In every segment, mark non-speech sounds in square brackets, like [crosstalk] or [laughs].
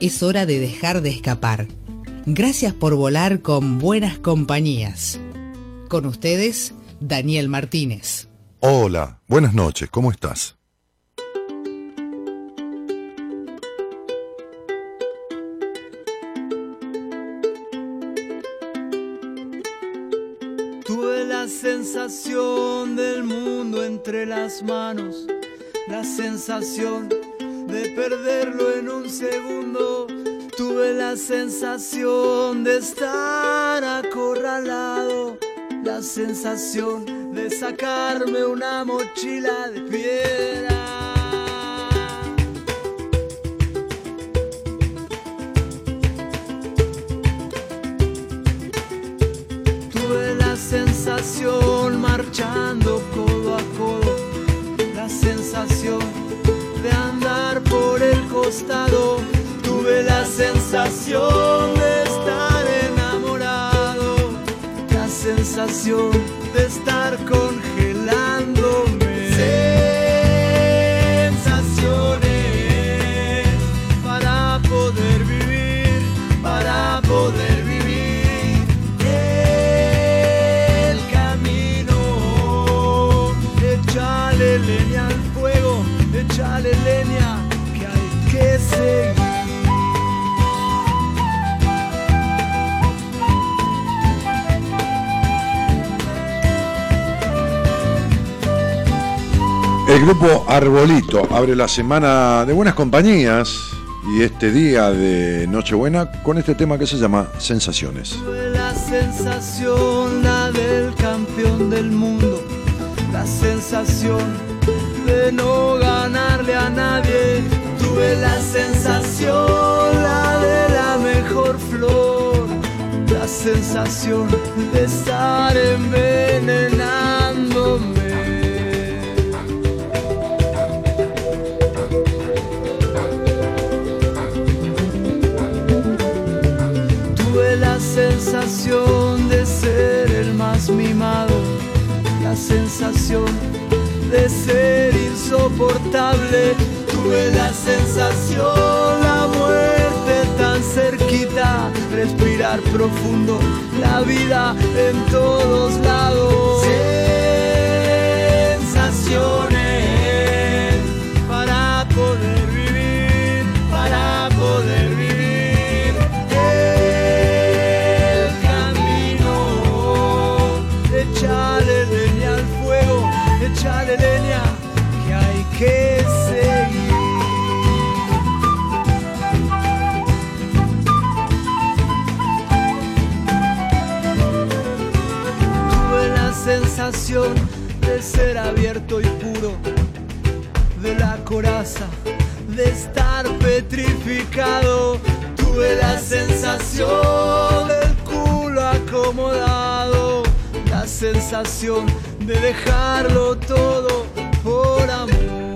Es hora de dejar de escapar. Gracias por volar con buenas compañías. Con ustedes, Daniel Martínez. Hola, buenas noches, ¿cómo estás? Tuve la sensación del mundo entre las manos, la sensación de perderlo en un segundo. Tuve la sensación de estar acorralado, la sensación de sacarme una mochila de piedra. Tuve la sensación marchando codo a codo, la sensación andar por el costado. Tuve la sensación de estar enamorado, la sensación de estar congelándome. Grupo Arbolito abre la semana de buenas compañías y este día de Nochebuena con este tema que se llama Sensaciones. Tuve la sensación, la del campeón del mundo, la sensación de no ganarle a nadie. Tuve la sensación, la de la mejor flor, la sensación de estar envenenándome. Sensación de ser el más mimado, la sensación de ser insoportable. Tuve la sensación, la muerte tan cerquita, respirar profundo, la vida en todos lados. Sensaciones que seguir. Tuve la sensación de ser abierto y puro, de la coraza, de estar petrificado. Tuve la sensación del culo acomodado, la sensación de dejarlo todo por amor.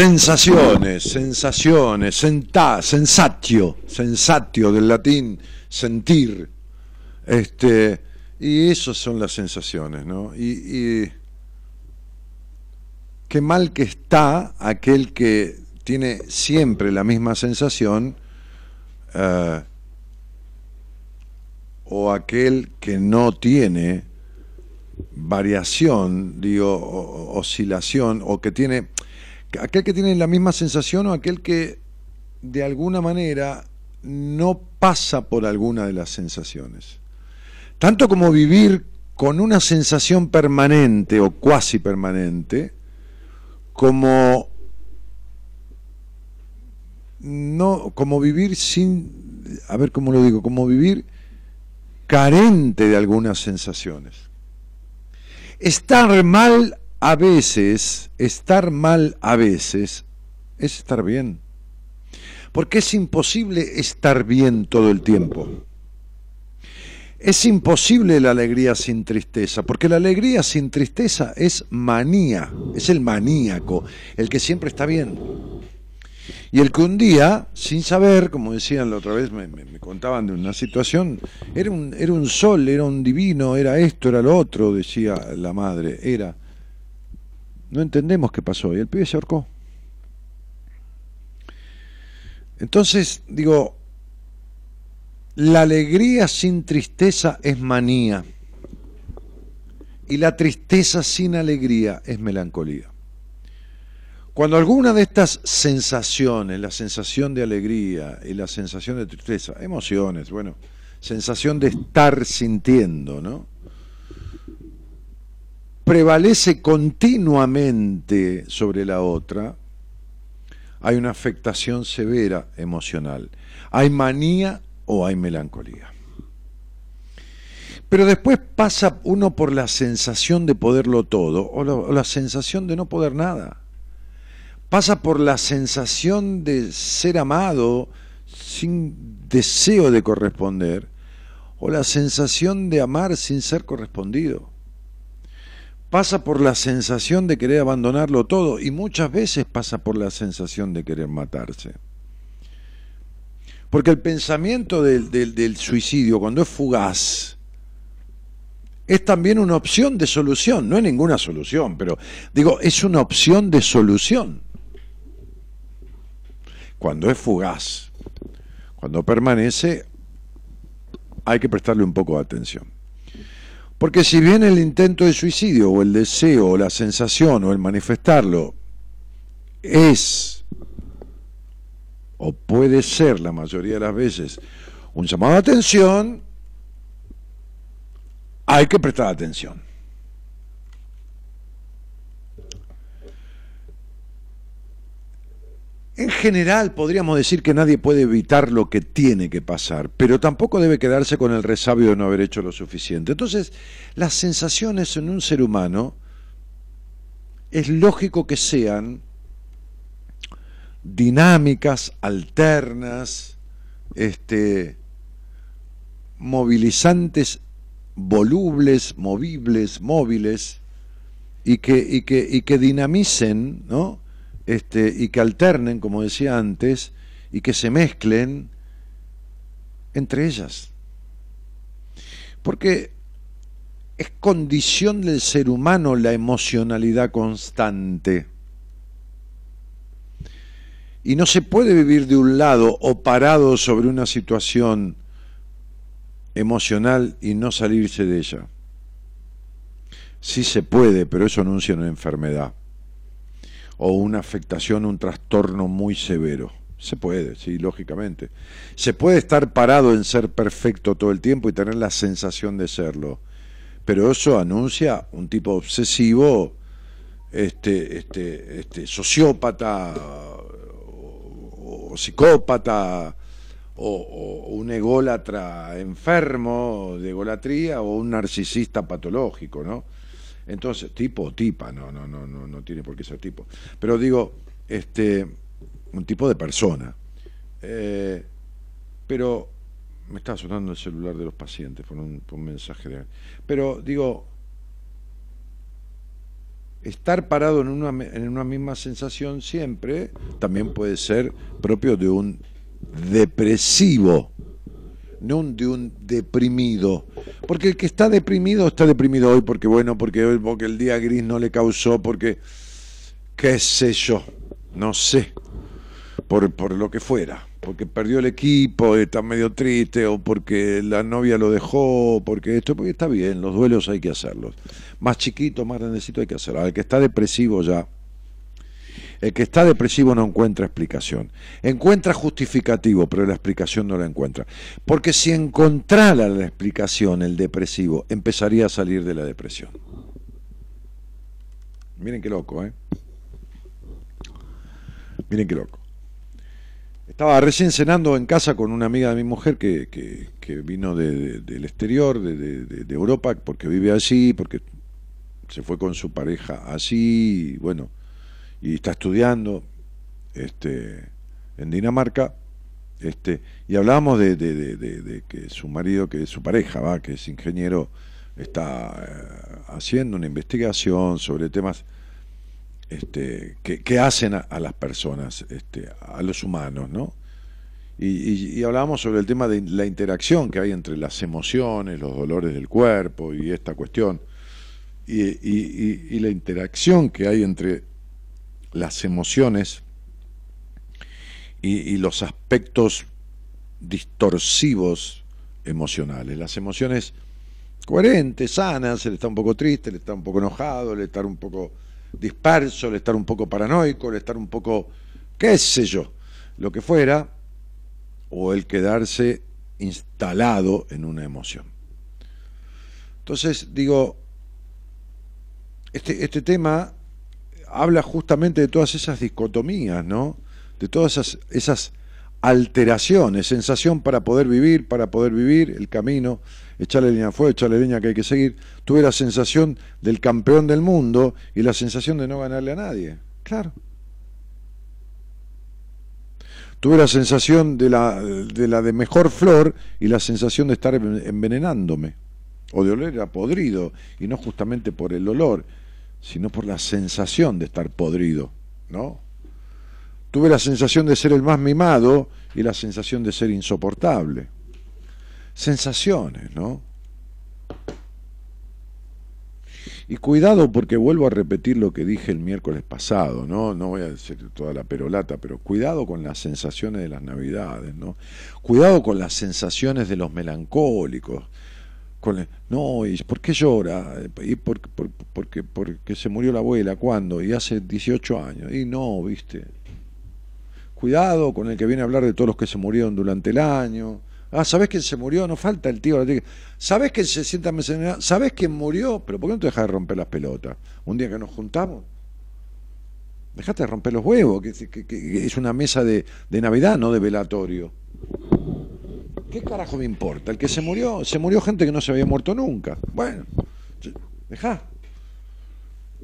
Sensaciones, sensaciones, senta, sensatio, sensatio del latín sentir. Este, y esas son las sensaciones, ¿no? Y, qué mal que está aquel que tiene siempre la misma sensación eh, o aquel que no tiene variación, digo, oscilación, o que tiene, aquel que tiene la misma sensación o aquel que de alguna manera no pasa por alguna de las sensaciones. Tanto como vivir con una sensación permanente o cuasi permanente, como no como vivir sin a ver cómo lo digo, como vivir carente de algunas sensaciones. Estar mal a veces, estar mal a veces es estar bien. Porque es imposible estar bien todo el tiempo. Es imposible la alegría sin tristeza, porque la alegría sin tristeza es manía, es el maníaco, el que siempre está bien. Y el que un día, sin saber, como decían la otra vez, me, contaban de una situación, era un, era un sol, era un divino, era esto, era lo otro, decía la madre, era. No entendemos qué pasó, y el pibe se ahorcó. Entonces, digo, la alegría sin tristeza es manía. Y la tristeza sin alegría es melancolía. Cuando alguna de estas sensaciones, la sensación de alegría y la sensación de tristeza, emociones, bueno, sensación de estar sintiendo, ¿no? Prevalece continuamente sobre la otra, hay una afectación severa emocional. Hay manía o hay melancolía. Pero después pasa uno por la sensación de poderlo todo o la, sensación de no poder nada pasa por la sensación de ser amado sin deseo de corresponder, o la sensación de amar sin ser correspondido. Pasa por la sensación de querer abandonarlo todo y muchas veces pasa por la sensación de querer matarse. Porque el pensamiento del, del suicidio, cuando es fugaz, es también una opción de solución, no es ninguna solución, pero digo, es una opción de solución cuando es fugaz, cuando permanece, hay que prestarle un poco de atención. Porque si bien el intento de suicidio o el deseo o la sensación o el manifestarlo es o puede ser la mayoría de las veces un llamado de atención, hay que prestar atención. En general podríamos decir que nadie puede evitar lo que tiene que pasar, pero tampoco debe quedarse con el resabio de no haber hecho lo suficiente. Entonces, las sensaciones en un ser humano es lógico que sean dinámicas, alternas, este, movilizantes, volubles, movibles, móviles, y que, y que, y que dinamicen, ¿no? Este, y que alternen, como decía antes, y que se mezclen entre ellas. Porque es condición del ser humano la emocionalidad constante. Y no se puede vivir de un lado o parado sobre una situación emocional y no salirse de ella. Sí se puede, pero eso anuncia una enfermedad o una afectación, un trastorno muy severo. Se puede, sí, lógicamente. Se puede estar parado en ser perfecto todo el tiempo y tener la sensación de serlo. Pero eso anuncia un tipo obsesivo, este, este, este sociópata o, psicópata o, o, un ególatra enfermo de egolatría o un narcisista patológico, ¿no? Entonces, tipo o tipa, no, no, no, no, no tiene por qué ser tipo. Pero digo, este, un tipo de persona. Eh, pero me está sonando el celular de los pacientes por un, por un mensaje de... Pero digo, estar parado en una, en una misma sensación siempre también puede ser propio de un depresivo no de un deprimido. Porque el que está deprimido está deprimido hoy porque, bueno, porque hoy porque el día gris no le causó, porque, qué sé yo, no sé, por, por lo que fuera. Porque perdió el equipo, está medio triste, o porque la novia lo dejó, porque esto, porque está bien, los duelos hay que hacerlos. Más chiquito, más grandecito hay que hacerlo. Al que está depresivo ya. El que está depresivo no encuentra explicación. Encuentra justificativo, pero la explicación no la encuentra. Porque si encontrara la explicación el depresivo, empezaría a salir de la depresión. Miren qué loco, ¿eh? Miren qué loco. Estaba recién cenando en casa con una amiga de mi mujer que, que, vino del exterior, de, de, Europa, porque vive allí, porque se fue con su pareja allí, y bueno, y está estudiando este, en Dinamarca. Este, y hablábamos de, de, que su marido, que es su pareja, va, que es ingeniero, está eh, haciendo una investigación sobre temas este, que, hacen a, las personas, este, a los humanos, ¿no? Y, hablábamos sobre el tema de la interacción que hay entre las emociones, los dolores del cuerpo y esta cuestión, y, y la interacción que hay entre las emociones y, los aspectos distorsivos emocionales. Las emociones coherentes, sanas, el estar un poco triste, el estar un poco enojado, el estar un poco disperso, el estar un poco paranoico, el estar un poco, qué sé yo, lo que fuera, o el quedarse instalado en una emoción. Entonces, digo, este, este tema habla justamente de todas esas dicotomías, ¿no? De todas esas, esas alteraciones, sensación para poder vivir, para poder vivir el camino, echarle leña a fuego, echarle leña que hay que seguir. Tuve la sensación del campeón del mundo y la sensación de no ganarle a nadie. Claro. Tuve la sensación de la de, la de mejor flor y la sensación de estar envenenándome o de oler a podrido y no justamente por el olor sino por la sensación de estar podrido, ¿no? Tuve la sensación de ser el más mimado y la sensación de ser insoportable. Sensaciones, ¿no? Y cuidado porque vuelvo a repetir lo que dije el miércoles pasado, ¿no? No voy a decir toda la perolata, pero cuidado con las sensaciones de las navidades, ¿no? Cuidado con las sensaciones de los melancólicos, no, y ¿por qué llora? ¿Y por, porque, porque se murió la abuela, ¿cuándo? Y hace 18 años. Y no, viste. Cuidado con el que viene a hablar de todos los que se murieron durante el año. Ah, ¿sabés quién se murió? No falta el tío. ¿Sabés quién se sienta ¿Sabés quién murió? Pero ¿por qué no te dejas de romper las pelotas? Un día que nos juntamos. Dejate de romper los huevos, que, que es una mesa de, de Navidad, no de velatorio. ¿Qué carajo me importa? El que se murió, se murió gente que no se había muerto nunca. Bueno, deja.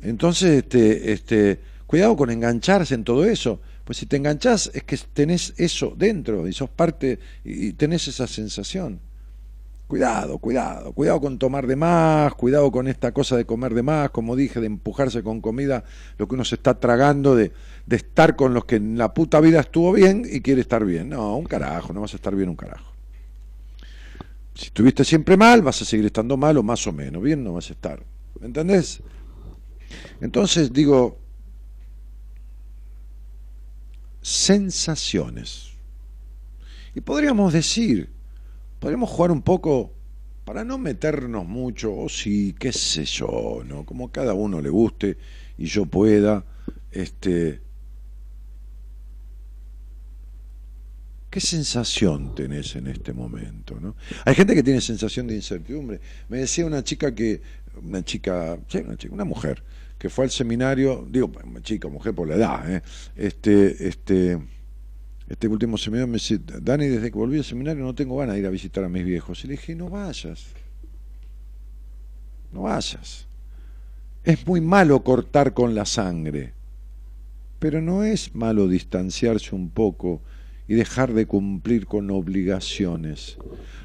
Entonces, este, este, cuidado con engancharse en todo eso. Pues si te enganchás es que tenés eso dentro y sos parte y tenés esa sensación. Cuidado, cuidado, cuidado con tomar de más, cuidado con esta cosa de comer de más, como dije, de empujarse con comida, lo que uno se está tragando, de, de estar con los que en la puta vida estuvo bien y quiere estar bien. No, un carajo, no vas a estar bien un carajo. Si estuviste siempre mal, vas a seguir estando mal o más o menos. Bien no vas a estar. ¿Me entendés? Entonces digo, sensaciones. Y podríamos decir, podríamos jugar un poco para no meternos mucho, o sí, qué sé yo, ¿no? Como cada uno le guste y yo pueda, este, ¿Qué sensación tenés en este momento? ¿no? Hay gente que tiene sensación de incertidumbre. Me decía una chica que, una chica, una, chica, una mujer, que fue al seminario, digo, chica, mujer por la edad, ¿eh? este, este, este último seminario me dice, Dani, desde que volví al seminario no tengo ganas de ir a visitar a mis viejos. Y le dije, no vayas, no vayas. Es muy malo cortar con la sangre, pero no es malo distanciarse un poco y dejar de cumplir con obligaciones.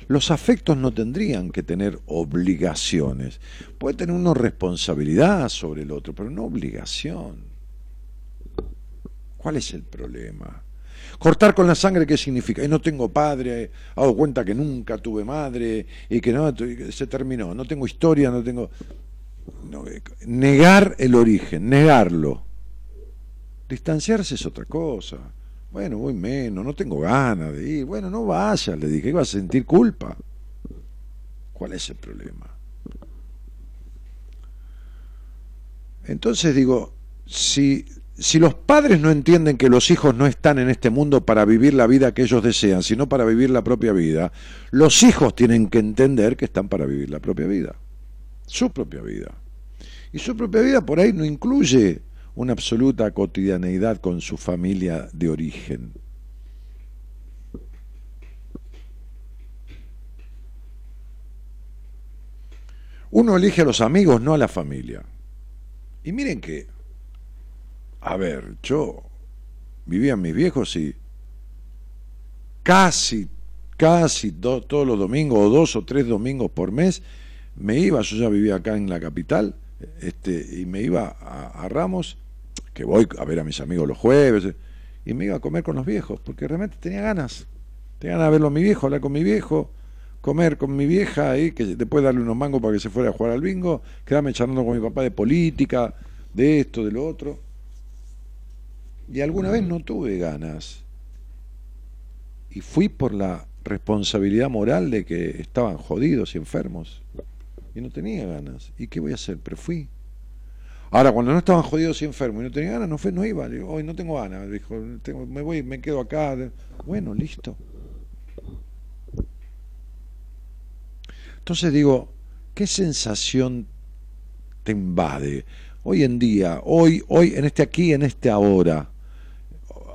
Los afectos no tendrían que tener obligaciones. Puede tener una responsabilidad sobre el otro, pero no obligación. ¿Cuál es el problema? Cortar con la sangre, ¿qué significa? Y no tengo padre, he dado cuenta que nunca tuve madre y que no, se terminó, no tengo historia, no tengo... Eh, negar el origen, negarlo. Distanciarse es otra cosa. Bueno, voy menos, no tengo ganas de ir. Bueno, no vayas, le dije, iba a sentir culpa. ¿Cuál es el problema? Entonces digo, si si los padres no entienden que los hijos no están en este mundo para vivir la vida que ellos desean, sino para vivir la propia vida, los hijos tienen que entender que están para vivir la propia vida, su propia vida. Y su propia vida por ahí no incluye una absoluta cotidianeidad con su familia de origen. Uno elige a los amigos, no a la familia. Y miren que a ver, yo vivía en mis viejos y casi, casi todos los domingos, o dos o tres domingos por mes, me iba, yo ya vivía acá en la capital, este, y me iba a, Ramos, que voy a ver a mis amigos los jueves, y me iba a comer con los viejos, porque realmente tenía ganas. Tenía ganas de verlo a mi viejo, hablar con mi viejo, comer con mi vieja ahí, que después darle unos mangos para que se fuera a jugar al bingo, quedarme charlando con mi papá de política, de esto, de lo otro. Y alguna vez no tuve ganas. Y fui por la responsabilidad moral de que estaban jodidos y enfermos. Y no tenía ganas. ¿Y qué voy a hacer? Pero fui. Ahora, cuando no estaban jodidos y enfermos y no tenía ganas, no, fue, no iba. hoy no tengo ganas. Dijo, me voy, me quedo acá. Bueno, listo. Entonces digo, ¿qué sensación te invade? Hoy en día, hoy, hoy, en este aquí, en este ahora,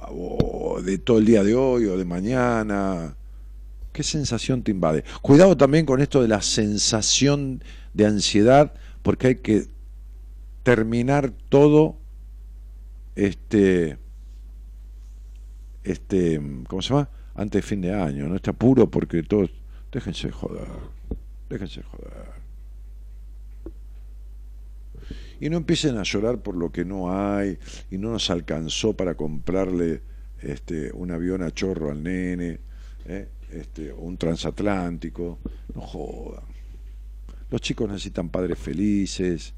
o de todo el día de hoy o de mañana. ¿Qué sensación te invade? Cuidado también con esto de la sensación de ansiedad, porque hay que terminar todo este este ¿cómo se llama? antes de fin de año, no está puro porque todos déjense joder. Déjense joder. y no empiecen a llorar por lo que no hay y no nos alcanzó para comprarle este, un avión a chorro al nene, ¿eh? este, un transatlántico, no jodan. Los chicos necesitan padres felices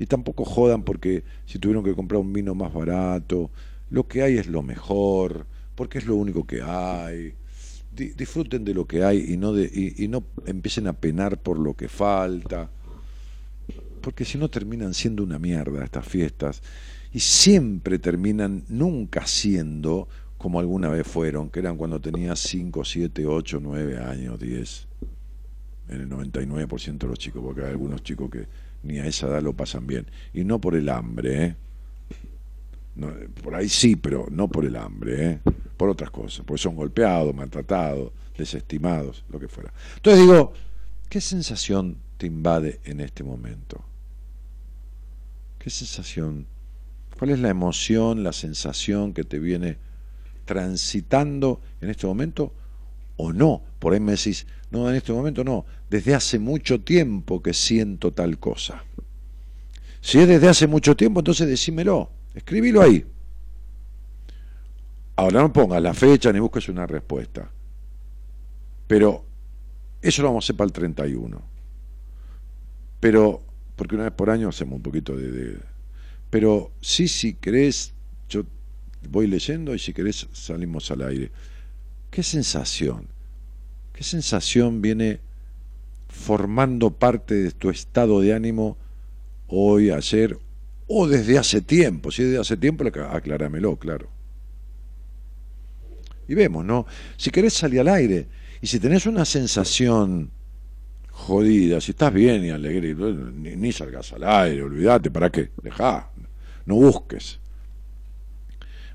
y tampoco jodan porque si tuvieron que comprar un vino más barato, lo que hay es lo mejor, porque es lo único que hay. Disfruten de lo que hay y no, de, y no empiecen a penar por lo que falta porque si no terminan siendo una mierda estas fiestas y siempre terminan nunca siendo como alguna vez fueron, que eran cuando tenía 5, 7, 8, 9 años, 10, en el 99% de los chicos, porque hay algunos chicos que ni a esa edad lo pasan bien, y no por el hambre, ¿eh? por ahí sí, pero no por el hambre, ¿eh? por otras cosas, porque son golpeados, maltratados, desestimados, lo que fuera. Entonces digo, ¿qué sensación te invade en este momento? ¿Qué sensación? ¿Cuál es la emoción, la sensación que te viene transitando en este momento o no? Por ahí me decís, no, en este momento no, desde hace mucho tiempo que siento tal cosa. Si es desde hace mucho tiempo, entonces decímelo, escribilo ahí. Ahora no pongas la fecha ni busques una respuesta. Pero eso lo vamos a hacer para el 31. Pero porque una vez por año hacemos un poquito de, Pero sí, si querés, yo voy leyendo y si querés salimos al aire. ¿Qué sensación? ¿Qué sensación viene formando parte de tu estado de ánimo hoy, ayer o desde hace tiempo? Si desde hace tiempo, acláramelo, claro. Y vemos, ¿no? Si querés salir al aire y si tenés una sensación jodida, si estás bien y alegre, ni, salgas al aire, olvídate, ¿para qué? Dejá, no busques.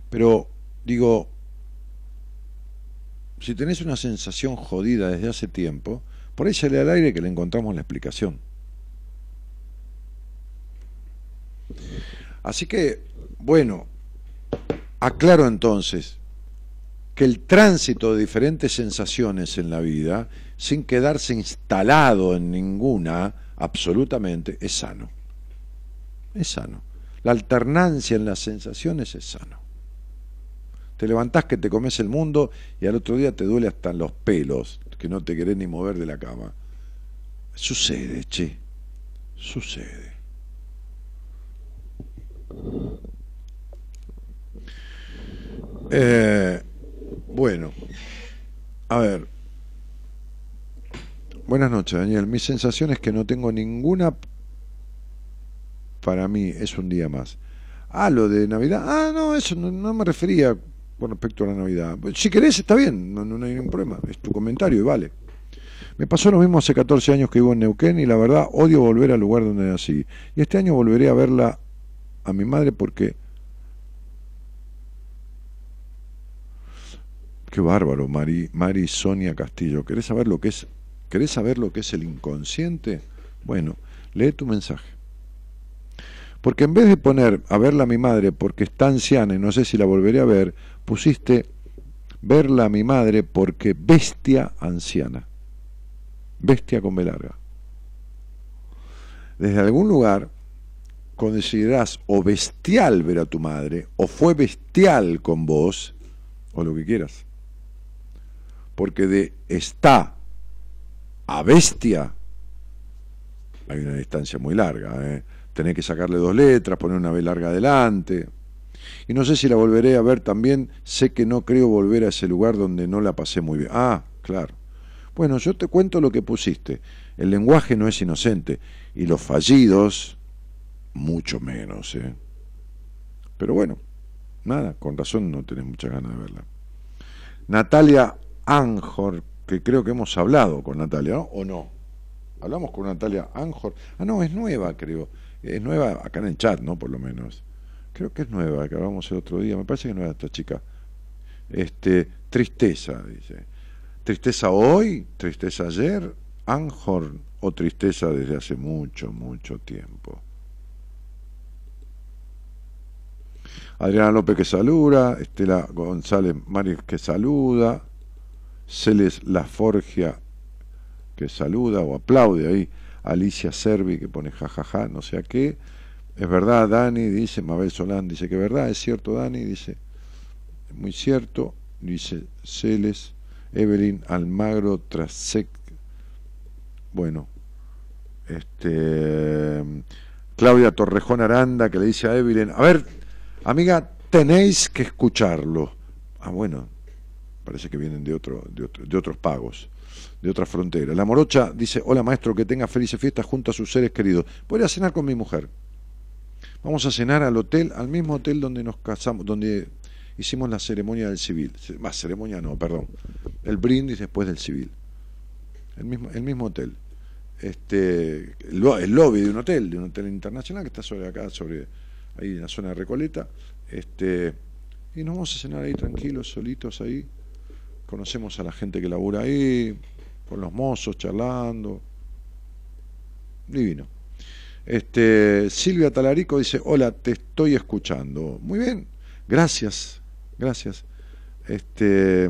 Pero digo, si tenés una sensación jodida desde hace tiempo, por ahí sale al aire que le encontramos la explicación. Así que, bueno, aclaro entonces, que el tránsito de diferentes sensaciones en la vida, sin quedarse instalado en ninguna, absolutamente, es sano. Es sano. La alternancia en las sensaciones es sano. Te levantás que te comes el mundo y al otro día te duele hasta los pelos, que no te querés ni mover de la cama. Sucede, che. Sucede. Eh, bueno, a ver. Buenas noches, Daniel. Mi sensación es que no tengo ninguna... Para mí es un día más. Ah, lo de Navidad. Ah, no, eso no, me refería con respecto a la Navidad. Si querés, está bien, no, no hay ningún problema. Es tu comentario y vale. Me pasó lo mismo hace 14 años que vivo en Neuquén y la verdad odio volver al lugar donde nací. Y este año volveré a verla a mi madre porque... Qué bárbaro, Mari, Mari Sonia Castillo. ¿Querés saber lo que es? ¿Querés saber lo que es el inconsciente? Bueno, lee tu mensaje. Porque en vez de poner a verla a mi madre porque está anciana y no sé si la volveré a ver, pusiste verla a mi madre porque bestia anciana bestia con B larga. Desde algún lugar considerás o bestial ver a tu madre, o fue bestial con vos, o lo que quieras. Porque de está a bestia hay una distancia muy larga. ¿eh? Tenés que sacarle dos letras, poner una B larga adelante. Y no sé si la volveré a ver también. Sé que no creo volver a ese lugar donde no la pasé muy bien. Ah, claro. Bueno, yo te cuento lo que pusiste. El lenguaje no es inocente y los fallidos, mucho menos. ¿eh? Pero bueno, nada, con razón no tenés mucha ganas de verla. Natalia Anjor, que creo que hemos hablado con Natalia, ¿no? ¿O no? Hablamos con Natalia Anjor. Ah, no, es nueva, creo. Es nueva acá en el chat, ¿no? Por lo menos. Creo que es nueva, que hablamos el otro día. Me parece que es nueva esta chica. Este, tristeza, dice. Tristeza hoy, tristeza ayer, Anhorn o tristeza desde hace mucho, mucho tiempo. Adriana López que saluda, Estela González Maris que saluda, Celes Laforgia que saluda o aplaude ahí, Alicia Servi que pone jajaja, no sé a qué. Es verdad, Dani, dice, Mabel Solán dice que es verdad, es cierto, Dani, dice, muy cierto, dice Celes. Evelyn Almagro Trasec. Bueno, este Claudia Torrejón Aranda que le dice a Evelyn, a ver, amiga, tenéis que escucharlo. Ah, bueno, parece que vienen de, otro, de, de otros pagos, de otra frontera. La morocha dice, hola maestro, que tenga felices fiestas junto a sus seres queridos. Voy a cenar con mi mujer. Vamos a cenar al hotel, al mismo hotel donde nos casamos, donde hicimos la ceremonia del civil. Más ceremonia no, perdón. El brindis después del civil. El mismo, el mismo hotel. Este, el, lobby de un hotel, de un hotel internacional que está sobre acá, sobre ahí en la zona de Recoleta. Este, y nos vamos a cenar ahí tranquilos, solitos ahí. Conocemos a la gente que labura ahí, con los mozos charlando. Divino. Este, Silvia Talarico dice, hola, te estoy escuchando. Muy bien, gracias, Gracias. Este,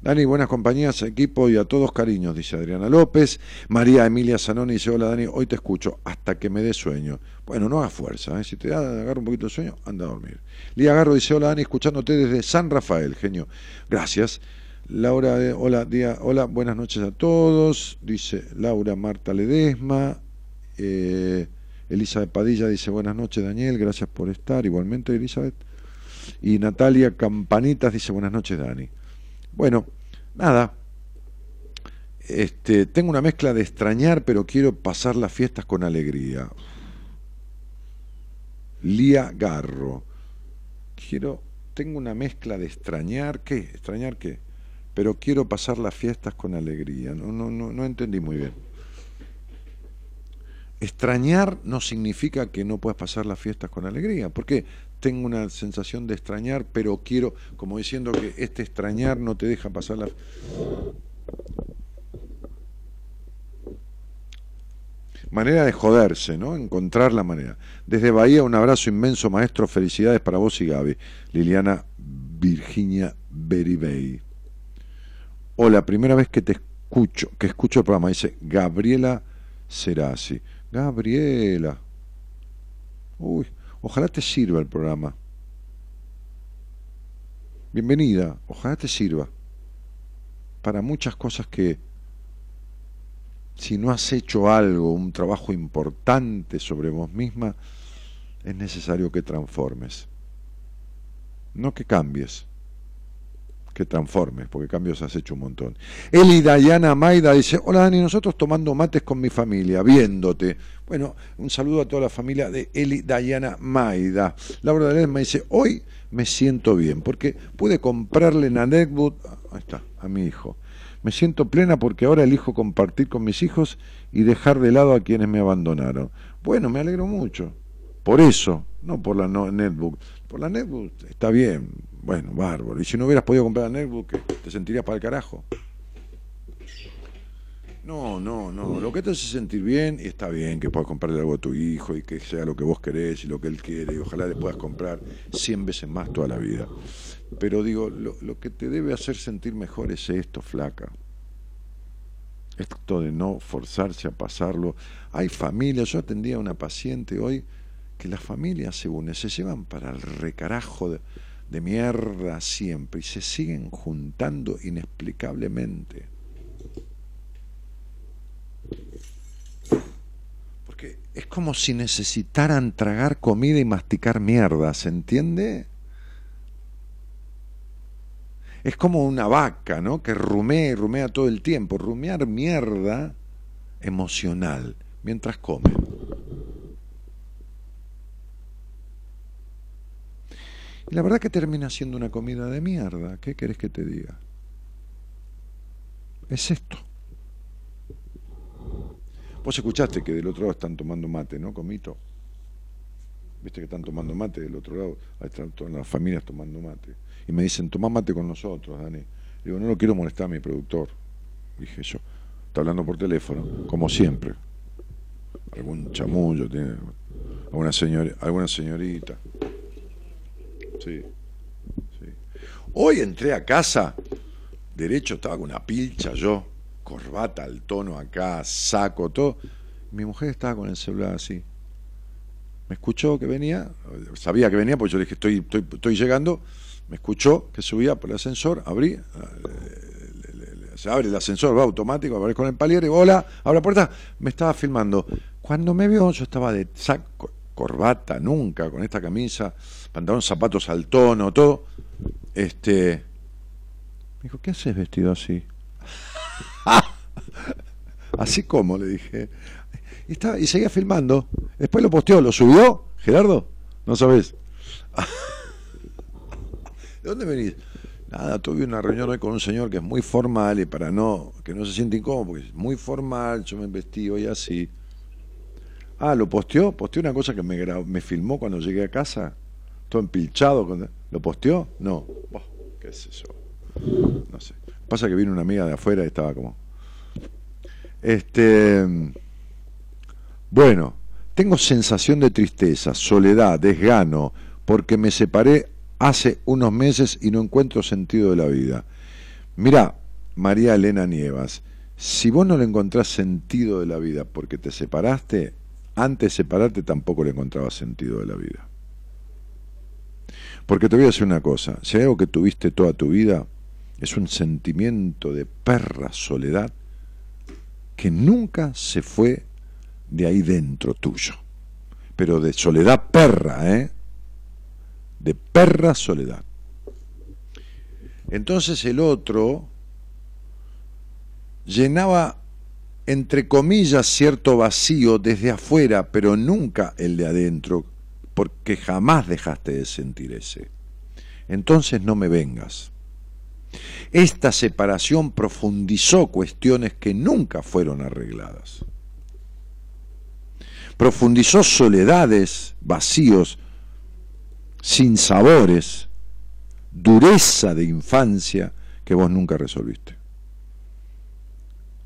Dani, buenas compañías, equipo y a todos cariños, dice Adriana López. María Emilia Zanoni dice, hola Dani, hoy te escucho hasta que me dé sueño. Bueno, no hagas fuerza, ¿eh? si te da, agarra un poquito de sueño, anda a dormir. Lía Garro dice, hola Dani, escuchándote desde San Rafael, genio. Gracias. Laura, eh, hola, día, hola, buenas noches a todos, dice Laura Marta Ledesma. Eh, Elizabeth Padilla dice, buenas noches Daniel, gracias por estar. Igualmente, Elizabeth. Y Natalia Campanitas dice buenas noches, Dani. Bueno, nada. Este, tengo una mezcla de extrañar, pero quiero pasar las fiestas con alegría. Lía Garro. Quiero, tengo una mezcla de extrañar, ¿qué? ¿Extrañar qué? Pero quiero pasar las fiestas con alegría. No, no, no, no entendí muy bien. Extrañar no significa que no puedas pasar las fiestas con alegría. ¿Por qué? tengo una sensación de extrañar, pero quiero, como diciendo que este extrañar no te deja pasar la... Manera de joderse, ¿no? Encontrar la manera. Desde Bahía, un abrazo inmenso, maestro. Felicidades para vos y Gaby. Liliana Virginia Beribey. Hola, primera vez que te escucho, que escucho el programa. Dice Gabriela Serasi. Gabriela. Uy, Ojalá te sirva el programa. Bienvenida, ojalá te sirva para muchas cosas que si no has hecho algo, un trabajo importante sobre vos misma, es necesario que transformes. No que cambies, que transformes, porque cambios has hecho un montón. Eli Dayana Maida dice, hola Dani, nosotros tomando mates con mi familia, viéndote. Bueno, un saludo a toda la familia de Eli Dayana Maida. Laura de me dice, hoy me siento bien, porque pude comprarle en Anecdoot, ahí está, a mi hijo. Me siento plena porque ahora elijo compartir con mis hijos y dejar de lado a quienes me abandonaron. Bueno, me alegro mucho. Por eso, no por la netbook. Por la netbook está bien, bueno, bárbaro. Y si no hubieras podido comprar la netbook, ¿te sentirías para el carajo? No, no, no. Lo que te hace sentir bien, y está bien que puedas comprarle algo a tu hijo y que sea lo que vos querés y lo que él quiere, y ojalá le puedas comprar 100 veces más toda la vida. Pero digo, lo, lo que te debe hacer sentir mejor es esto, flaca. Esto de no forzarse a pasarlo. Hay familias, yo atendía a una paciente hoy que las familias se unen, se llevan para el recarajo de, mierda siempre y se siguen juntando inexplicablemente. Porque es como si necesitaran tragar comida y masticar mierda, ¿se entiende? Es como una vaca, ¿no? Que rumea y rumea todo el tiempo. Rumear mierda emocional mientras come. Y la verdad que termina siendo una comida de mierda. ¿Qué querés que te diga? Es esto. Vos escuchaste que del otro lado están tomando mate, ¿no, Comito? Viste que están tomando mate del otro lado. Ahí están todas las familias tomando mate. Y me dicen, toma mate con nosotros, Dani. Digo, no lo quiero molestar a mi productor. Dije yo. Está hablando por teléfono, como siempre. Algún chamullo tiene. Alguna, señor, alguna señorita. Sí, Hoy entré a casa, derecho estaba con una pilcha yo, corbata al tono acá, saco, todo. Mi mujer estaba con el celular así. Me escuchó que venía, sabía que venía porque yo le dije estoy, estoy, llegando, me escuchó que subía por el ascensor, abrí, se abre el ascensor, va automático, abrí con el palier y hola, abre la puerta, me estaba filmando. Cuando me vio, yo estaba de saco, corbata, nunca, con esta camisa, pantalón, zapatos al tono, todo. Este. Me dijo, ¿qué haces vestido así? [laughs] así como, le dije. Y, y seguía filmando. Después lo posteó, ¿lo subió, Gerardo? No sabes. [laughs] ¿De dónde venís? Nada, tuve una reunión hoy con un señor que es muy formal y para no, que no se siente incómodo, porque es muy formal, yo me vestí hoy así. Ah, ¿lo posteó? ¿Posteó una cosa que me, me filmó cuando llegué a casa? Empilchado. ¿Lo posteó? No. ¿Qué es eso? No sé. Pasa que vino una amiga de afuera y estaba como... Este... Bueno, tengo sensación de tristeza, soledad, desgano, porque me separé hace unos meses y no encuentro sentido de la vida. Mirá, María Elena Nievas, si vos no le encontrás sentido de la vida porque te separaste, antes de separarte tampoco le encontraba sentido de la vida. Porque te voy a decir una cosa, si hay algo que tuviste toda tu vida, es un sentimiento de perra soledad que nunca se fue de ahí dentro tuyo. Pero de soledad perra, ¿eh? De perra soledad. Entonces el otro llenaba entre comillas, cierto vacío desde afuera, pero nunca el de adentro, porque jamás dejaste de sentir ese. Entonces no me vengas. Esta separación profundizó cuestiones que nunca fueron arregladas. Profundizó soledades, vacíos, sin sabores, dureza de infancia que vos nunca resolviste.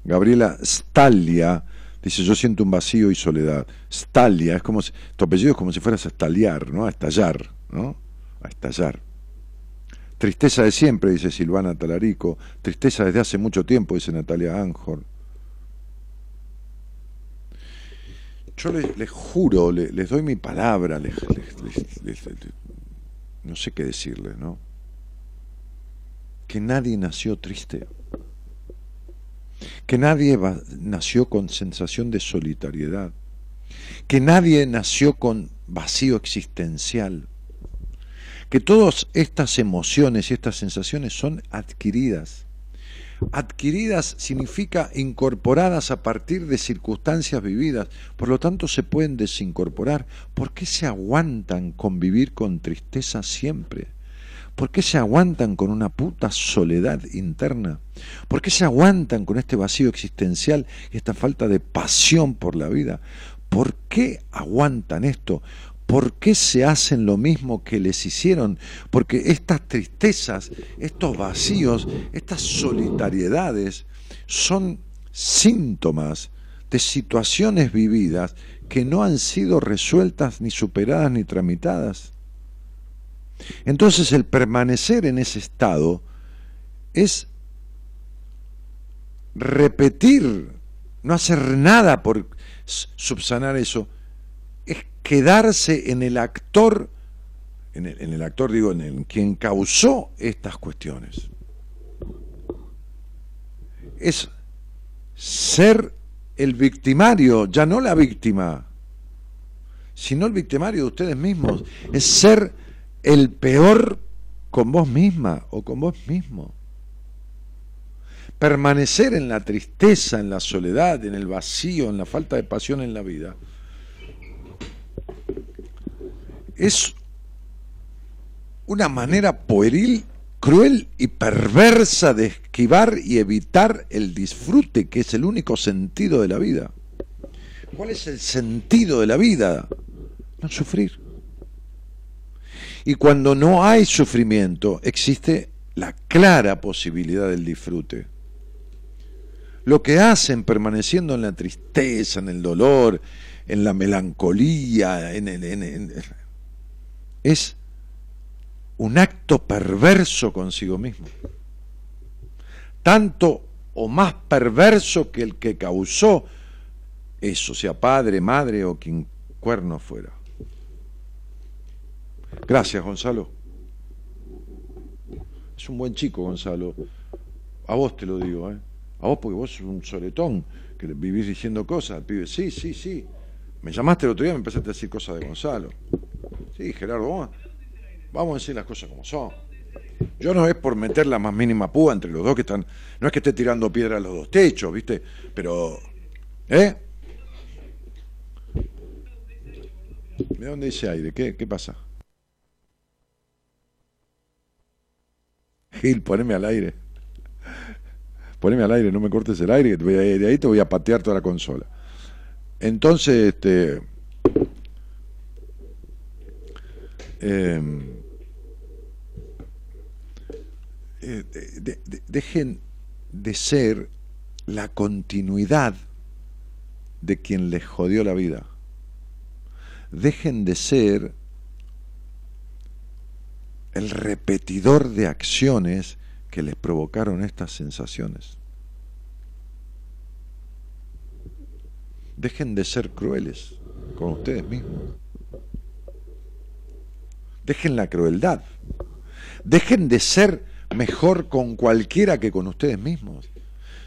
Gabriela Stalia dice, yo siento un vacío y soledad. Stalia, es como si, tu apellido es como si fueras a estaliar, ¿no? A estallar, ¿no? A estallar. Tristeza de siempre, dice Silvana Talarico. Tristeza desde hace mucho tiempo, dice Natalia Anjor. Yo les, juro, les, doy mi palabra, les, no sé qué decirles, ¿no? Que nadie nació triste que nadie nació con sensación de solitariedad, que nadie nació con vacío existencial, que todas estas emociones y estas sensaciones son adquiridas. Adquiridas significa incorporadas a partir de circunstancias vividas, por lo tanto se pueden desincorporar. ¿Por qué se aguantan convivir con tristeza siempre? ¿Por qué se aguantan con una puta soledad interna? ¿Por qué se aguantan con este vacío existencial y esta falta de pasión por la vida? ¿Por qué aguantan esto? ¿Por qué se hacen lo mismo que les hicieron? Porque estas tristezas, estos vacíos, estas solitariedades son síntomas de situaciones vividas que no han sido resueltas, ni superadas, ni tramitadas. Entonces el permanecer en ese estado es repetir, no hacer nada por subsanar eso, es quedarse en el actor, en el, actor digo, en, quien causó estas cuestiones. Es ser el victimario, ya no la víctima, sino el victimario de ustedes mismos. Es ser el peor con vos misma o con vos mismo. Permanecer en la tristeza, en la soledad, en el vacío, en la falta de pasión en la vida, es una manera pueril, cruel y perversa de esquivar y evitar el disfrute, que es el único sentido de la vida. ¿Cuál es el sentido de la vida? No sufrir. Y cuando no hay sufrimiento, existe la clara posibilidad del disfrute. Lo que hacen permaneciendo en la tristeza, en el dolor, en la melancolía, en, es un acto perverso consigo mismo. Tanto o más perverso que el que causó eso, sea padre, madre o quien cuerno fuera. Gracias, Gonzalo. Es un buen chico, Gonzalo. A vos te lo digo, ¿eh? A vos porque vos sos un soletón, que vivís diciendo cosas. Sí, sí, sí. Me llamaste el otro día y me empezaste a decir cosas de Gonzalo. Sí, Gerardo, vamos, vamos a decir las cosas como son. Yo no es por meter la más mínima púa entre los dos que están. No es que esté tirando piedra a los dos techos, ¿viste? Pero. ¿Eh? ¿De dónde dice aire? ¿Qué, qué pasa? Gil, poneme al aire. Poneme al aire, no me cortes el aire, de ahí te voy a patear toda la consola. Entonces, este. Em, eh, dejen de ser la continuidad de quien les jodió la vida. Dejen de ser el repetidor de acciones que les provocaron estas sensaciones. Dejen de ser crueles con ustedes mismos. Dejen la crueldad. Dejen de ser mejor con cualquiera que con ustedes mismos.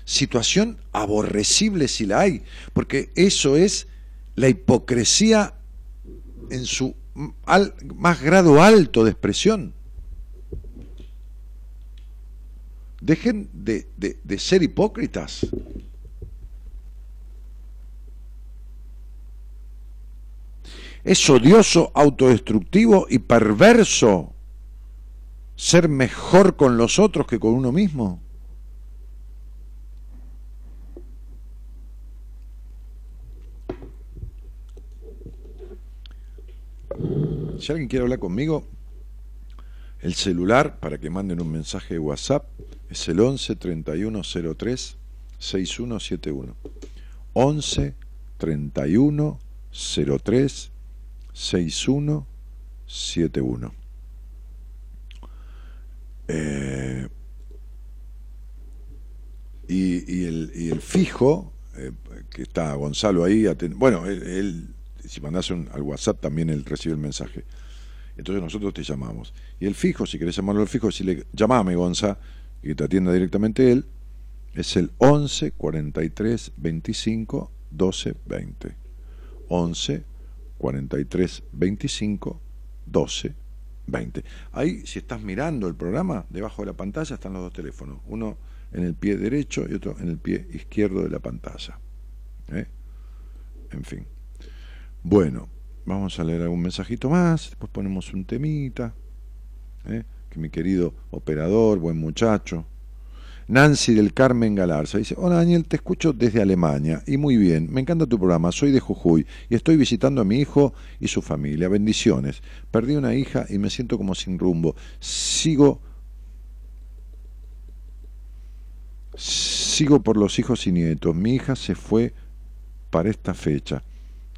Situación aborrecible si la hay, porque eso es la hipocresía en su más grado alto de expresión. Dejen de, de ser hipócritas. Es odioso, autodestructivo y perverso ser mejor con los otros que con uno mismo. Si alguien quiere hablar conmigo, el celular para que manden un mensaje de WhatsApp es el 11 3103 6171. 11 31 03 6171. Eh, y, y, el, y, el, fijo, eh, que está Gonzalo ahí, bueno, él, si mandas al WhatsApp también él recibe el mensaje. Entonces nosotros te llamamos. Y el fijo, si querés llamarlo al fijo, si le llamame Gonza y te atienda directamente él, es el 11 43 25 12 20. 11 43 25 12 20. Ahí, si estás mirando el programa, debajo de la pantalla están los dos teléfonos. Uno en el pie derecho y otro en el pie izquierdo de la pantalla. ¿eh? En fin. Bueno, vamos a leer algún mensajito más, después ponemos un temita. ¿eh? Que mi querido operador, buen muchacho, Nancy del Carmen Galarza dice, hola Daniel, te escucho desde Alemania y muy bien, me encanta tu programa, soy de Jujuy y estoy visitando a mi hijo y su familia, bendiciones. Perdí una hija y me siento como sin rumbo. Sigo sigo por los hijos y nietos. Mi hija se fue para esta fecha.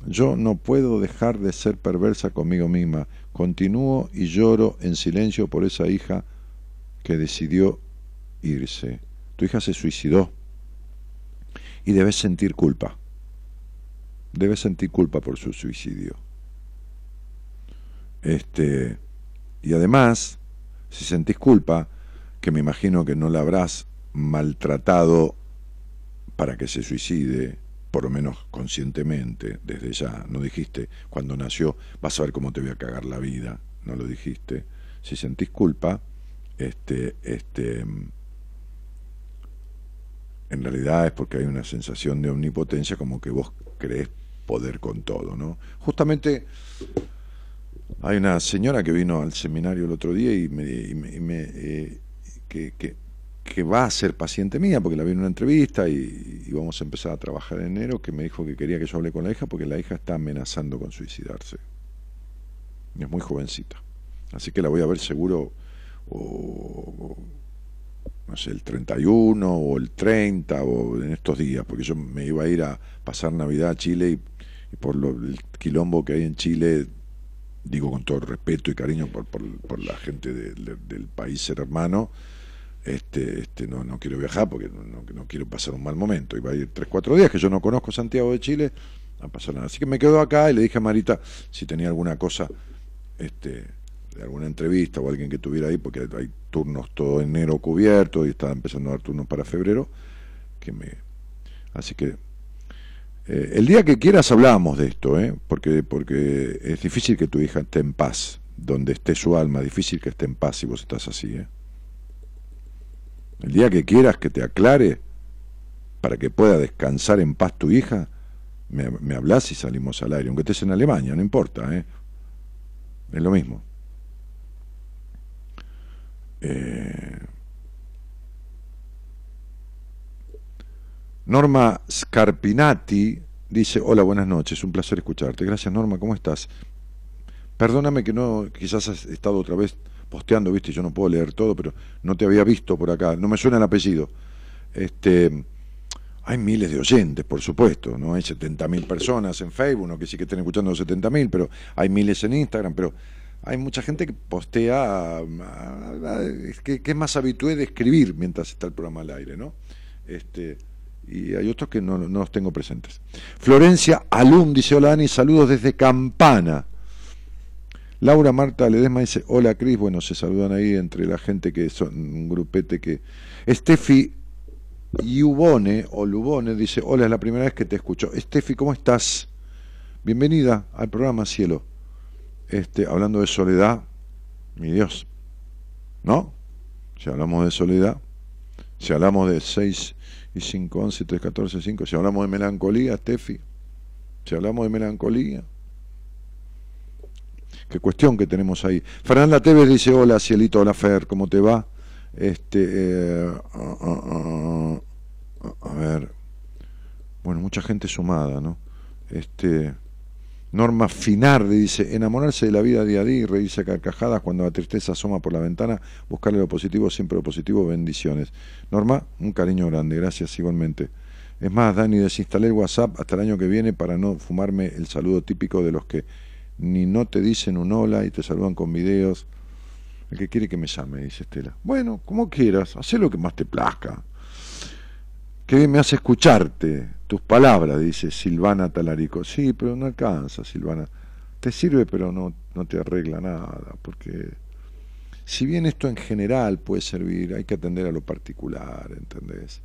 Yo no puedo dejar de ser perversa conmigo misma. Continúo y lloro en silencio por esa hija que decidió irse. Tu hija se suicidó y debes sentir culpa. Debes sentir culpa por su suicidio. Este, y además, si sentís culpa, que me imagino que no la habrás maltratado para que se suicide, por lo menos conscientemente, desde ya, no dijiste, cuando nació, vas a ver cómo te voy a cagar la vida, no lo dijiste. Si sentís culpa, este, este, en realidad es porque hay una sensación de omnipotencia como que vos crees poder con todo, ¿no? Justamente hay una señora que vino al seminario el otro día y me, eh, que, que, va a ser paciente mía porque la vi en una entrevista y, vamos a empezar a trabajar en enero, que me dijo que quería que yo hable con la hija porque la hija está amenazando con suicidarse. Y es muy jovencita. Así que la voy a ver seguro no sé, el 31 o el 30 o en estos días, porque yo me iba a ir a pasar Navidad a Chile y, por lo, el quilombo que hay en Chile, digo con todo respeto y cariño por, por, la gente del país hermano, este, este, no, no quiero viajar porque no, no, quiero pasar un mal momento. Iba a ir 3, 4 días, que yo no conozco Santiago de Chile, no pasa nada. Así que me quedo acá y le dije a Marita si tenía alguna cosa este, alguna entrevista o alguien que tuviera ahí, porque hay turnos todo enero cubierto y estaba empezando a dar turnos para febrero, que me... Así que eh, el día que quieras hablamos de esto, ¿eh? porque, porque es difícil que tu hija esté en paz, donde esté su alma, difícil que esté en paz si vos estás así. ¿eh? El día que quieras que te aclare, para que pueda descansar en paz tu hija, me, hablas y salimos al aire, aunque estés en Alemania, no importa, ¿eh? es lo mismo. Eh, Norma Scarpinati dice, hola, buenas noches, un placer escucharte. Gracias Norma, ¿cómo estás? Perdóname que no, quizás has estado otra vez posteando, viste, yo no puedo leer todo, pero no te había visto por acá, no me suena el apellido. Este, hay miles de oyentes, por supuesto, no hay 70.000 personas en Facebook, no que sí que estén escuchando 70.000, pero hay miles en Instagram, pero hay mucha gente que postea, que, es más habitué de escribir mientras está el programa al aire, ¿no? Este, y hay otros que no, los tengo presentes. Florencia Alum dice, hola Ani, saludos desde Campana. Laura Marta Ledesma dice, hola Cris, bueno, se saludan ahí entre la gente que son un grupete que... Estefi Yubone o Lubone dice, hola, es la primera vez que te escucho. Estefi, ¿cómo estás? Bienvenida al programa Cielo este, hablando de soledad, mi Dios, ¿no? Si hablamos de soledad, si hablamos de 6 y 5, 11, 3, 14, 5, si hablamos de melancolía, Steffi, si hablamos de melancolía, qué cuestión que tenemos ahí. Fernanda Tevez dice, hola Cielito, hola Fer, ¿cómo te va? Este, eh, ah, ah, ah, a ver, bueno, mucha gente sumada, ¿no? Este, Norma Finardi dice, enamorarse de la vida día a día y reírse a carcajadas cuando la tristeza asoma por la ventana, buscarle lo positivo, siempre lo positivo, bendiciones. Norma, un cariño grande, gracias igualmente. Es más, Dani, desinstalé el WhatsApp hasta el año que viene para no fumarme el saludo típico de los que ni no te dicen un hola y te saludan con videos. El que quiere que me llame, dice Estela. Bueno, como quieras, haz lo que más te plazca. Que me hace escucharte tus palabras, dice Silvana Talarico. Sí, pero no alcanza, Silvana. Te sirve, pero no, no te arregla nada, porque si bien esto en general puede servir, hay que atender a lo particular, ¿entendés?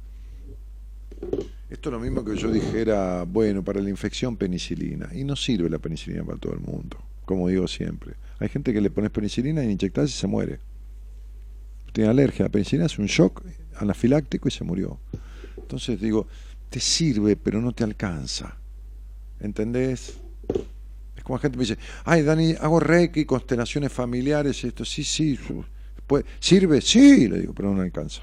Esto es lo mismo que yo dijera, bueno, para la infección penicilina, y no sirve la penicilina para todo el mundo. como digo siempre. Hay gente que le pones penicilina y inyectas y se muere. Tiene alergia a la penicilina, es un shock anafiláctico y se murió. Entonces digo, te sirve, pero no te alcanza. ¿Entendés? Es como la gente me dice, ay Dani, hago reiki, constelaciones familiares, esto, sí, sí, ¿sirve? Sí, le digo, pero no alcanza.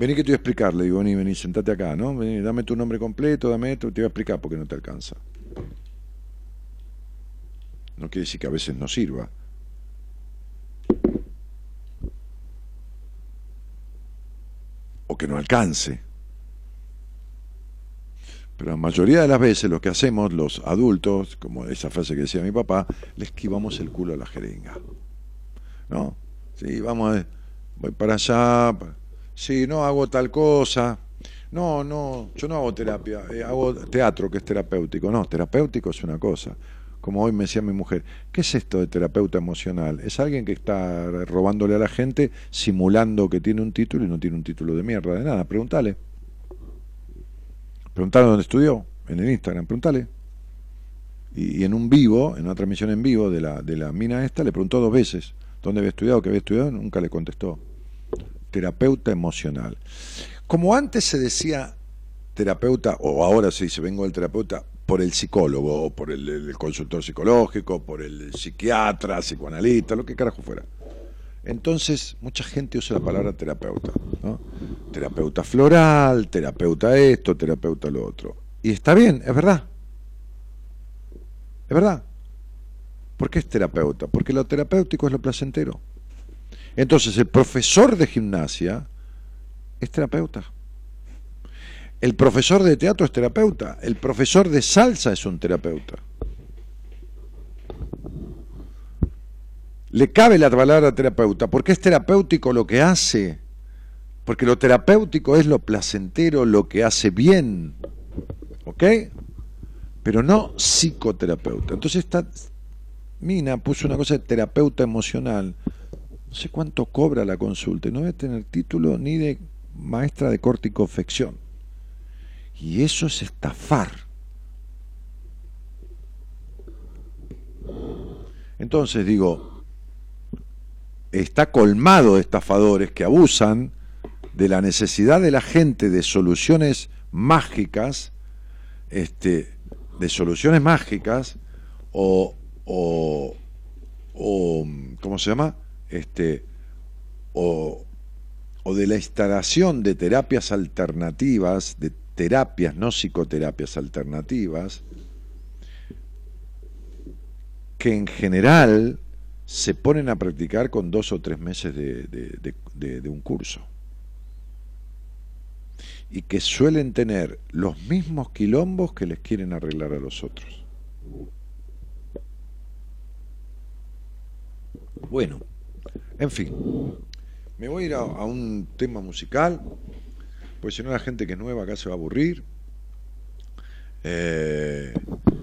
Vení que te voy a explicar, le digo, vení, vení, sentate acá, ¿no? Vení, dame tu nombre completo, dame esto, te voy a explicar por qué no te alcanza. No quiere decir que a veces no sirva. O que no alcance. Pero la mayoría de las veces lo que hacemos los adultos, como esa frase que decía mi papá, le esquivamos el culo a la jeringa. ¿No? Sí, vamos a, voy para allá, sí, no hago tal cosa. No, no, yo no hago terapia, eh, hago teatro que es terapéutico. No, terapéutico es una cosa. Como hoy me decía mi mujer, ¿qué es esto de terapeuta emocional? Es alguien que está robándole a la gente, simulando que tiene un título y no tiene un título de mierda, de nada. Pregúntale. Preguntale dónde estudió, en el Instagram, pregúntale. Y, en un vivo, en una transmisión en vivo de la, de la mina esta, le preguntó dos veces dónde había estudiado, qué había estudiado, nunca le contestó terapeuta emocional. Como antes se decía terapeuta, o ahora se dice vengo del terapeuta, por el psicólogo, o por el, consultor psicológico, por el psiquiatra, psicoanalista, lo que carajo fuera. Entonces, mucha gente usa la palabra terapeuta. Terapeuta floral, terapeuta esto, terapeuta lo otro. Y está bien, es verdad. Es verdad. ¿Por qué es terapeuta? Porque lo terapéutico es lo placentero. Entonces, el profesor de gimnasia es terapeuta. El profesor de teatro es terapeuta. El profesor de salsa es un terapeuta. Le cabe la palabra terapeuta porque es terapéutico lo que hace. Porque lo terapéutico es lo placentero, lo que hace bien. ¿Ok? Pero no psicoterapeuta. Entonces esta mina puso una cosa de terapeuta emocional no sé cuánto cobra la consulta no debe tener título ni de maestra de corte y confección. Y eso es estafar. Entonces digo, está colmado de estafadores que abusan de la necesidad de la gente de soluciones mágicas, este, de soluciones mágicas, o, o, o ¿cómo se llama? Este, o, de la instalación de terapias alternativas, de terapias, no psicoterapias alternativas, que en general se ponen a practicar con dos o tres meses de, un curso. Y que suelen tener los mismos quilombos que les quieren arreglar a los otros. Bueno, en fin, me voy a ir a, un tema musical, pues si no la gente que es nueva acá se va a aburrir. Eh,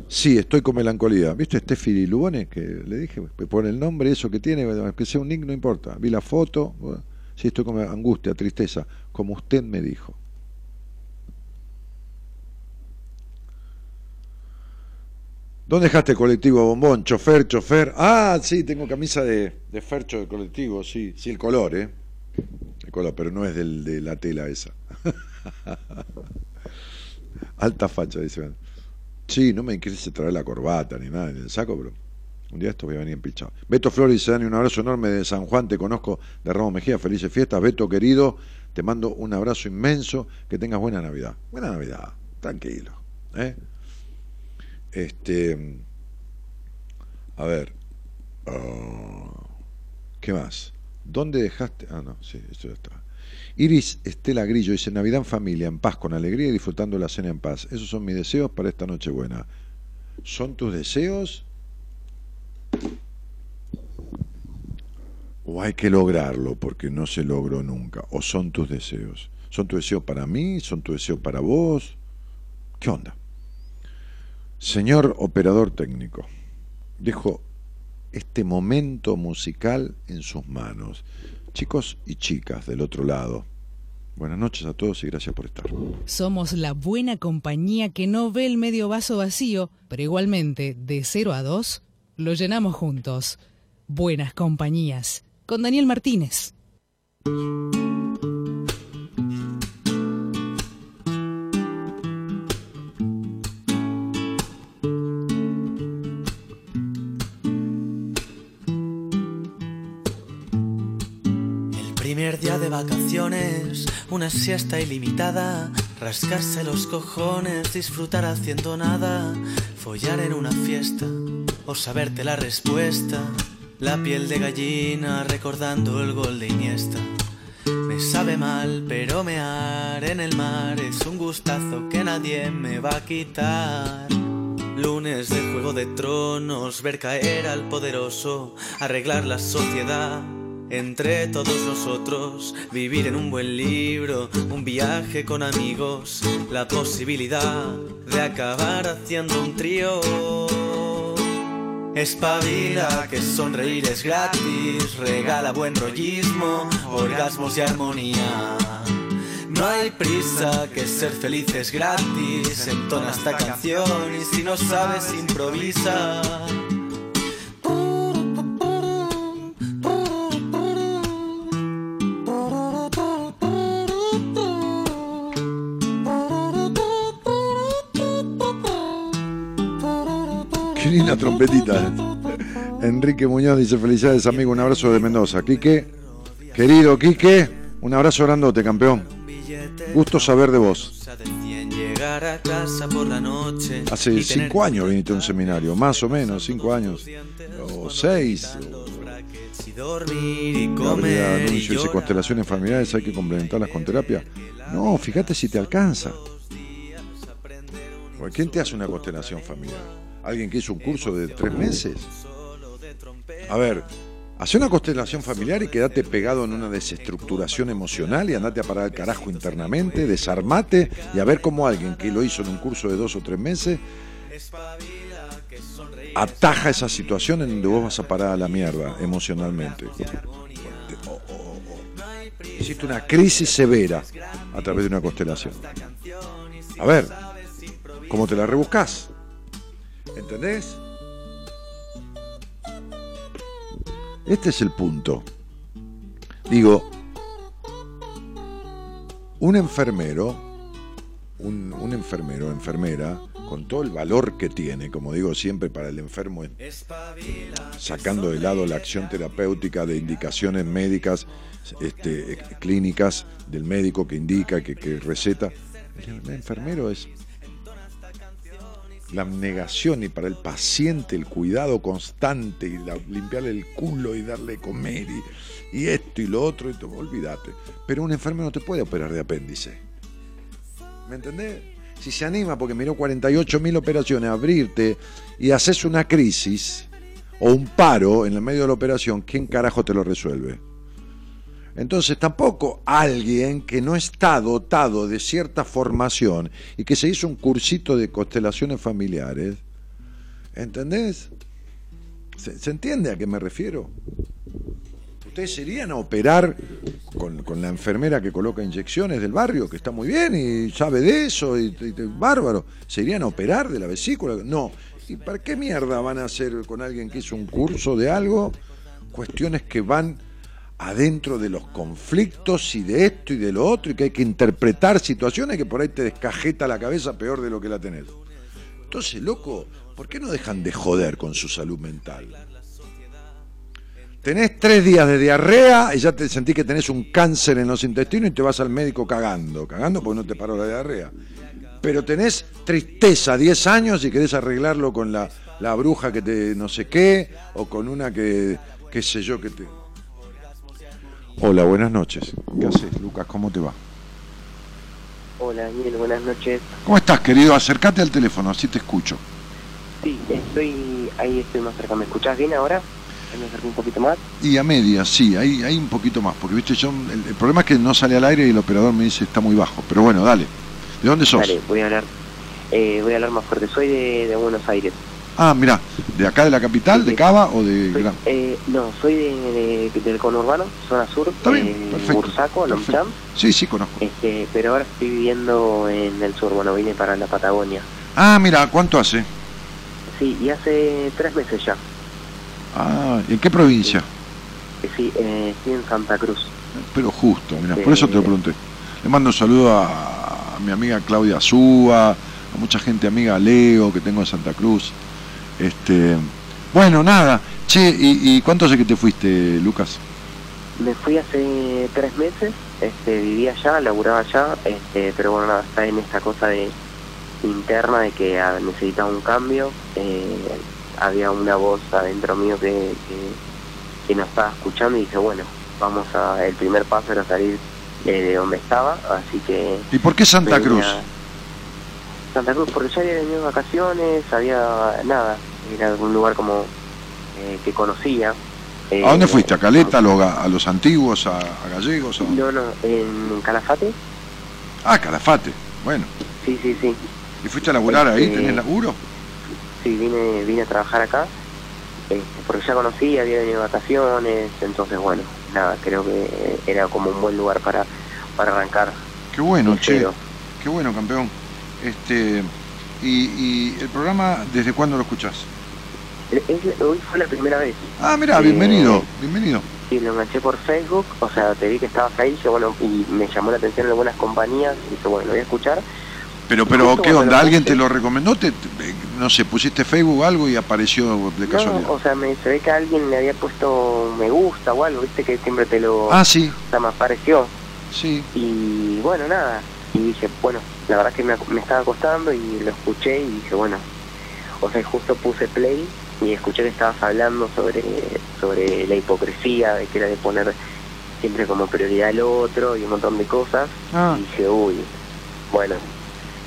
sí, estoy con melancolía. ¿Viste Steffi Lugones? Que le dije, por el nombre, eso que tiene, que sea un nick, no importa. Vi la foto, sí, estoy con angustia, tristeza, como usted me dijo. ¿Dónde dejaste el colectivo bombón? Chofer, chofer. Ah, sí, tengo camisa de, de Fercho de colectivo, sí. Sí, el color, ¿eh? El color, pero no es del, de la tela esa. [laughs] Alta facha, dice. Sí, no me quieres traer la corbata ni nada en el saco, pero un día esto voy a venir empichado. Beto Flores Dani, un abrazo enorme de San Juan, te conozco de Ramos Mejía, felices fiestas. Beto, querido, te mando un abrazo inmenso, que tengas buena Navidad. Buena Navidad, tranquilo. ¿eh? Este, a ver, ah, ¿qué más? ¿Dónde dejaste? Ah, no, sí, esto ya está. Iris Estela Grillo dice, Navidad en familia, en paz, con alegría y disfrutando la cena en paz. Esos son mis deseos para esta noche buena. ¿Son tus deseos? ¿O hay que lograrlo porque no se logró nunca? ¿O son tus deseos? ¿Son tus deseos para mí? ¿Son tus deseos para vos? ¿Qué onda? Señor operador técnico, dejo este momento musical en sus manos. Chicos y chicas del otro lado, Buenas noches a todos y gracias por estar. Somos la buena compañía que no ve el medio vaso vacío, pero igualmente, de 0 a 2, lo llenamos juntos. Buenas compañías. Con Daniel Martínez. Vacaciones, una siesta ilimitada, rascarse los cojones, disfrutar haciendo nada, follar en una fiesta o saberte la respuesta, la piel de gallina recordando el gol de Iniesta. Me sabe mal, pero mear en el mar es un gustazo que nadie me va a quitar. Lunes de Juego de Tronos, ver caer al poderoso, arreglar la sociedad entre todos nosotros, vivir en un buen libro, un viaje con amigos, la posibilidad de acabar haciendo un trío. Espabila que sonreír es gratis, regala buen rollismo, orgasmos y armonía. No hay prisa, que ser feliz es gratis, entona esta canción y si no sabes improvisa. Linda trompetita. Enrique Muñoz dice felicidades amigo, un abrazo de Mendoza. Quique, querido Quique, un abrazo grandote, campeón. Gusto saber de vos. Hace cinco años viniste a un seminario, más o menos, cinco años. O seis. Gabriela Anuncio dice constelaciones familiares, hay que complementarlas con terapia. No, fíjate si te alcanza. ¿Quién te hace una constelación familiar? Alguien que hizo un curso de tres meses. A ver, hace una constelación familiar y quédate pegado en una desestructuración emocional y andate a parar el carajo internamente, desarmate y a ver cómo alguien que lo hizo en un curso de dos o tres meses ataja esa situación en donde vos vas a parar a la mierda emocionalmente. Hiciste una crisis severa a través de una constelación. A ver, ¿cómo te la rebuscas? ¿Entendés? Este es el punto. Digo, un enfermero, un, enfermero, enfermera, con todo el valor que tiene, como digo siempre para el enfermo, sacando de lado la acción terapéutica de indicaciones médicas, este, clínicas del médico que indica, que, que receta, el enfermero es la abnegación y para el paciente el cuidado constante y limpiarle el culo y darle comer y, esto y lo otro, y todo, olvídate. Pero un enfermo no te puede operar de apéndice. ¿Me entendés? Si se anima porque miró 48 mil operaciones a abrirte y haces una crisis o un paro en el medio de la operación, ¿quién carajo te lo resuelve? Entonces tampoco alguien que no está dotado de cierta formación y que se hizo un cursito de constelaciones familiares, ¿entendés? ¿Se, entiende a qué me refiero? Ustedes irían a operar con, la enfermera que coloca inyecciones del barrio, que está muy bien y sabe de eso, y, y, bárbaro. ¿Se irían a operar de la vesícula? No. ¿Y para qué mierda van a hacer con alguien que hizo un curso de algo? Cuestiones que van adentro de los conflictos y de esto y de lo otro y que hay que interpretar situaciones que por ahí te descajeta la cabeza peor de lo que la tenés. Entonces, loco, ¿por qué no dejan de joder con su salud mental? Tenés tres días de diarrea y ya te sentís que tenés un cáncer en los intestinos y te vas al médico cagando, cagando porque no te paró la diarrea. Pero tenés tristeza, 10 años y querés arreglarlo con la, la bruja que te no sé qué o con una que, qué sé yo, que te Hola, buenas noches. ¿Qué haces, Lucas? ¿Cómo te va? Hola, Daniel, buenas noches. ¿Cómo estás, querido? Acércate al teléfono, así te escucho. Sí, estoy ahí, estoy más cerca. ¿Me escuchás bien ahora? ¿Me acerco un poquito más? Y a media, sí, ahí, hay un poquito más, porque viste, yo, el, problema es que no sale al aire y el operador me dice está muy bajo. Pero bueno, dale. ¿De dónde sos? Dale, voy a hablar, eh, voy a hablar más fuerte. Soy de, Buenos Aires. Ah, mira, ¿de acá de la capital, de Cava o de Soy- Gran? eh, no, soy de, de- del conurbano, zona sur, Está bien, eh, perfecto, Bursaco, perfecto. Longchamp, Sí, sí, conozco. este, pero ahora estoy viviendo en el sur, bueno, vine para la Patagonia. Ah, mira, ¿cuánto hace? Sí, y hace tres meses ya. Ah, ¿y en qué provincia? Eh, Sí, eh, estoy en Santa Cruz. Pero justo, mira, Sí. por eso te lo pregunté. Le mando un saludo a, a mi amiga Claudia Súa, a mucha gente amiga Leo que tengo en Santa Cruz. Este, bueno, nada. Che, ¿y, y cuánto hace que te fuiste, Lucas? Me fui hace tres meses, este, vivía allá, laburaba allá, este, pero bueno, nada, está en esta cosa de interna de que ah, necesitaba un cambio. eh, había una voz adentro mío que, que, que no estaba escuchando y dije, bueno, vamos a, el primer paso era salir eh, de donde estaba, así que... ¿Y por qué Santa Cruz? Santa Cruz, porque ya había venido de vacaciones, había nada, era un lugar como eh, que conocía. eh, ¿A dónde fuiste? ¿A Caleta, a, los antiguos, a, a Gallegos? a? No, no, en Calafate. Ah, Calafate. Bueno. Sí, sí, sí. ¿Y fuiste a laburar ahí? Este- ¿Tenés laburo? Sí, vine, vine a trabajar acá. este, porque ya conocí, había venido de vacaciones. Entonces, bueno, nada, creo que era como un buen lugar para, para arrancar. Qué bueno, che. Qué bueno, campeón. Este, y, y el programa, ¿desde cuándo lo escuchás? Es- es- hoy fue la primera vez. Ah, mira, Eh, bienvenido, bienvenido. Sí, lo enganché por Facebook. O sea, te vi que estabas ahí. Dije, bueno, y me llamó la atención algunas compañías. Y dije, bueno, lo voy a escuchar. Pero, pero, ¿qué onda? ¿Alguien te lo recomendó? ¿Te, te- no sé, pusiste Facebook o algo y apareció de casualidad? No, o sea, me, se ve que alguien le había puesto me gusta o algo, viste que siempre te lo... Ah, sí, o sea, me apareció. sí. Y bueno, nada. Y dije, bueno, la verdad que me, me estaba costando y lo escuché y dije, bueno. O sea, justo puse play y escuché que estabas hablando sobre, sobre la hipocresía, de que era de poner siempre como prioridad al otro y un montón de cosas. Ah, Y dije, uy, bueno,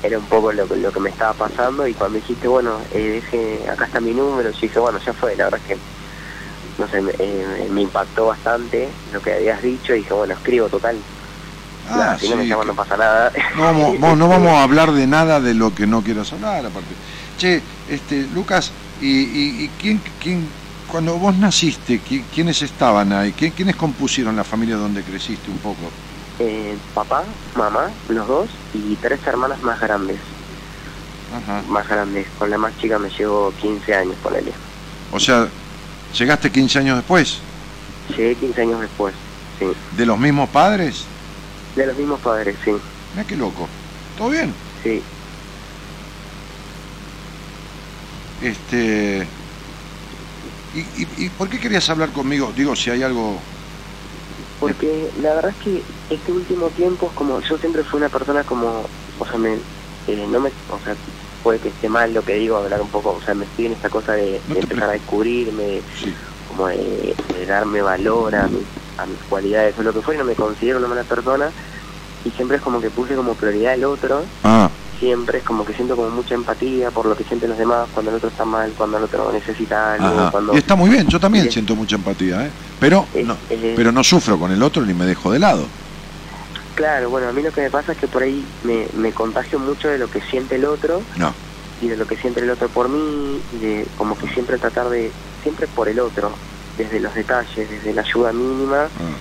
era un poco lo, que- lo que me estaba pasando y cuando dijiste, bueno, eh, deje, acá está mi número, yo dije, bueno, ya fue, la verdad es que, no sé, me, eh, me impactó bastante lo que habías dicho y dije, bueno, escribo total, ah, Nada, si no me sí, llaman que- no pasa nada. No vamos, [laughs] vos- no vamos a hablar de nada de lo que no quieras hablar, aparte. Che, este, Lucas, ¿y, y, y quién, quién, cuando vos naciste, qui- quiénes estaban ahí? ¿Qui- ¿Quiénes compusieron la familia donde creciste un poco? Eh, papá, mamá, los dos y tres hermanas más grandes, Ajá. más grandes, con la más chica me llevo 15 años, ponele. O sea, llegaste 15 años después, Llegué 15 años después, sí. de los mismos padres. De los mismos padres, sí, Mira qué loco. ¿Todo bien? sí. Este. ¿Y, y, y por qué querías hablar conmigo? Digo, si hay algo. Porque la verdad es que este último tiempo es como, yo siempre fui una persona como, o sea, me, eh, no me, o sea, puede que esté mal lo que digo, hablar un poco, o sea, me estoy en esta cosa de, No de te empezar a descubrirme, de- Sí. Como de, de darme valor a mis, a mis cualidades o lo que fuera, no me considero una mala persona y siempre es como que puse como prioridad al otro, Ah, siempre es como que siento como mucha empatía por lo que sienten los demás, cuando el otro está mal, cuando el otro necesita algo, ajá. cuando... Y está muy bien, yo también siento mucha empatía, ¿eh? Pero no, pero no sufro con el otro ni me dejo de lado. Claro, bueno, a mí lo que me pasa es que por ahí me, me contagio mucho de lo que siente el otro No. y de lo que siente el otro por mí, y de como que siempre tratar de, siempre por el otro, desde los detalles, desde la ayuda mínima. Ah.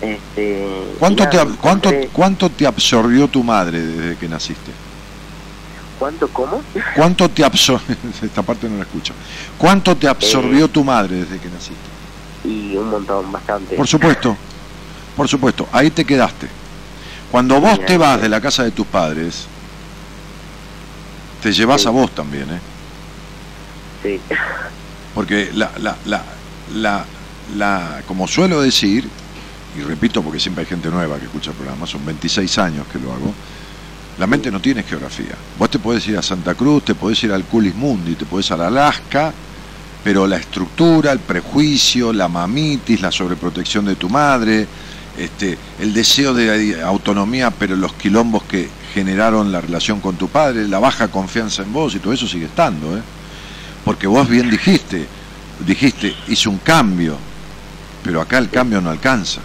Este, ¿Cuánto, te, cuánto, encontré- ¿Cuánto te absorbió tu madre desde que naciste? ¿Cuánto cómo? ¿Cuánto te absorbió? [laughs] Esta parte no la escucho. ¿Cuánto te absorbió tu madre desde que naciste? Y un montón, bastante. Por supuesto, por supuesto, ahí te quedaste. Cuando vos Mira, te vas eh. de la casa de tus padres, te llevas Sí. a vos también, ¿eh? Sí, Porque la, la, la, la, la, como suelo decir, y repito porque siempre hay gente nueva que escucha el programa, son 26 años que lo hago, la mente no tiene geografía. Vos te podés ir a Santa Cruz, te podés ir al Culis Mundi, te podés ir a Alaska, pero la estructura, el prejuicio, la mamitis, la sobreprotección de tu madre, este, el deseo de autonomía, pero los quilombos que generaron la relación con tu padre, la baja confianza en vos y todo eso sigue estando, ¿eh? Porque vos bien dijiste, dijiste, hice un cambio, pero acá el cambio no alcanza.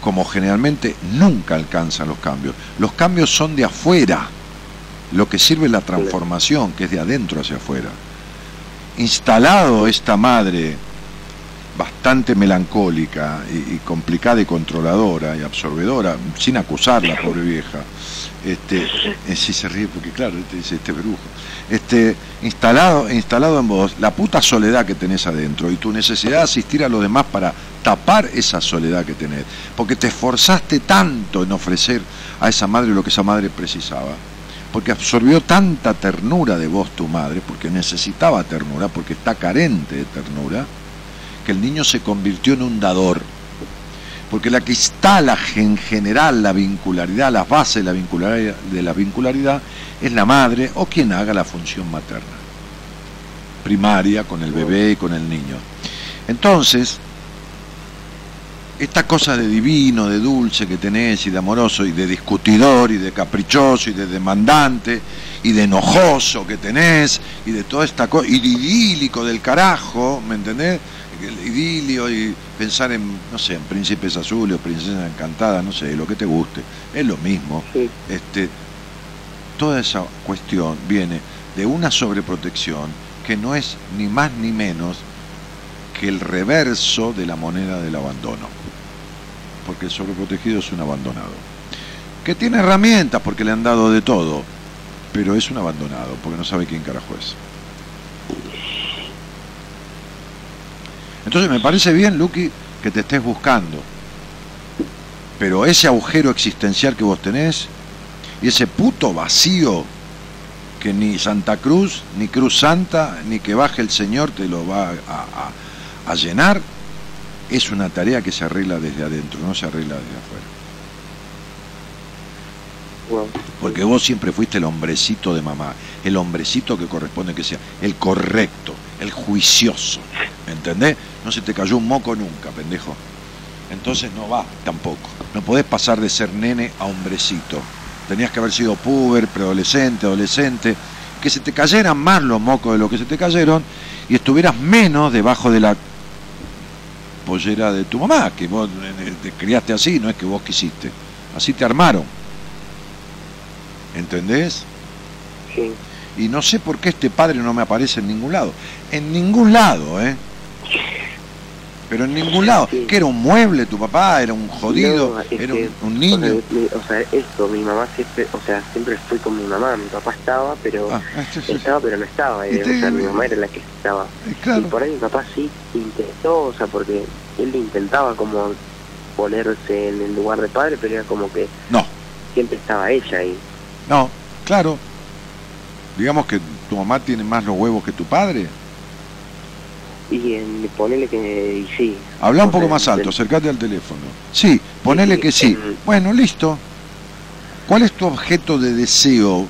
Como generalmente nunca alcanzan los cambios. Los cambios son de afuera. Lo que sirve es la transformación, que es de adentro hacia afuera. instalado esta madre bastante melancólica y, complicada y controladora y absorbedora, sin acusarla, pobre vieja, este, eh, si se ríe porque claro, te dice este brujo, este, instalado, instalado en vos la puta soledad que tenés adentro y tu necesidad de asistir a los demás para tapar esa soledad que tenés, porque te esforzaste tanto en ofrecer a esa madre lo que esa madre precisaba, porque absorbió tanta ternura de vos tu madre, porque necesitaba ternura, porque está carente de ternura, que el niño se convirtió en un dador. Porque la que instala en general la vincularidad, las bases de la vincularidad, de la vincularidad es la madre o quien haga la función materna, primaria con el bebé y con el niño. Entonces, esta cosa de divino, de dulce que tenés y de amoroso y de discutidor y de caprichoso y de demandante y de enojoso que tenés y de toda esta cosa y de idílico del carajo, ¿me entendés? El idilio y pensar en, no sé, en príncipes azules o princesas encantadas, no sé, lo que te guste, es lo mismo. Este, toda esa cuestión viene de una sobreprotección que no es ni más ni menos que el reverso de la moneda del abandono. Porque el sobreprotegido es un abandonado. Que tiene herramientas porque le han dado de todo, pero es un abandonado porque no sabe quién carajo es. Entonces me parece bien, Lucky, que te estés buscando. Pero ese agujero existencial que vos tenés y ese puto vacío que ni Santa Cruz, ni Cruz Santa, ni que baje el Señor te lo va a, a llenar, es una tarea que se arregla desde adentro, no se arregla desde afuera. Porque vos siempre fuiste el hombrecito de mamá, el hombrecito que corresponde que sea, el correcto, el juicioso, ¿entendés? No se te cayó un moco nunca, pendejo. Entonces no va tampoco. No podés pasar de ser nene a hombrecito. Tenías que haber sido puber, preadolescente, adolescente, que se te cayeran más los mocos de lo que se te cayeron y estuvieras menos debajo de la pollera de tu mamá, que vos eh, te criaste así, no es que vos quisiste. Así te armaron. ¿Entendés? Sí. Y no sé por qué este padre no me aparece en ningún lado. En ningún lado, ¿eh? Pero en ningún lado. Que era un mueble tu papá, era un jodido, era un, niño. O sea, esto, mi mamá siempre, o sea, siempre fui con mi mamá. Mi papá estaba, pero ah, estaba, pero no estaba. Eh, o sea, mi mamá era la que estaba. Y por ahí mi papá sí intentó, o sea, porque él intentaba como ponerse en el lugar de padre, pero era como que no. siempre estaba ella ahí. No, claro. Digamos que tu mamá tiene más los huevos que tu padre. Y en, ponele que sí. Habla un poco más alto, acercate al teléfono. Sí, ponele que sí. Bueno, listo. ¿Cuál es tu objeto de deseo,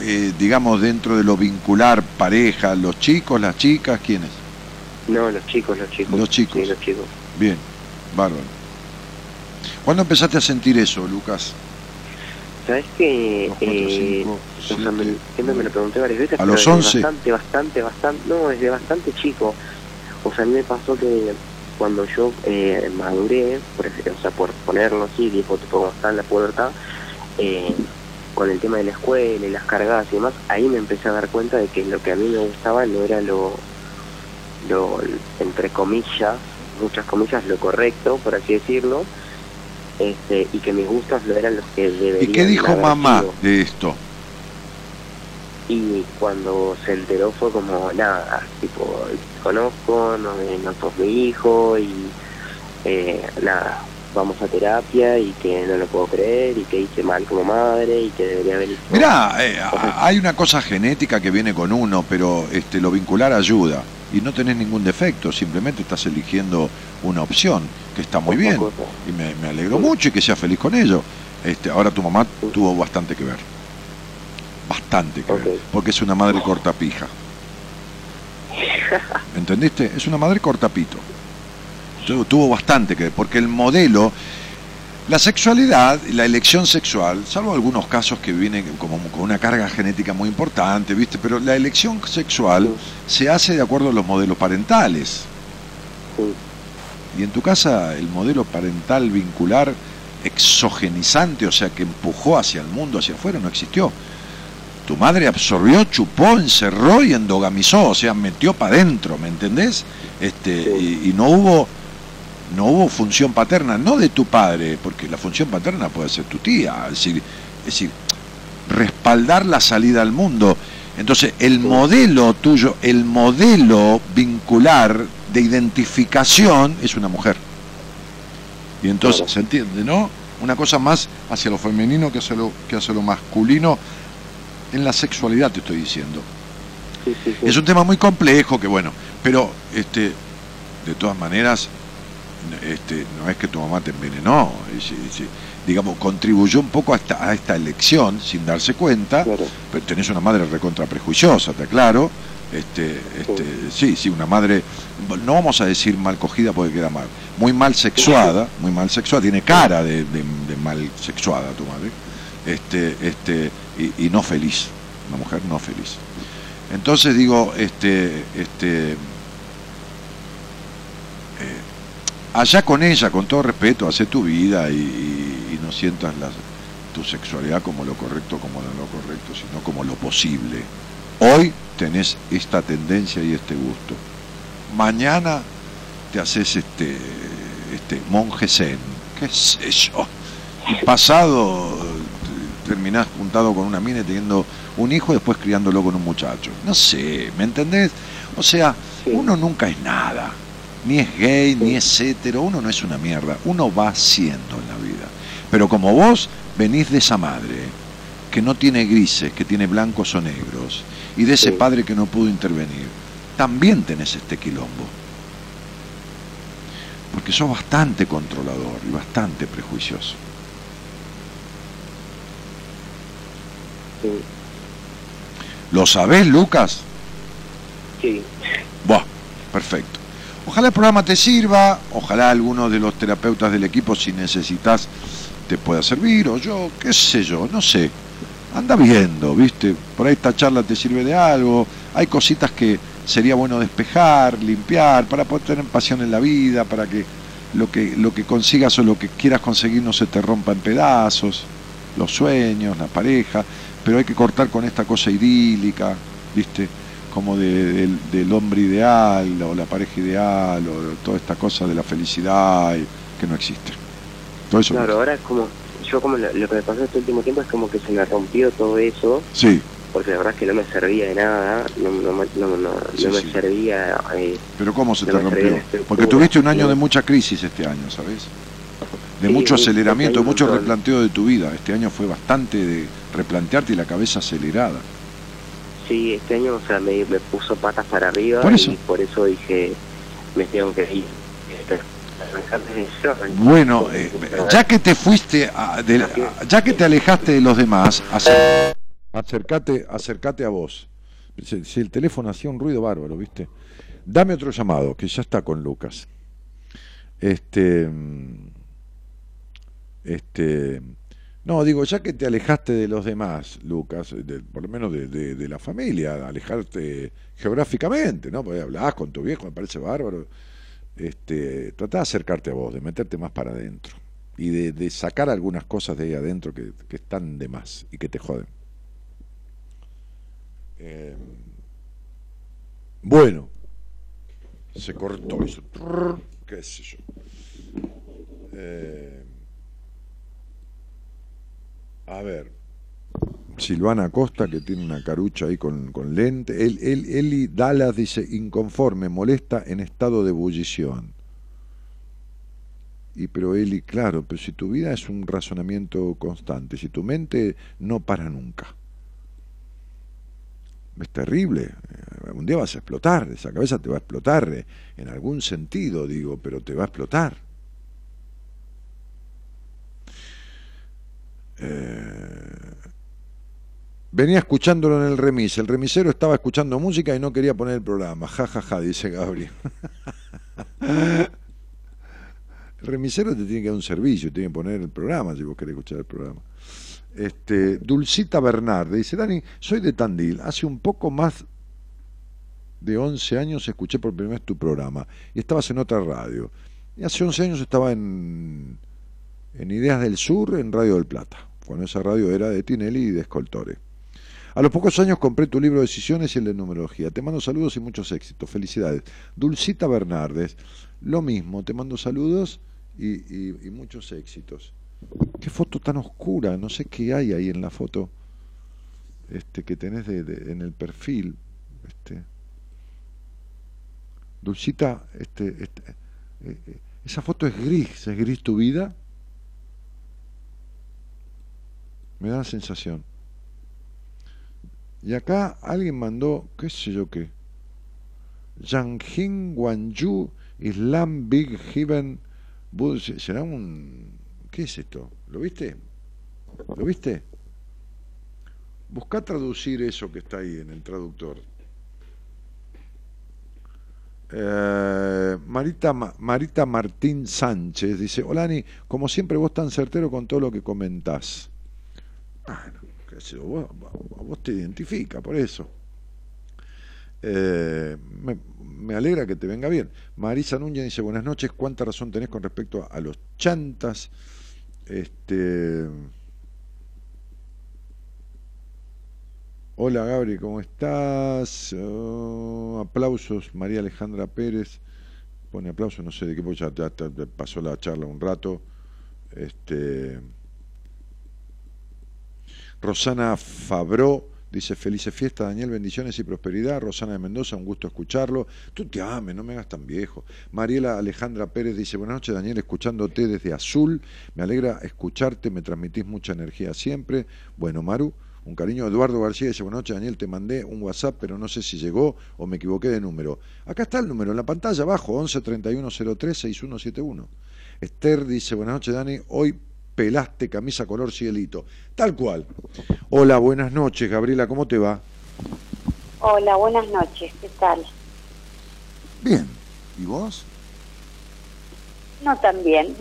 eh, digamos, dentro de lo vincular, pareja, los chicos, las chicas, quiénes? No, los chicos, los chicos. Los chicos. los chicos. Bien, bárbaro. ¿Cuándo empezaste a sentir eso, Lucas? ¿Sabes que eh, me, me, lo pregunté varias veces. A los 11. Bastante, bastante, bastante. No, desde bastante chico. O sea, a mí me pasó que cuando yo eh, maduré, por, o sea, por ponerlo así, tipo, tipo está en la pubertad, eh, con el tema de la escuela y las cargadas y demás, ahí me empecé a dar cuenta de que lo que a mí me gustaba no era lo, lo entre comillas, muchas comillas, lo correcto, por así decirlo, este, y que mis gustos no eran los que deberían ¿Y qué dijo mamá de esto? Y cuando se enteró fue como, nada, tipo, conozco, no, no sos mi hijo y eh, nada, vamos a terapia y que no lo puedo creer y que hice mal como madre y que debería haber hecho... Mirá, eh, hay una cosa genética que viene con uno, pero este, lo vincular ayuda. Y no tenés ningún defecto, simplemente estás eligiendo una opción que está muy bien y me, me alegro mucho y que seas feliz con ello. Este, ahora tu mamá tuvo bastante que ver, bastante que ver, porque es una madre cortapija. ¿Entendiste? Es una madre cortapito. Tuvo bastante que ver, porque el modelo la sexualidad, la elección sexual, salvo algunos casos que vienen como con una carga genética muy importante, ¿viste? Pero la elección sexual se hace de acuerdo a los modelos parentales. Y en tu casa el modelo parental vincular exogenizante, o sea, que empujó hacia el mundo, hacia afuera, no existió. tu madre absorbió, chupó, encerró y endogamizó, o sea, metió para adentro, ¿me entendés? Este, y, no hubo no hubo función paterna, no de tu padre, porque la función paterna puede ser tu tía, es decir, es decir respaldar la salida al mundo. Entonces, el modelo tuyo, el modelo vincular de identificación es una mujer. Y entonces, ¿se entiende, no? Una cosa más hacia lo femenino que hacia lo, que hacia lo masculino en la sexualidad, te estoy diciendo. Es un tema muy complejo que, bueno, pero este, de todas maneras, este, no es que tu mamá te envenenó, digamos, contribuyó un poco a esta, a esta elección sin darse cuenta, pero tenés una madre recontra prejuiciosa, te aclaro, este, este, sí, sí, una madre, no vamos a decir mal cogida porque queda mal, muy mal sexuada, [laughs] muy mal sexuada, tiene cara de, mal sexuada tu madre, este, este, y, no feliz, una mujer no feliz. Entonces digo, este, este, allá con ella, con todo respeto, hace tu vida y, no sientas tu sexualidad como lo correcto, como no lo correcto, sino como lo posible. Hoy tenés esta tendencia y este gusto. Mañana te haces este, este monje zen, qué sé yo. Y pasado terminás juntado con una mina y teniendo un hijo y después criándolo con un muchacho. No sé, ¿me entendés? O sea, uno nunca es nada ni es gay, ni es hetero, uno no es una mierda, uno va siendo en la vida. Pero como vos venís de esa madre, que no tiene grises, que tiene blancos o negros, y de ese padre que no pudo intervenir, también tenés este quilombo. Porque sos bastante controlador y bastante prejuicioso. ¿Lo sabés, Lucas? Sí. Buah, perfecto. Ojalá el programa te sirva, ojalá alguno de los terapeutas del equipo, si necesitas, te pueda servir, o yo, qué sé yo, no sé. Anda viendo, ¿viste? Por ahí esta charla te sirve de algo. Hay cositas que sería bueno despejar, limpiar, para poder tener pasión en la vida, para que lo que, lo que consigas o lo que quieras conseguir no se te rompa en pedazos, los sueños, la pareja, pero hay que cortar con esta cosa idílica, ¿viste? como de, del, hombre ideal o la pareja ideal o toda esta cosa de la felicidad que no existe. Todo eso claro, ahora es como, yo como lo, que me pasó este último tiempo es como que se me rompió todo eso. Sí. Porque la verdad es que no me servía de nada, no, no, no, no me servía... Eh, ¿Pero cómo se te rompió? Porque tuviste un año de mucha crisis este año, ¿sabes? De mucho aceleramiento, de mucho replanteo de tu vida. Este año fue bastante de replantearte y la cabeza acelerada sí, este año, o sea, me, puso patas para arriba y por eso dije, me tengo que ir. Bueno, eh, ya que te fuiste, ya que te alejaste de los demás, acércate a vos. Si, el teléfono hacía un ruido bárbaro, ¿viste? Dame otro llamado, que ya está con Lucas. Este, mm, este, no, digo, ya que te alejaste de los demás, Lucas, por lo menos de, la familia, alejarte geográficamente, ¿no? Porque hablás con tu viejo, me parece bárbaro. Este, tratá de acercarte a vos, de meterte más para adentro y de, sacar algunas cosas de ahí adentro que, están de más y que te joden. Eh, bueno, se cortó eso. ¿Qué sé yo? Eh, a ver. Silvana Costa, que tiene una carucha ahí con, lente. El, el, Eli Dallas dice, inconforme, molesta en estado de ebullición. Y pero Eli, claro, pero si tu vida es un razonamiento constante, si tu mente no para nunca, es terrible. Un día vas a explotar, esa cabeza te va a explotar, eh, en algún sentido digo, pero te va a explotar. Eh, venía escuchándolo en el remis. El remisero estaba escuchando música y no quería poner el programa. Ja, ja, ja, dice Gabriel. [laughs] el remisero te tiene que dar un servicio, tiene que poner el programa si vos querés escuchar el programa. Este, Dulcita Bernard dice, Dani, soy de Tandil. Hace un poco más de 11 años escuché por primera vez tu programa y estabas en otra radio. Y hace 11 años estaba en, en Ideas del Sur, en Radio del Plata cuando esa radio era de Tinelli y de Escoltore. A los pocos años compré tu libro de decisiones y el de numerología. Te mando saludos y muchos éxitos. Felicidades. Dulcita Bernardes, lo mismo. Te mando saludos y, muchos éxitos. Qué foto tan oscura. No sé qué hay ahí en la foto este, que tenés de, en el perfil. Este. Dulcita, este, este eh, eh, esa foto es gris. ¿Es gris tu vida? Me da la sensación. Y acá alguien mandó, qué sé yo qué. Yanjin Wanju Islam Big Heaven ¿Será un... ¿Qué es esto? ¿Lo viste? ¿Lo viste? Busca traducir eso que está ahí en el traductor. Eh, Marita, Marita Martín Sánchez dice, Olani, como siempre vos tan certero con todo lo que comentás. Bueno, vos, te identifica, por eso. Eh, me, alegra que te venga bien. Marisa Núñez dice, buenas noches, ¿cuánta razón tenés con respecto a, los chantas? Este... Hola Gabri, ¿cómo estás? Oh, aplausos, María Alejandra Pérez. Pone aplausos, no sé de qué, pues ya, pasó la charla un rato. Este... Rosana Fabró Dice, felices fiestas, Daniel, bendiciones y prosperidad. Rosana de Mendoza, un gusto escucharlo. Tú te ames, no me hagas tan viejo. Mariela Alejandra Pérez dice, buenas noches, Daniel, escuchándote desde Azul. Me alegra escucharte, me transmitís mucha energía siempre. Bueno, Maru, un cariño. Eduardo García dice, buenas noches, Daniel, te mandé un WhatsApp, pero no sé si llegó o me equivoqué de número. Acá está el número, en la pantalla abajo, 11 31 03 6171. Esther dice, buenas noches, Dani, hoy pelaste camisa color cielito. Tal cual. Hola, buenas noches, Gabriela, ¿cómo te va? Hola, buenas noches, ¿qué tal? Bien, ¿y vos? No tan bien.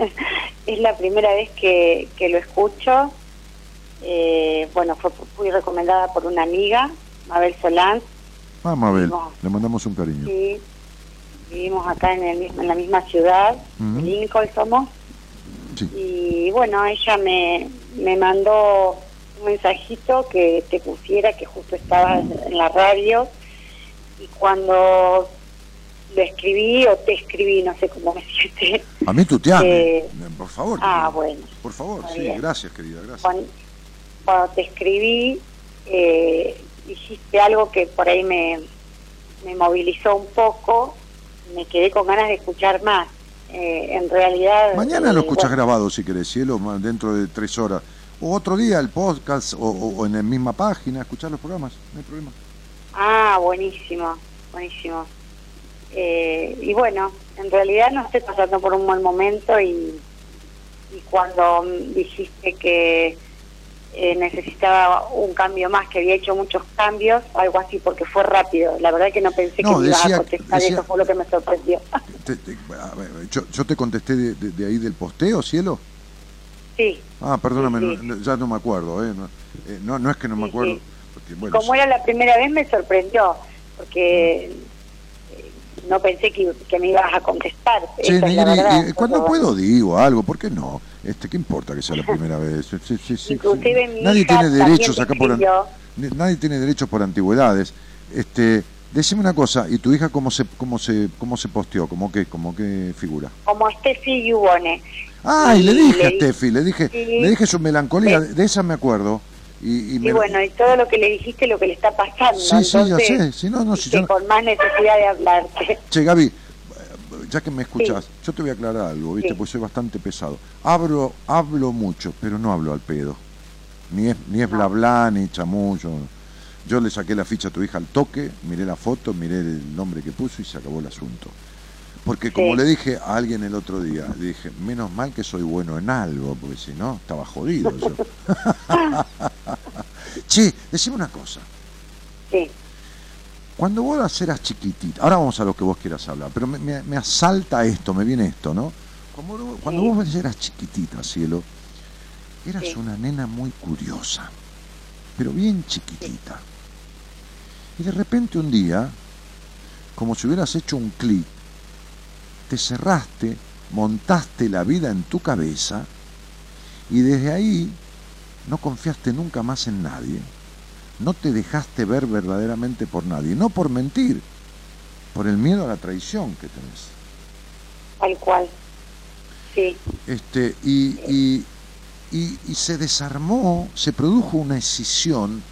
[laughs] es la primera vez que, lo escucho. Eh, bueno, fue, fui recomendada por una amiga, Mabel Solán. Ah, Mabel, le mandamos un cariño. Sí, vivimos acá en, el, en la misma ciudad, Lincoln somos. Y bueno, ella me, me mandó un mensajito que te pusiera, que justo estaba en la radio, y cuando lo escribí o te escribí, no sé cómo me [laughs] siente. A mí tú te eh, por favor. Ah, bueno. Por favor, sí, gracias querida, gracias. Cuando, te escribí, eh, dijiste algo que por ahí me, me movilizó un poco, me quedé con ganas de escuchar más. Eh, en realidad... Mañana lo eh, escuchas grabado si querés, cielo, dentro de tres horas. O otro día el podcast o, en la misma página, escuchar los programas, no hay problema. Ah, buenísimo, buenísimo. Eh, y bueno, en realidad no estoy pasando por un buen momento y, y cuando dijiste que eh, necesitaba un cambio más, que había hecho muchos cambios, algo así, porque fue rápido. La verdad que no pensé que me ibas a contestar, eso fue lo que me sorprendió. [laughs] yo, te contesté de, ahí del posteo, cielo. Sí. Ah, perdóname, ya no me acuerdo, ¿eh? eh no, no, es que no me acuerdo. Como era la primera vez me sorprendió, porque no pensé que, me ibas a contestar. Sí, cuando puedo digo algo, ¿por qué no? Este, ¿Qué importa que sea la primera vez? nadie tiene derechos acá por nadie tiene derechos por antigüedades. Este, decime una cosa, ¿y tu hija cómo se cómo se cómo se posteó? ¿Cómo qué, cómo qué figura? Como Steffi Yubone. Ah, y, le dije a Steffi, le dije, le dije su melancolía, de esa me acuerdo. Y, bueno, y todo lo que le dijiste, lo que le está pasando. Sí, sí, ya sé. Si no, no, si Con más necesidad de hablarte. Che, Gaby, ya que me escuchas, yo te voy a aclarar algo, ¿viste? Porque soy bastante pesado. Hablo, hablo mucho, pero no hablo al pedo. Ni es, ni es bla bla, ni chamullo. Yo le saqué la ficha a tu hija al toque, miré la foto, miré el nombre que puso y se acabó el asunto. Porque como le dije a alguien el otro día, le dije, menos mal que soy bueno en algo, porque si no, estaba jodido yo. [laughs] [laughs] che, decime una cosa. Sí. Cuando vos eras chiquitita, ahora vamos a lo que vos quieras hablar, pero me, asalta esto, me viene esto, ¿no? cuando vos eras chiquitita, cielo, eras una nena muy curiosa, pero bien chiquitita. Y de repente un día, como si hubieras hecho un clic, te cerraste, montaste la vida en tu cabeza y desde ahí no confiaste nunca más en nadie, no te dejaste ver verdaderamente por nadie, no por mentir, por el miedo a la traición que tenés. Tal cual. Sí. Este, y, y, y, se desarmó, se produjo una escisión,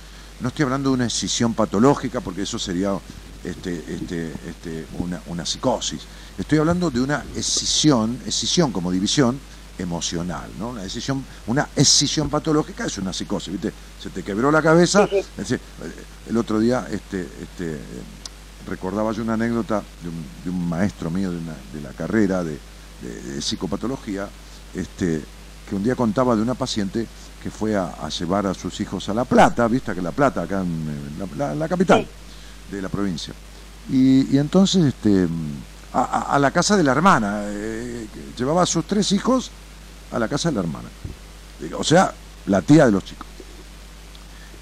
no estoy hablando de una escisión patológica, porque eso sería este, este, este, una, una psicosis, estoy hablando de una escisión, escisión como división, emocional, ¿no? Una decisión, una escisión patológica es una psicosis, ¿viste? Se te quebró la cabeza. El otro día este, este, recordaba yo una anécdota de un, maestro mío de, de la carrera de, psicopatología, este, que un día contaba de una paciente que fue a, llevar a sus hijos a La Plata, viste que La Plata, acá en la, capital de la provincia. Y, entonces este, a, la casa de la hermana, eh, llevaba a sus tres hijos a la casa de la hermana. O sea, la tía de los chicos.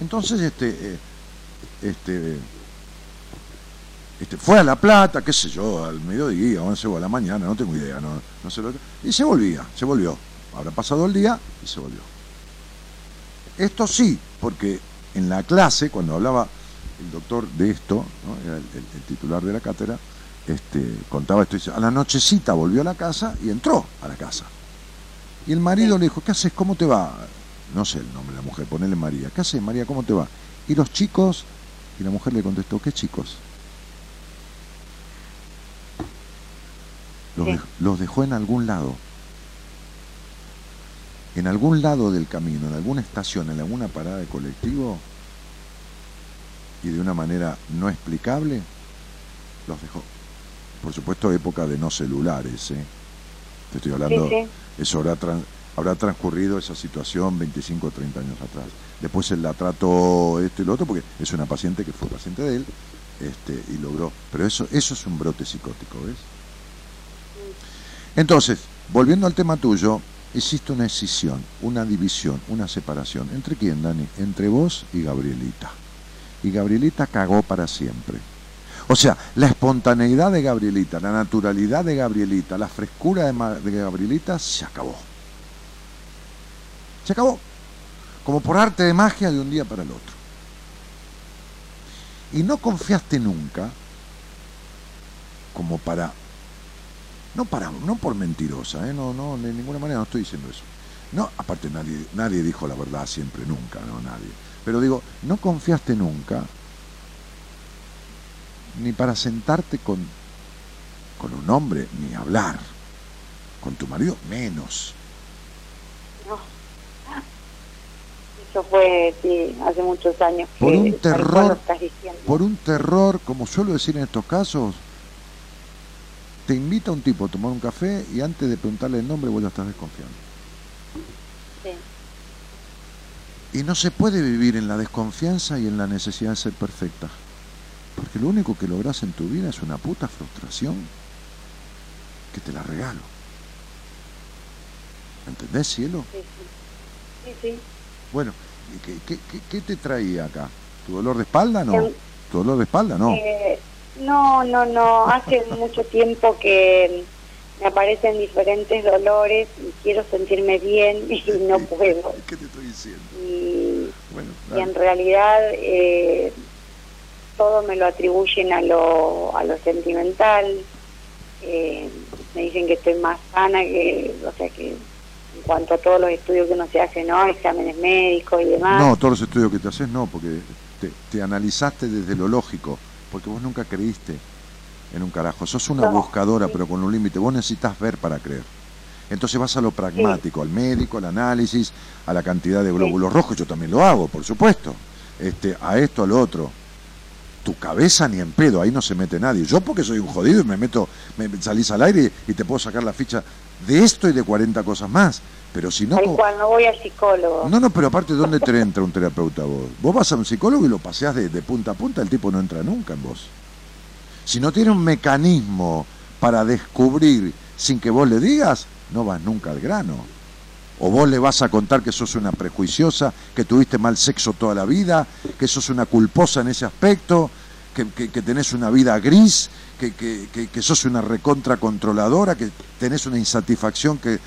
Entonces, este, eh, este, este, fue a La Plata, qué sé yo, al mediodía, 11 o a la mañana, no tengo idea, no, sé lo y se volvía, se volvió. Habrá pasado el día y se volvió. Esto sí, porque en la clase, cuando hablaba el doctor de esto, era el, titular de la cátedra, este, contaba esto, a la nochecita volvió a la casa y entró a la casa. Y el marido le dijo, ¿qué haces? ¿Cómo te va? No sé el nombre de la mujer, ponele María. ¿Qué haces, María? ¿Cómo te va? Y los chicos, y la mujer le contestó, ¿qué chicos? Los, los dejó en algún lado. En algún lado del camino, en alguna estación, en alguna parada de colectivo, y de una manera no explicable, los dejó. Por supuesto, época de no celulares, ¿eh? Te estoy hablando, eso habrá, habrá transcurrido esa situación 25 o 30 años atrás. Después él la trató esto y lo otro, porque es una paciente que fue paciente de él, este, y logró. Pero eso, eso es un brote psicótico, ¿ves? Entonces, volviendo al tema tuyo, existe una escisión, una división, una separación. ¿Entre quién, Dani? Entre vos y Gabrielita. Y Gabrielita cagó para siempre. O sea, la espontaneidad de Gabrielita, la naturalidad de Gabrielita, la frescura de, Gabrielita se acabó. Se acabó. Como por arte de magia de un día para el otro. Y no confiaste nunca como para no para no por mentirosa ¿eh? no no de ninguna manera no estoy diciendo eso no aparte nadie nadie dijo la verdad siempre nunca no nadie pero digo no confiaste nunca ni para sentarte con, con un hombre, ni hablar. Con tu marido, menos. No. Eso fue, sí, hace muchos años. Por un terror, por un terror, como suelo decir en estos casos, te invita un tipo a tomar un café y antes de preguntarle el nombre vos ya estás desconfiando. Sí. Y no se puede vivir en la desconfianza y en la necesidad de ser perfecta. Porque lo único que logras en tu vida es una puta frustración que te la regalo. ¿Entendés, cielo? Sí, sí. sí, Bueno, ¿qué, qué, te traía acá? ¿Tu dolor de espalda? No. ¿Tu dolor de espalda? No. Eh, no, no, no. Hace [laughs] mucho tiempo que me aparecen diferentes dolores y quiero sentirme bien y [laughs] no puedo. ¿Qué te estoy diciendo? Y, bueno, y en realidad... Eh, todo me lo atribuyen a lo, a lo sentimental. Eh, me dicen que estoy más sana, que, o sea que en cuanto a todos los estudios que uno se hace, ¿no? Exámenes médicos y demás. No, todos los estudios que te haces no, porque te, analizaste desde lo lógico, porque vos nunca creíste en un carajo. Sos una buscadora, pero con un límite. Vos necesitas ver para creer. Entonces vas a lo pragmático, al médico, al análisis, a la cantidad de glóbulos rojos. Yo también lo hago, por supuesto. Este, a esto, a lo otro tu cabeza ni en pedo, ahí no se mete nadie. Yo porque soy un jodido y me meto, me salís al aire y te puedo sacar la ficha de esto y de 40 cosas más. Pero si no... Cuando voy al psicólogo. No, no, pero aparte, ¿dónde te entra un terapeuta vos? Vos vas a un psicólogo y lo paseás de, de punta a punta, el tipo no entra nunca en vos. Si no tiene un mecanismo para descubrir sin que vos le digas, no vas nunca al grano. O vos le vas a contar que sos una prejuiciosa, que tuviste mal sexo toda la vida, que sos una culposa en ese aspecto, que, tenés una vida gris, que, que, sos una recontra controladora, que tenés una insatisfacción que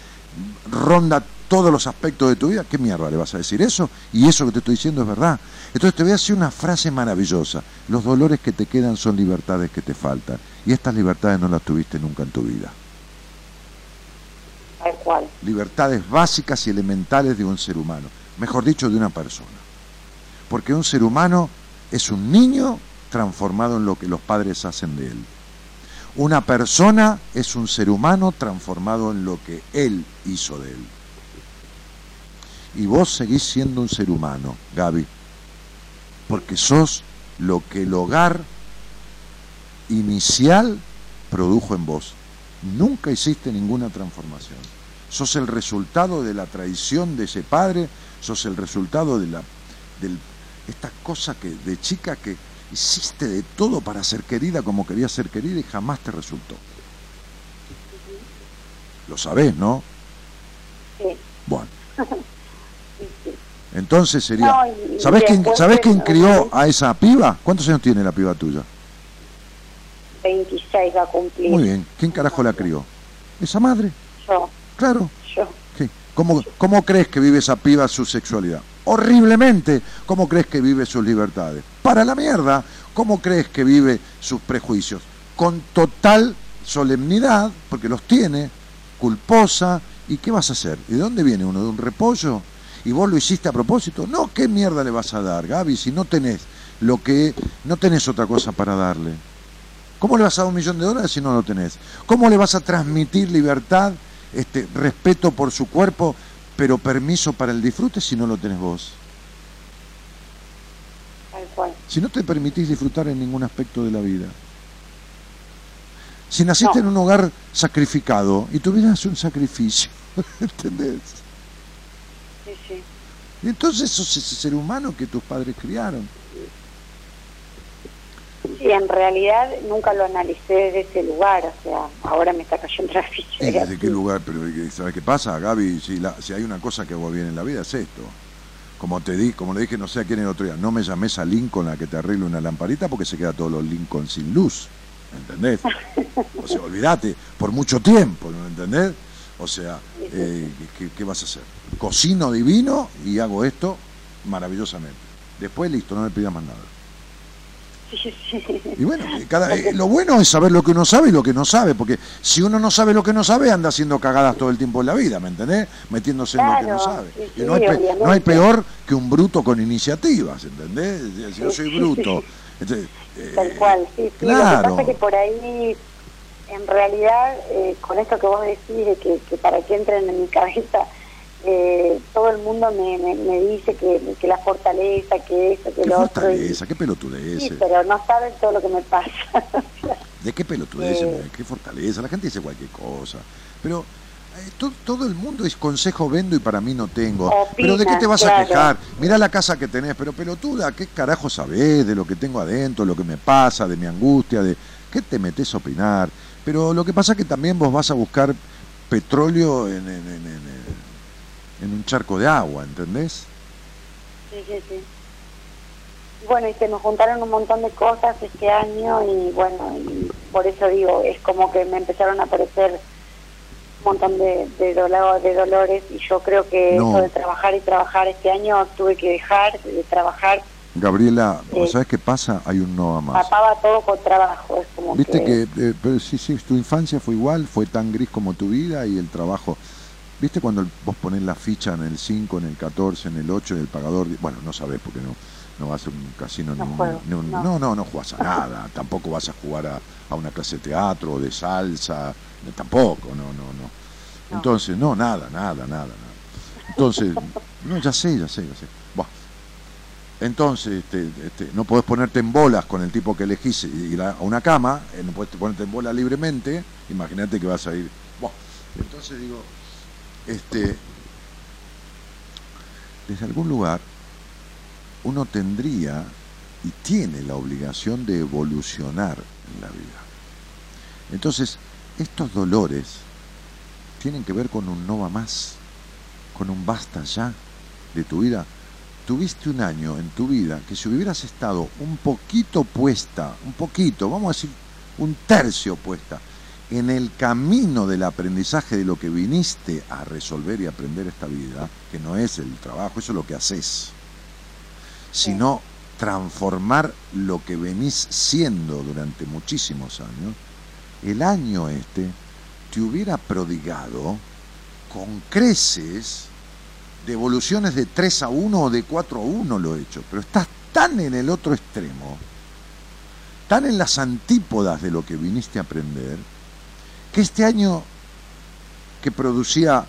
ronda todos los aspectos de tu vida, ¿qué mierda le vas a decir eso? Y eso que te estoy diciendo es verdad. Entonces te voy a decir una frase maravillosa. Los dolores que te quedan son libertades que te faltan. Y estas libertades no las tuviste nunca en tu vida. Libertades básicas y elementales de un ser humano. Mejor dicho, de una persona. Porque un ser humano es un niño transformado en lo que los padres hacen de él. Una persona es un ser humano transformado en lo que él hizo de él. Y vos seguís siendo un ser humano, Gaby, porque sos lo que el hogar inicial produjo en vos. Nunca hiciste ninguna transformación. Sos el resultado de la traición de ese padre, sos el resultado de la de esta cosa que de chica que hiciste de todo para ser querida como querías ser querida y jamás te resultó. Lo sabés, ¿no? Sí. Bueno. [laughs] Entonces sería... ¿Sabés quién, ¿sabés quién crió a esa piba? ¿Cuántos años tiene la piba tuya? 26 va a cumplir. Muy bien. ¿Quién carajo la crió? Esa madre, Yo, claro. ¿Cómo, ¿Cómo crees que vive esa piba su sexualidad? Horriblemente. ¿Cómo crees que vive sus libertades? Para la mierda. ¿Cómo crees que vive sus prejuicios? Con total solemnidad, porque los tiene, culposa. ¿Y qué vas a hacer? ¿Y de dónde viene uno? ¿De un repollo? ¿Y vos lo hiciste a propósito? No, ¿qué mierda le vas a dar, Gaby, si no tenés lo que no tenés otra cosa para darle? ¿Cómo le vas a dar un millón de dólares si no lo tenés? ¿Cómo le vas a transmitir libertad, este, respeto por su cuerpo, pero permiso para el disfrute si no lo tenés vos? Tal cual. Si no te permitís disfrutar en ningún aspecto de la vida. Si naciste No. en un hogar sacrificado y tu vida es un sacrificio, [laughs] ¿entendés? Sí, sí. Y entonces sos ese ser humano que tus padres criaron. Sí, en realidad nunca lo analicé desde ese lugar, o sea, ahora me está cayendo la ficha. ¿Y de desde qué lugar? Pero ¿sabes qué pasa, Gaby? Si, la- si hay una cosa que vos bien en la vida es esto. Como te di, como le dije, no sé a quién el otro día, no me llames a Lincoln a que te arregle una lamparita porque se queda todos los Lincoln sin luz. ¿Entendés? [laughs] O sea, olvídate, por mucho tiempo, ¿no entendés? O sea, eh, ¿qué, qué vas a hacer? Cocino divino y hago esto maravillosamente. Después, listo, no me pidas más nada. Sí, [laughs] sí. Y bueno, eh, cada, eh, lo bueno es saber lo que uno sabe y lo que no sabe, porque si uno no sabe lo que no sabe, anda haciendo cagadas todo el tiempo en la vida, ¿me entendés? Metiéndose en lo que no sabe. sí, Y no, hay pe- no hay peor que un bruto con iniciativas, ¿entendés? Si Yo soy bruto. Entonces, eh, Tal cual, sí, sí. Lo claro. que pasa es que por ahí, en realidad, eh, con esto que vos decís, de que, que para que entren en mi cabeza, eh, todo el mundo me, me, me dice que, que la fortaleza, que eso, que ¿Qué lo otro. y- fortaleza? ¿Qué pelotudez? Sí, pero no saben todo lo que me pasa. [laughs] ¿De qué pelotudez? Eh. ¿Qué fortaleza? La gente dice cualquier cosa. Pero eh, to- todo el mundo es consejo vendo y para mí no tengo. pero ¿de qué te vas a quejar? Mirá la casa que tenés, pero pelotuda, ¿qué carajo sabés de lo que tengo adentro, lo que me pasa, de mi angustia, de qué te metes a opinar? Pero lo que pasa es que también vos vas a buscar petróleo en, en- en- en- en un charco de agua, ¿entendés? Sí, sí, sí. Bueno, y se nos juntaron un montón de cosas este año y bueno, y por eso digo, es como que me empezaron a aparecer un montón de, de, dolor- de dolores y yo creo que No. eso de trabajar y trabajar este año tuve que dejar de trabajar, Gabriela, ¿vos Sí. ¿sabés qué pasa? Hay un no a más. tapaba todo con trabajo, es como Viste que... que, eh, pero sí, sí, tu infancia fue igual, fue tan gris como tu vida y el trabajo. ¿Viste cuando vos ponés la ficha en el 5, en el 14, en el 8, en el pagador? Bueno, no sabés porque no, no vas a un casino No ni un- juego, ni un- no. no, no, no jugás a nada. [laughs] tampoco vas a jugar a, a una clase de teatro o de salsa. Tampoco, no, no, no. No. Entonces, no, nada, nada, nada, nada. Entonces, [laughs] no, ya sé, ya sé, ya sé. Buah. Entonces, este, este, no podés ponerte en bolas con el tipo que elegís y ir a una cama, eh, no podés ponerte en bola libremente, imagínate que vas a ir. Buah. Entonces digo, este, desde algún lugar uno tendría y tiene la obligación de evolucionar en la vida. Entonces, estos dolores tienen que ver con un no va más, con un basta ya de tu vida. Tuviste un año en tu vida que si hubieras estado un poquito puesta, un poquito, vamos a decir un tercio puesta, en el camino del aprendizaje de lo que viniste a resolver y aprender esta vida, que no es el trabajo, eso es lo que haces, sino transformar lo que venís siendo durante muchísimos años, el año este te hubiera prodigado con creces de evoluciones de 3 a 1 o de 4 a 1 lo he hecho, pero estás tan en el otro extremo, tan en las antípodas de lo que viniste a aprender, que este año que producía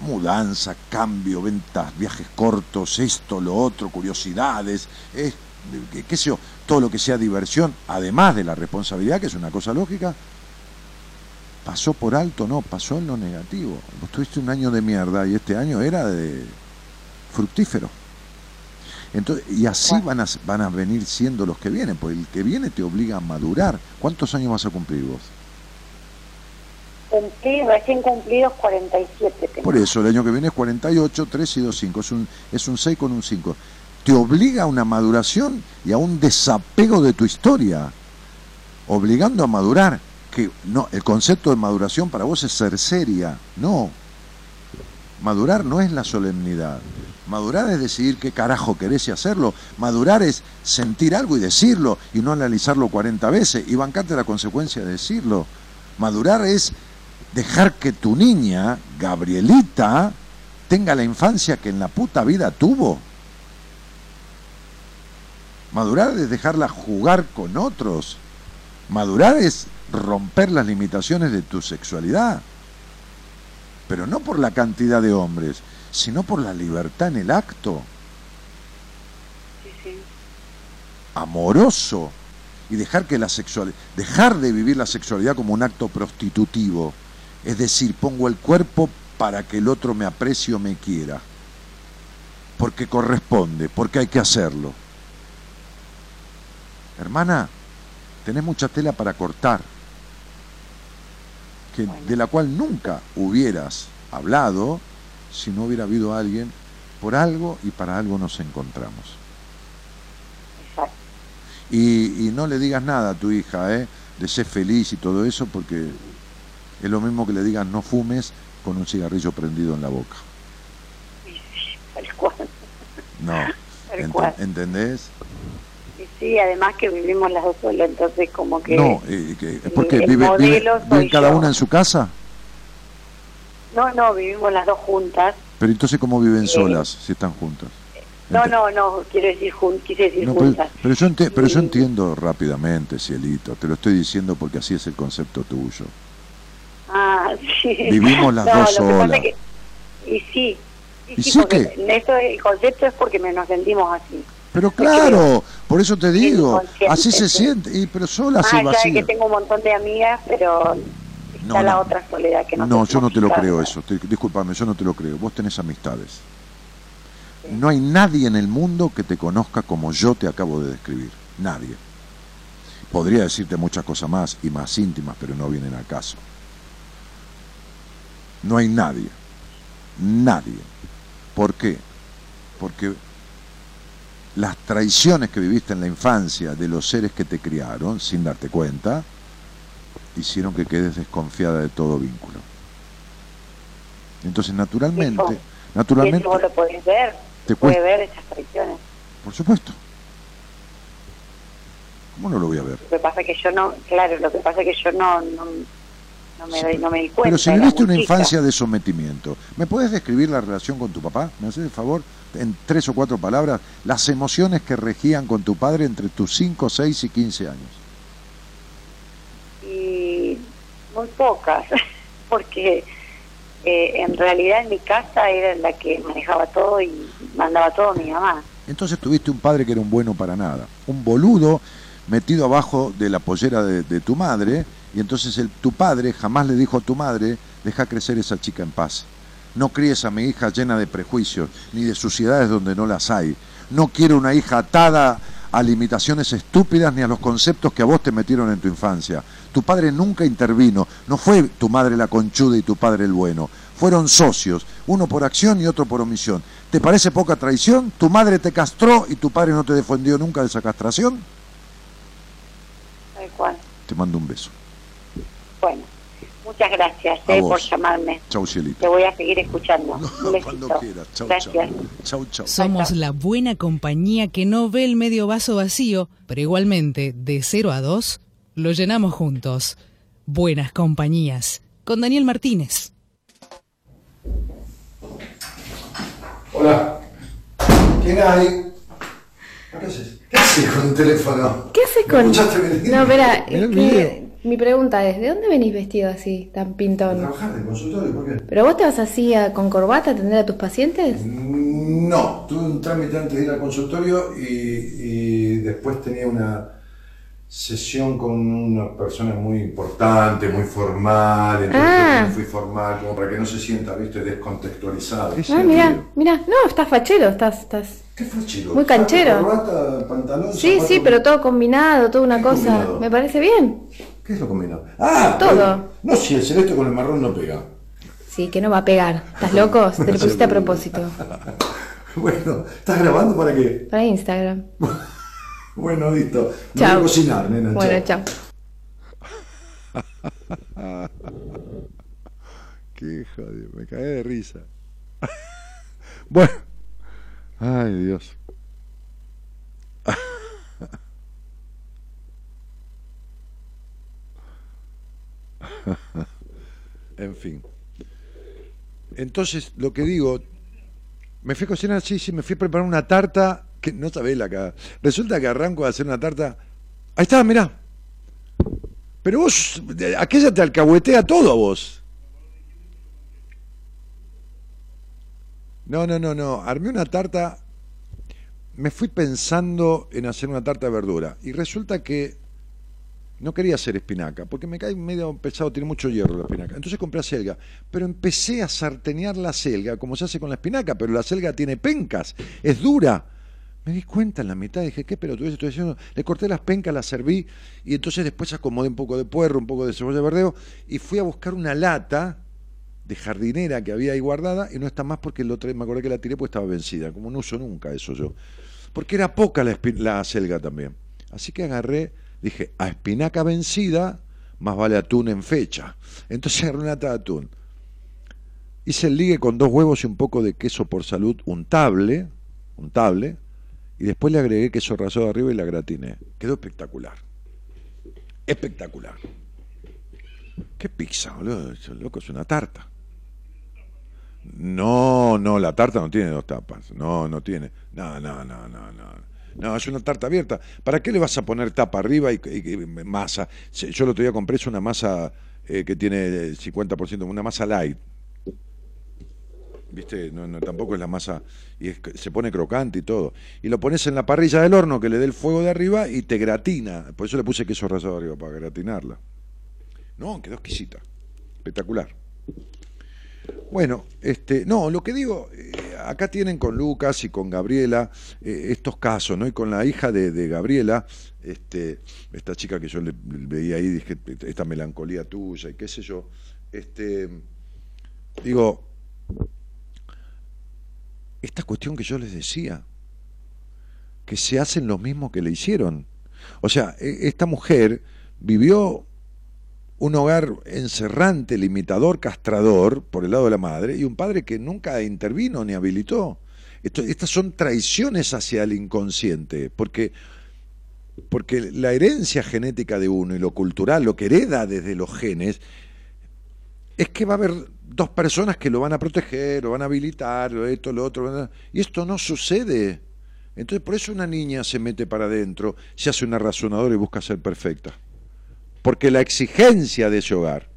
mudanza, cambio, ventas, viajes cortos, esto, lo otro, curiosidades, qué sé yo, todo lo que sea diversión, además de la responsabilidad, que es una cosa lógica, pasó por alto, no, pasó en lo negativo. Vos tuviste un año de mierda y este año era de fructífero. Entonces, y así van a, van a venir siendo los que vienen, porque el que viene te obliga a madurar. ¿Cuántos años vas a cumplir vos? Cumplí, recién cumplidos 47. Por eso, el año que viene es 48, 3 y 2, 5. Es un, es un 6 con un 5. Te obliga a una maduración y a un desapego de tu historia, obligando a madurar. Que no, el concepto de maduración para vos es ser seria. No. Madurar no es la solemnidad. Madurar es decidir qué carajo querés y hacerlo. Madurar es sentir algo y decirlo y no analizarlo 40 veces y bancarte la consecuencia de decirlo. Madurar es dejar que tu niña, Gabrielita, tenga la infancia que en la puta vida tuvo. Madurar es dejarla jugar con otros. Madurar es romper las limitaciones de tu sexualidad. Pero no por la cantidad de hombres, sino por la libertad en el acto. Amoroso. Y dejar que la sexualidad, dejar de vivir la sexualidad como un acto prostitutivo es decir, pongo el cuerpo para que el otro me aprecie o me quiera. Porque corresponde, porque hay que hacerlo. Hermana, tenés mucha tela para cortar, que, de la cual nunca hubieras hablado si no hubiera habido alguien por algo y para algo nos encontramos. Y, y no le digas nada a tu hija, ¿eh? de ser feliz y todo eso, porque es lo mismo que le digan no fumes con un cigarrillo prendido en la boca. Tal cual. No. [laughs] ¿Entendés? Sí, además que vivimos las dos solas, entonces como que... No, eh, ¿por qué? ¿Vive, vive, cada una en su casa? No, no, vivimos las dos juntas. Pero entonces, ¿cómo viven solas si están juntas? No, no, no, quiero decir, quise decir juntas. Pero, yo pero yo entiendo rápidamente, Cielito, te lo estoy diciendo porque así es el concepto tuyo. Ah, [laughs] sí. Vivimos las dos solas. y sí, y sí, porque esto, el concepto es porque nos sentimos así. Pero claro, por eso te digo, así se siente, y, pero sola se vacía. que tengo un montón de amigas, pero está la otra soledad que no No, yo no te lo creo eso, discúlpame, yo no te lo creo, vos tenés amistades. No hay nadie en el mundo que te conozca como yo te acabo de describir, nadie. Podría decirte muchas cosas más y más íntimas, pero no vienen al caso. No hay nadie. Nadie. ¿Por qué? Porque las traiciones que viviste en la infancia de los seres que te criaron, sin darte cuenta, hicieron que quedes desconfiada de todo vínculo. Entonces, naturalmente, naturalmente, vos lo podés ver, te puede ver esas traiciones. Por supuesto. ¿Cómo no lo voy a ver? Lo que pasa es que yo no, claro, lo que pasa es que yo no no me, doy, no me di cuenta. Pero si viviste una infancia de sometimiento, ¿me puedes describir la relación con tu papá? ¿Me haces el favor? En tres o cuatro palabras, las emociones que regían con tu padre entre tus 5, 6 y 15 años. Y muy pocas, [laughs] porque eh, en realidad en mi casa era la que manejaba todo y mandaba todo mi mamá. Entonces tuviste un padre que era un bueno para nada, un boludo metido abajo de la pollera de tu madre y entonces el, tu padre jamás le dijo a tu madre, deja crecer esa chica en paz. No críes a mi hija llena de prejuicios, ni de suciedades donde no las hay. No quiero una hija atada a limitaciones estúpidas ni a los conceptos que a vos te metieron en tu infancia. Tu padre nunca intervino, no fue tu madre la conchuda y tu padre el bueno. Fueron socios, uno por acción y otro por omisión. ¿Te parece poca traición? ¿Tu madre te castró y tu padre no te defendió nunca de esa castración? Cuál? Te mando un beso. Bueno, muchas gracias eh, por llamarme. Chau, Cielito. Te voy a seguir escuchando. [laughs] No, Un cuando quieras. Chau, gracias. chau. Chau, chau. Somos la buena compañía que no ve el medio vaso vacío, pero igualmente, de 0 a 2, lo llenamos juntos. Buenas compañías. Con Daniel Martínez. Hola. ¿Quién hay? ¿Qué haces? ¿Qué haces con el teléfono? ¿Qué haces ¿Me con.? escuchaste venir? No, espera, Mi pregunta es: ¿de dónde venís vestido así, tan ¿A pintón? trabajar de consultorio? ¿Por qué? ¿Pero vos te vas así a- con corbata a atender a tus pacientes? No, tuve un trámite antes de ir al consultorio y, y después tenía una sesión con una persona muy importante, muy formal, entonces Ah. fui formal como para que no se sienta, viste, descontextualizado. Ah, mira, mira, no, estás fachero, estás, estás. ¿Qué fue chilo? Muy canchero. Corbata, pantalón, Sí, zapato? sí, pero todo combinado, toda una ¿Qué cosa. combinado? Me parece bien. ¿Qué es lo combinado? Ah, Todo. No, si el celeste con el marrón no pega. Sí, que no va a pegar. ¿Estás loco? [laughs] Te lo pusiste a propósito. [laughs] Bueno, ¿estás grabando para qué? Para Instagram. [laughs] Bueno, listo. Me Chao. voy a cocinar, nena. Bueno, chao. Qué jodido, me cagué de risa. bueno. Ay, Dios. [laughs] en fin. Entonces, lo que digo, me fui a cocinar, sí, sí, me fui a preparar una tarta, que no sabés la cara. Resulta que arranco a hacer una tarta. Ahí está, mirá. Pero vos, aquella te alcahuetea todo a vos. No, no, no, no. Armé una tarta. Me fui pensando en hacer una tarta de verdura. Y resulta que no quería hacer espinaca, porque me cae medio pesado, tiene mucho hierro la espinaca. Entonces compré acelga. Pero empecé a sartenear la acelga, como se hace con la espinaca, pero la acelga tiene pencas, es dura. Me di cuenta en la mitad, dije, ¿qué pero estoy haciendo? Le corté las pencas, las serví, y entonces después acomodé un poco de puerro, un poco de cebolla de verdeo, y fui a buscar una lata de jardinera que había ahí guardada, y no está más porque el otro me acordé que la tiré porque estaba vencida, como no uso nunca eso yo. Porque era poca la, la acelga también. Así que agarré, dije, a espinaca vencida, más vale atún en fecha. Entonces de atún. Hice el ligue con dos huevos y un poco de queso por salud untable, untable, y después le agregué queso rallado arriba y la gratiné. Quedó espectacular. Espectacular. ¿Qué pizza, boludo? Loco, es una tarta. No, no, la tarta no tiene dos tapas. No, no tiene. No, no, no, no, no. No, es una tarta abierta. ¿Para qué le vas a poner tapa arriba y, masa? Yo el otro día compré es una masa eh, que tiene 50%, una masa light. ¿Viste? No, tampoco es la masa. Y es se pone crocante y todo. Y lo pones en la parrilla del horno que le dé el fuego de arriba y te gratina. Por eso le puse queso rallado arriba, para gratinarla. No, quedó exquisita. Espectacular. Bueno, este, no, lo que digo, eh, acá tienen con Lucas y con Gabriela eh, estos casos, ¿no? Y con la hija de, Gabriela, este, esta chica que yo le, le veía ahí, dije, esta melancolía tuya y qué sé yo, este, digo, esta cuestión que yo les decía, que se hacen lo mismo que le hicieron. O sea, e- esta mujer vivió un hogar encerrante, limitador, castrador por el lado de la madre y un padre que nunca intervino ni habilitó. Esto- estas son traiciones hacia el inconsciente, porque, porque la herencia genética de uno y lo cultural, lo que hereda desde los genes, es que va a haber dos personas que lo van a proteger, lo van a habilitar, lo esto, lo otro, y esto no sucede. Entonces por eso una niña se mete para adentro, se hace una razonadora y busca ser perfecta porque la exigencia de ese hogar,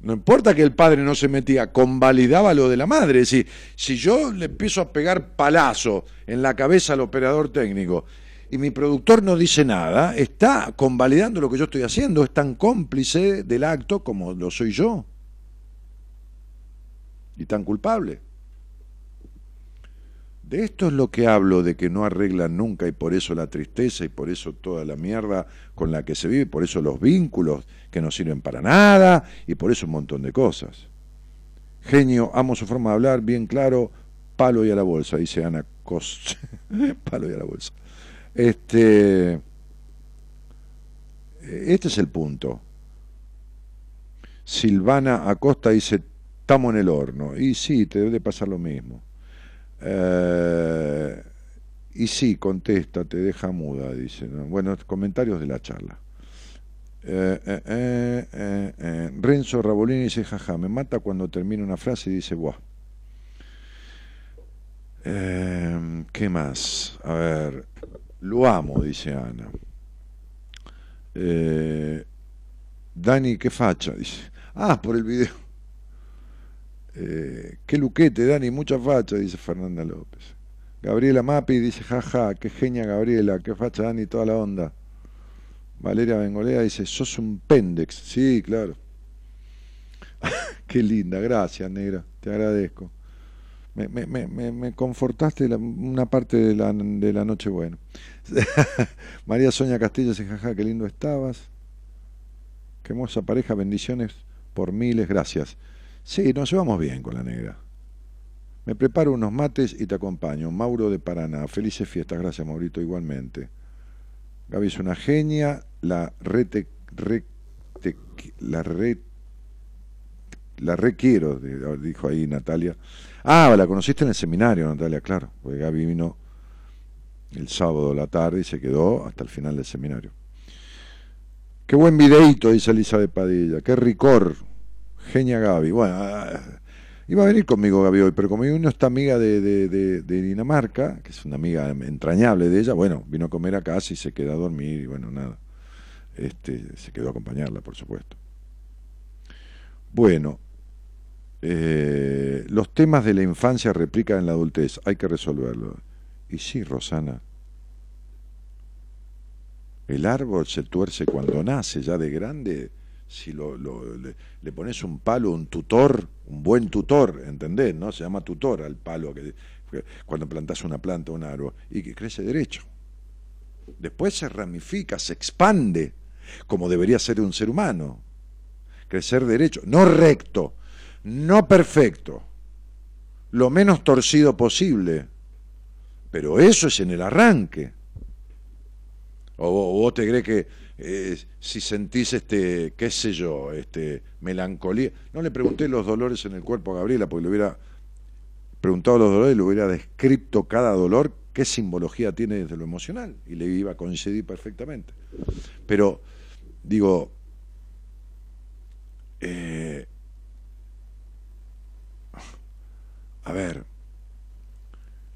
no importa que el padre no se metía, convalidaba lo de la madre. Es decir, si yo le empiezo a pegar palazo en la cabeza al operador técnico y mi productor no dice nada, está convalidando lo que yo estoy haciendo, es tan cómplice del acto como lo soy yo. Y tan culpable. De esto es lo que hablo, de que no arreglan nunca y por eso la tristeza y por eso toda la mierda con la que se vive, por eso los vínculos que no sirven para nada y por eso un montón de cosas. Genio, amo su forma de hablar, bien claro, palo y a la bolsa, dice Ana Cos. [laughs] palo y a la bolsa. Este, este es el punto. Silvana Acosta dice, estamos en el horno. Y sí, te debe pasar lo mismo. Eh, y sí, contesta, te deja muda, dice. Bueno, comentarios de la charla. Eh, eh, Renzo Rabolini dice, jaja, me mata cuando termina una frase y dice, buah. ¿Qué más? A ver, lo amo, dice Ana. Dani, qué facha, dice. Ah, por el video. Eh, qué luquete, Dani, mucha facha, dice Fernanda López. Gabriela Mapi dice, jaja, qué genia Gabriela, qué facha Dani, toda la onda. Valeria Bengolea dice, sos un pendex. Sí, claro. [laughs] qué linda, gracias, negra, te agradezco. Me, me, me, me confortaste una parte de la, noche buena. [laughs] María Soña Castillo dice, jaja, qué lindo estabas. Qué hermosa pareja, bendiciones por miles, gracias. Sí, nos llevamos bien con la negra. Me preparo unos mates y te acompaño. Mauro de Paraná. Felices fiestas. Gracias, Maurito, igualmente. Gaby es una genia. La rete, la re, la requiero, dijo ahí Natalia. Ah, la conociste en el seminario, Natalia, claro. Porque Gaby vino el sábado a la tarde y se quedó hasta el final del seminario. Qué buen videíto, dice Elizabeth Padilla. Qué ricor. Genia Gaby. Bueno, ah, iba a venir conmigo Gaby hoy, pero como uno está amiga de, Dinamarca, que es una amiga entrañable de ella, bueno, vino a comer acá y se quedó a dormir y bueno, nada. Este, se quedó a acompañarla, por supuesto. Bueno, eh, los temas de la infancia replican en la adultez, hay que resolverlo. Y sí, Rosana, el árbol se tuerce cuando nace, ya de grande. Si lo, le, pones un palo, un tutor, un buen tutor, ¿entendés? ¿No? Se llama tutor al palo que, cuando plantas una planta, un árbol, y que crece derecho. Después se ramifica, se expande, como debería ser un ser humano. Crecer derecho, no recto, no perfecto, lo menos torcido posible. Pero eso es en el arranque. O, vos te crees que eh, si sentís este, qué sé yo, este, melancolía. No le pregunté los dolores en el cuerpo a Gabriela, porque le hubiera preguntado los dolores y le hubiera descrito cada dolor, qué simbología tiene desde lo emocional, y le iba a coincidir perfectamente. Pero, digo, eh, a ver,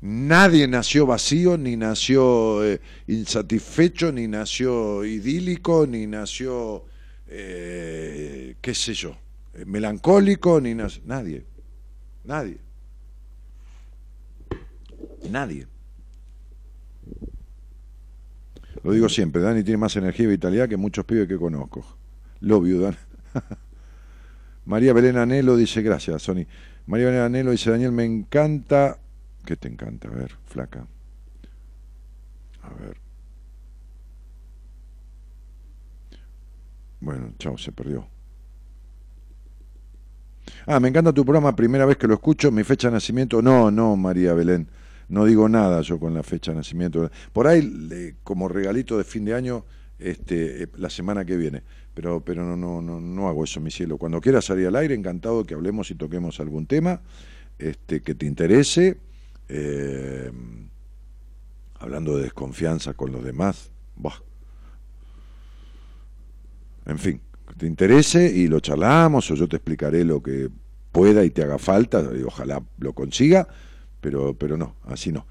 Nadie nació vacío, ni nació eh, insatisfecho, ni nació idílico, ni nació, eh, qué sé yo, eh, melancólico, ni nació... Nadie. Nadie. Nadie. Lo digo siempre, Dani tiene más energía y vitalidad que muchos pibes que conozco. Lo Dan. [laughs] María Belén Anelo dice, gracias, Sony. María Belén Anelo dice, Daniel, me encanta ¿Qué te encanta? A ver, flaca. A ver. Bueno, chao, se perdió. Ah, me encanta tu programa, primera vez que lo escucho, mi fecha de nacimiento. No, no, María Belén, no digo nada yo con la fecha de nacimiento. Por ahí, como regalito de fin de año, este, eh, la semana que viene. Pero, pero no, no, no, no hago eso, mi cielo. Cuando quieras salir al aire, encantado que hablemos y toquemos algún tema este, que te interese eh, hablando de desconfianza con los demás, en fin, te interese y lo charlamos o yo te explicaré lo que pueda y te haga falta, y ojalá lo consiga, pero, pero no, así no.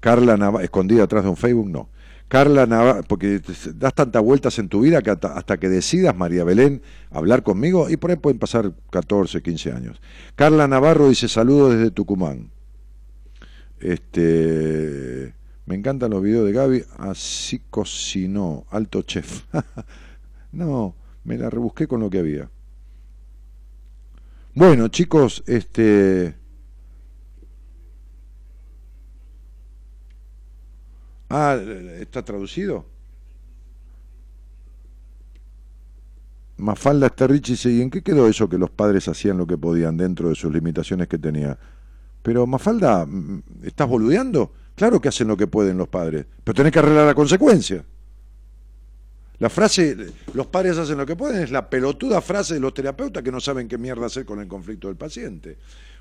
Carla Navarro, escondida atrás de un Facebook, no. Carla Navarro, porque das tantas vueltas en tu vida que hasta, hasta, que decidas, María Belén, hablar conmigo, y por ahí pueden pasar 14, 15 años. Carla Navarro dice saludos desde Tucumán. Este, me encantan los videos de Gaby, así cocinó, alto chef. [laughs] no, me la rebusqué con lo que había. Bueno, chicos, este Ah, ¿está traducido? Mafalda Esterrichi ¿y en qué quedó eso que los padres hacían lo que podían dentro de sus limitaciones que tenía? Pero Mafalda, mm, ¿estás boludeando? Claro que hacen lo que pueden los padres, pero tenés que arreglar la consecuencia. La frase, los padres hacen lo que pueden, es la pelotuda frase de los terapeutas que no saben qué mierda hacer con el conflicto del paciente.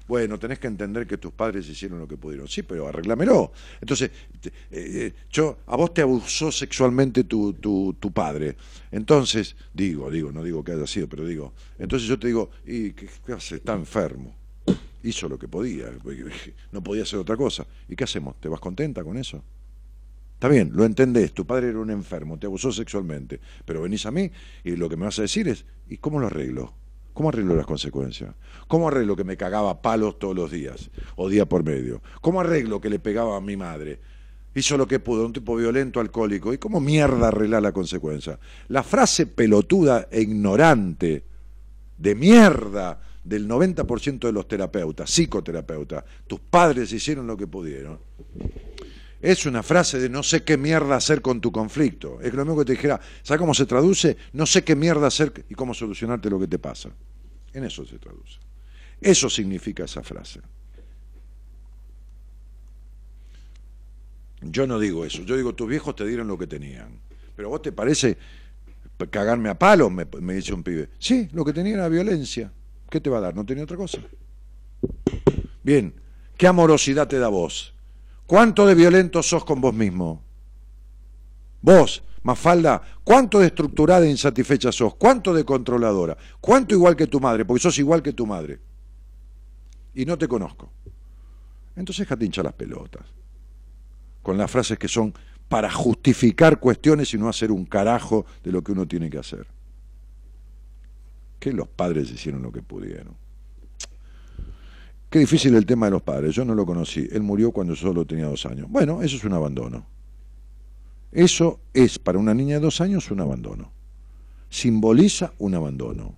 Bueno, tenés que entender que tus padres hicieron lo que pudieron. Sí, pero arreglámelo. Entonces, eh, eh, yo, a vos te abusó sexualmente tu, tu, tu, padre. Entonces, digo, digo, no digo que haya sido, pero digo, entonces yo te digo, ¿y qué hace? Está enfermo. Hizo lo que podía, no podía hacer otra cosa. ¿Y qué hacemos? ¿Te vas contenta con eso? Está bien, lo entendés, tu padre era un enfermo, te abusó sexualmente, pero venís a mí y lo que me vas a decir es, ¿y cómo lo arreglo? ¿Cómo arreglo las consecuencias? ¿Cómo arreglo que me cagaba palos todos los días o día por medio? ¿Cómo arreglo que le pegaba a mi madre? Hizo lo que pudo, un tipo violento, alcohólico. ¿Y cómo mierda arreglar la consecuencia? La frase pelotuda e ignorante de mierda del 90% de los terapeutas, psicoterapeutas, tus padres hicieron lo que pudieron es una frase de no sé qué mierda hacer con tu conflicto. Es lo mismo que te dijera, ¿sabes cómo se traduce? No sé qué mierda hacer y cómo solucionarte lo que te pasa. En eso se traduce. Eso significa esa frase. Yo no digo eso, yo digo, tus viejos te dieron lo que tenían. Pero vos te parece cagarme a palo, me, me dice un pibe. Sí, lo que tenía era violencia. ¿Qué te va a dar? No tenía otra cosa. Bien, ¿qué amorosidad te da vos? ¿Cuánto de violento sos con vos mismo? Vos, Mafalda, ¿cuánto de estructurada e insatisfecha sos? ¿Cuánto de controladora? ¿Cuánto igual que tu madre? Porque sos igual que tu madre. Y no te conozco. Entonces déjate hinchar las pelotas. Con las frases que son para justificar cuestiones y no hacer un carajo de lo que uno tiene que hacer. Que los padres hicieron lo que pudieron. Qué difícil el tema de los padres. Yo no lo conocí. Él murió cuando solo tenía dos años. Bueno, eso es un abandono. Eso es para una niña de dos años un abandono. Simboliza un abandono.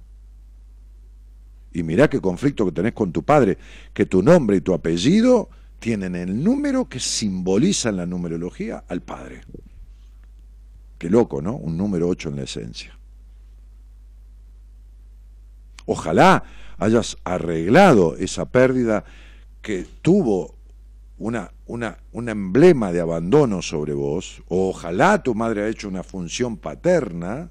Y mirá qué conflicto que tenés con tu padre, que tu nombre y tu apellido tienen el número que simboliza en la numerología al padre. Qué loco, ¿no? Un número 8 en la esencia. Ojalá hayas arreglado esa pérdida que tuvo una, una, un emblema de abandono sobre vos, o ojalá tu madre haya hecho una función paterna,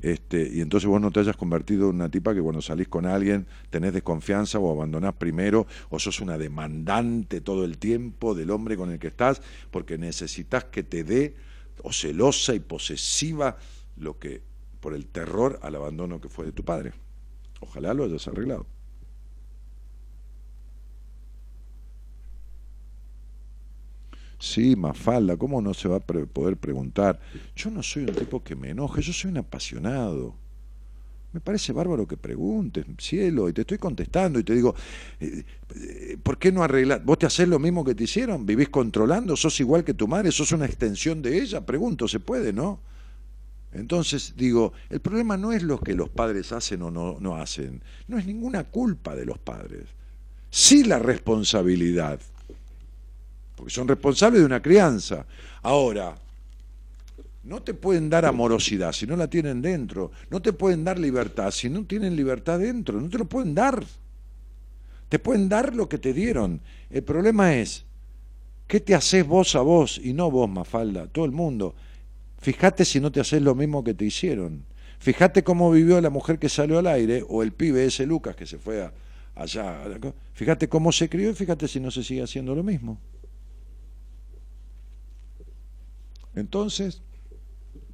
este, y entonces vos no te hayas convertido en una tipa que cuando salís con alguien tenés desconfianza o abandonás primero, o sos una demandante todo el tiempo del hombre con el que estás, porque necesitas que te dé, o celosa y posesiva, lo que, por el terror al abandono que fue de tu padre. Ojalá lo hayas arreglado. Sí, Mafalda, ¿cómo no se va a poder preguntar? Yo no soy un tipo que me enoje, yo soy un apasionado. Me parece bárbaro que preguntes, cielo, y te estoy contestando y te digo, eh, eh, ¿por qué no arreglar? ¿Vos te haces lo mismo que te hicieron? ¿Vivís controlando? ¿Sos igual que tu madre? ¿Sos una extensión de ella? Pregunto, ¿se puede, no? Entonces digo, el problema no es lo que los padres hacen o no, hacen, no es ninguna culpa de los padres, sí la responsabilidad, porque son responsables de una crianza. Ahora, no te pueden dar amorosidad si no la tienen dentro, no te pueden dar libertad si no tienen libertad dentro, no te lo pueden dar. Te pueden dar lo que te dieron. El problema es, ¿qué te haces vos a vos y no vos, Mafalda? Todo el mundo. Fíjate si no te haces lo mismo que te hicieron. Fíjate cómo vivió la mujer que salió al aire o el pibe ese Lucas que se fue allá. Fíjate cómo se crió y fíjate si no se sigue haciendo lo mismo. Entonces,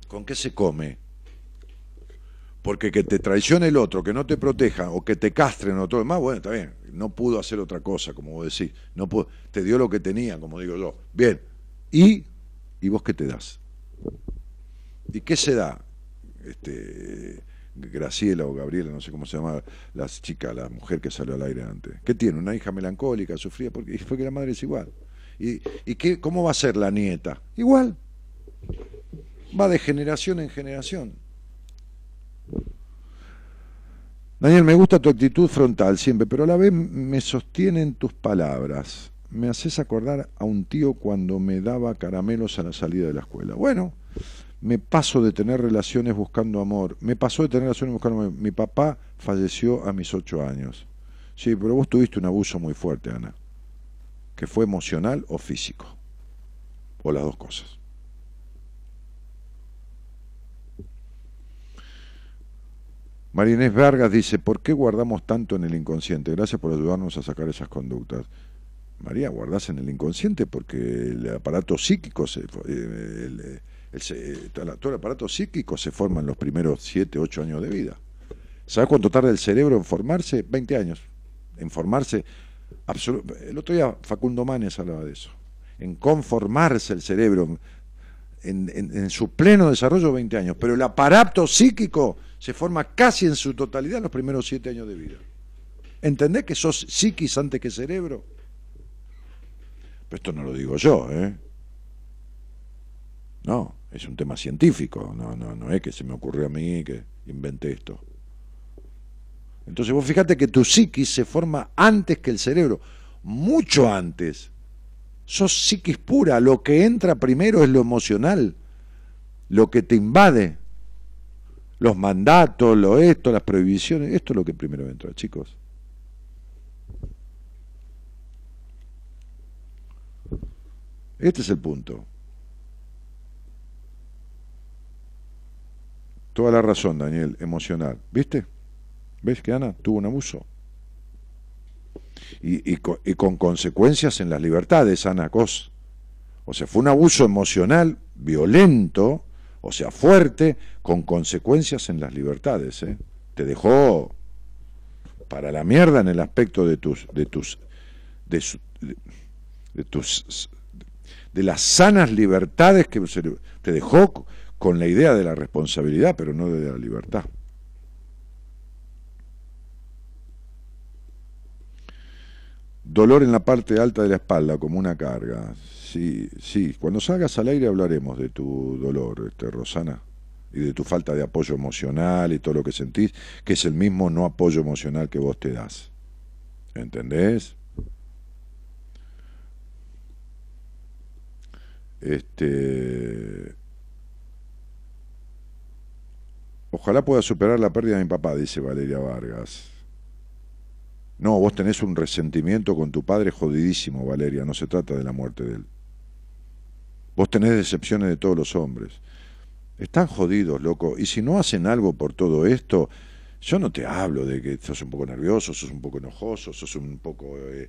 ¿con qué se come? Porque que te traicione el otro, que no te proteja o que te castren o todo demás, bueno, está bien, no pudo hacer otra cosa, como vos decís, no pudo, te dio lo que tenía, como digo yo. Bien, ¿y, y vos qué te das? ¿Y qué se da? Este, Graciela o Gabriela, no sé cómo se llama la chica, la mujer que salió al aire antes. ¿Qué tiene? Una hija melancólica, sufría, porque fue que la madre es igual. ¿Y, y qué, cómo va a ser la nieta? Igual. Va de generación en generación. Daniel, me gusta tu actitud frontal siempre, pero a la vez me sostienen tus palabras. Me haces acordar a un tío cuando me daba caramelos a la salida de la escuela. Bueno, me paso de tener relaciones buscando amor, me pasó de tener relaciones buscando amor. Mi papá falleció a mis ocho años. Sí, pero vos tuviste un abuso muy fuerte, Ana, que fue emocional o físico, o las dos cosas. Marinés Vargas dice, ¿por qué guardamos tanto en el inconsciente? Gracias por ayudarnos a sacar esas conductas. María, guardás en el inconsciente porque el aparato psíquico, se, eh, todo el aparato psíquico se forma en los primeros 7, 8 años de vida. ¿Sabes cuánto tarda el cerebro en formarse? 20 años. En formarse. El otro día Facundo Manes hablaba de eso. En conformarse el cerebro, en, su pleno desarrollo 20 años. Pero el aparato psíquico se forma casi en su totalidad en los primeros 7 años de vida. ¿Entendés que sos psiquis antes que cerebro? Pero esto no lo digo yo, ¿eh? No, es un tema científico, no, no, no es que se me ocurrió a mí que inventé esto. Entonces vos fíjate que tu psiquis se forma antes que el cerebro, mucho antes. Sos psiquis pura, lo que entra primero es lo emocional, lo que te invade, los mandatos, lo esto, las prohibiciones, esto es lo que primero entra, chicos. Este es el punto. Toda la razón, Daniel, emocional. ¿Viste? ¿Ves que Ana tuvo un abuso? Y, con, consecuencias en las libertades, Ana Cos. O sea, fue un abuso emocional, violento, o sea, fuerte, con consecuencias en las libertades. ¿eh? Te dejó para la mierda en el aspecto de tus, de tus, de, de tus, de las sanas libertades que te dejó con la idea de la responsabilidad, pero no de la libertad. Dolor en la parte alta de la espalda, como una carga. Sí, sí. Cuando salgas al aire hablaremos de tu dolor, este, Rosana, y de tu falta de apoyo emocional y todo lo que sentís, que es el mismo no apoyo emocional que vos te das. ¿Entendés? Este Ojalá pueda superar la pérdida de mi papá, dice Valeria Vargas. No, vos tenés un resentimiento con tu padre jodidísimo, Valeria, no se trata de la muerte de él. Vos tenés decepciones de todos los hombres. Están jodidos, loco. Y si no hacen algo por todo esto, yo no te hablo de que sos un poco nervioso, sos un poco enojoso, sos un poco eh,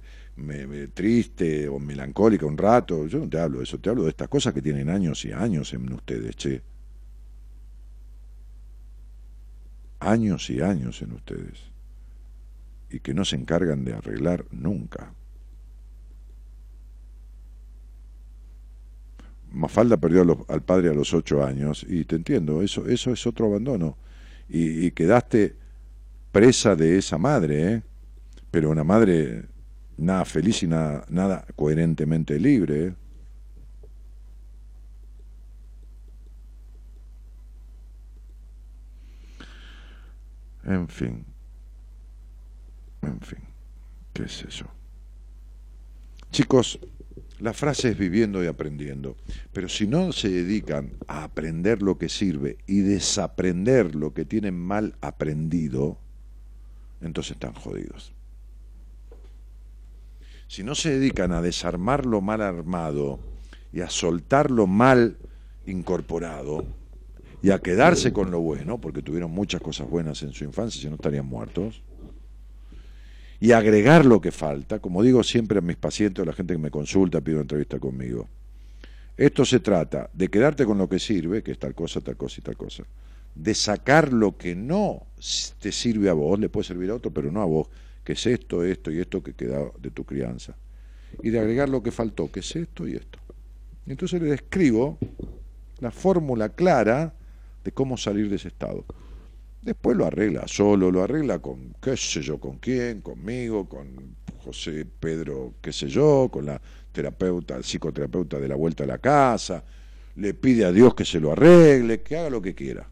triste o melancólica un rato. Yo no te hablo de eso, te hablo de estas cosas que tienen años y años en ustedes, che. Años y años en ustedes y que no se encargan de arreglar nunca. Mafalda perdió al padre a los ocho años y te entiendo, eso, eso es otro abandono. Y, quedaste presa de esa madre, ¿eh? pero una madre nada feliz y nada, nada coherentemente libre. ¿eh? En fin. En fin. ¿Qué es eso? Chicos, la frase es viviendo y aprendiendo. Pero si no se dedican a aprender lo que sirve y desaprender lo que tienen mal aprendido, entonces están jodidos. Si no se dedican a desarmar lo mal armado y a soltar lo mal incorporado, y a quedarse con lo bueno, porque tuvieron muchas cosas buenas en su infancia, si no estarían muertos, y agregar lo que falta, como digo siempre a mis pacientes o a la gente que me consulta, pide una entrevista conmigo. Esto se trata de quedarte con lo que sirve, que es tal cosa, tal cosa y tal cosa, de sacar lo que no te sirve a vos, le puede servir a otro, pero no a vos, que es esto, esto y esto que queda de tu crianza, y de agregar lo que faltó, que es esto y esto. entonces le describo la fórmula clara de cómo salir de ese estado. Después lo arregla solo, lo arregla con qué sé yo, con quién, conmigo, con José Pedro, qué sé yo, con la terapeuta, el psicoterapeuta de la vuelta a la casa, le pide a Dios que se lo arregle, que haga lo que quiera,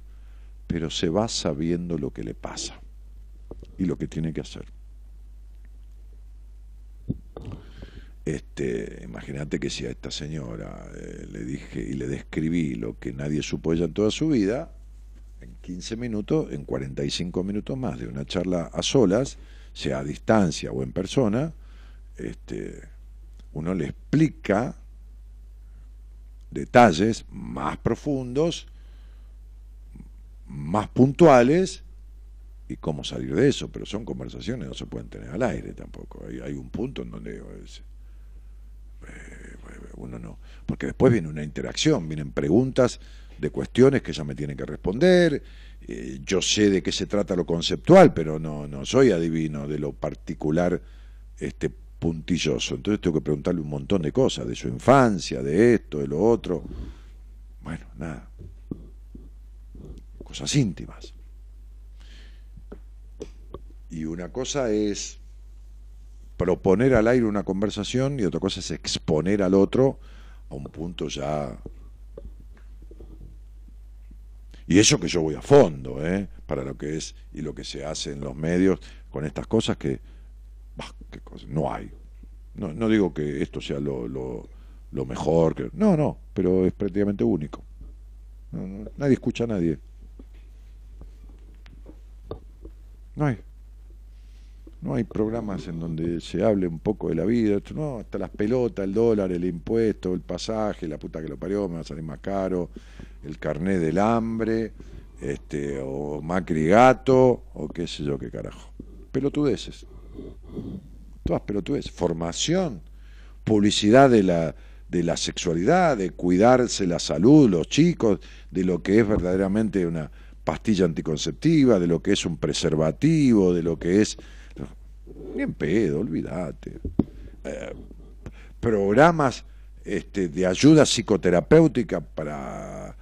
pero se va sabiendo lo que le pasa y lo que tiene que hacer. Este, imagínate que si a esta señora eh, le dije y le describí lo que nadie supo ella en toda su vida, en 15 minutos, en 45 minutos más de una charla a solas, sea a distancia o en persona, este, uno le explica detalles más profundos, más puntuales y cómo salir de eso, pero son conversaciones no se pueden tener al aire tampoco. Hay, un punto en donde eh, uno no, porque después viene una interacción, vienen preguntas de cuestiones que ella me tiene que responder. Eh, yo sé de qué se trata lo conceptual, pero no, no soy adivino de lo particular este puntilloso. Entonces tengo que preguntarle un montón de cosas, de su infancia, de esto, de lo otro. Bueno, nada. Cosas íntimas. Y una cosa es proponer al aire una conversación y otra cosa es exponer al otro a un punto ya... Y eso que yo voy a fondo, ¿eh? para lo que es y lo que se hace en los medios con estas cosas que no hay. No, no, digo que esto sea lo, lo, mejor, que, no, no, pero es prácticamente único. nadie escucha a nadie. No hay. No hay programas en donde se hable un poco de la vida, no, hasta las pelotas, el dólar, el impuesto, el pasaje, la puta que lo parió, me va a salir más caro, el carné del hambre, este, o Macri gato, o qué sé yo qué carajo. Pelotudeces. Todas pelotudeces. Formación, publicidad de la, de la sexualidad, de cuidarse la salud, los chicos, de lo que es verdaderamente una pastilla anticonceptiva, de lo que es un preservativo, de lo que es ni en pedo, olvídate. Eh, programas este, de ayuda psicoterapéutica para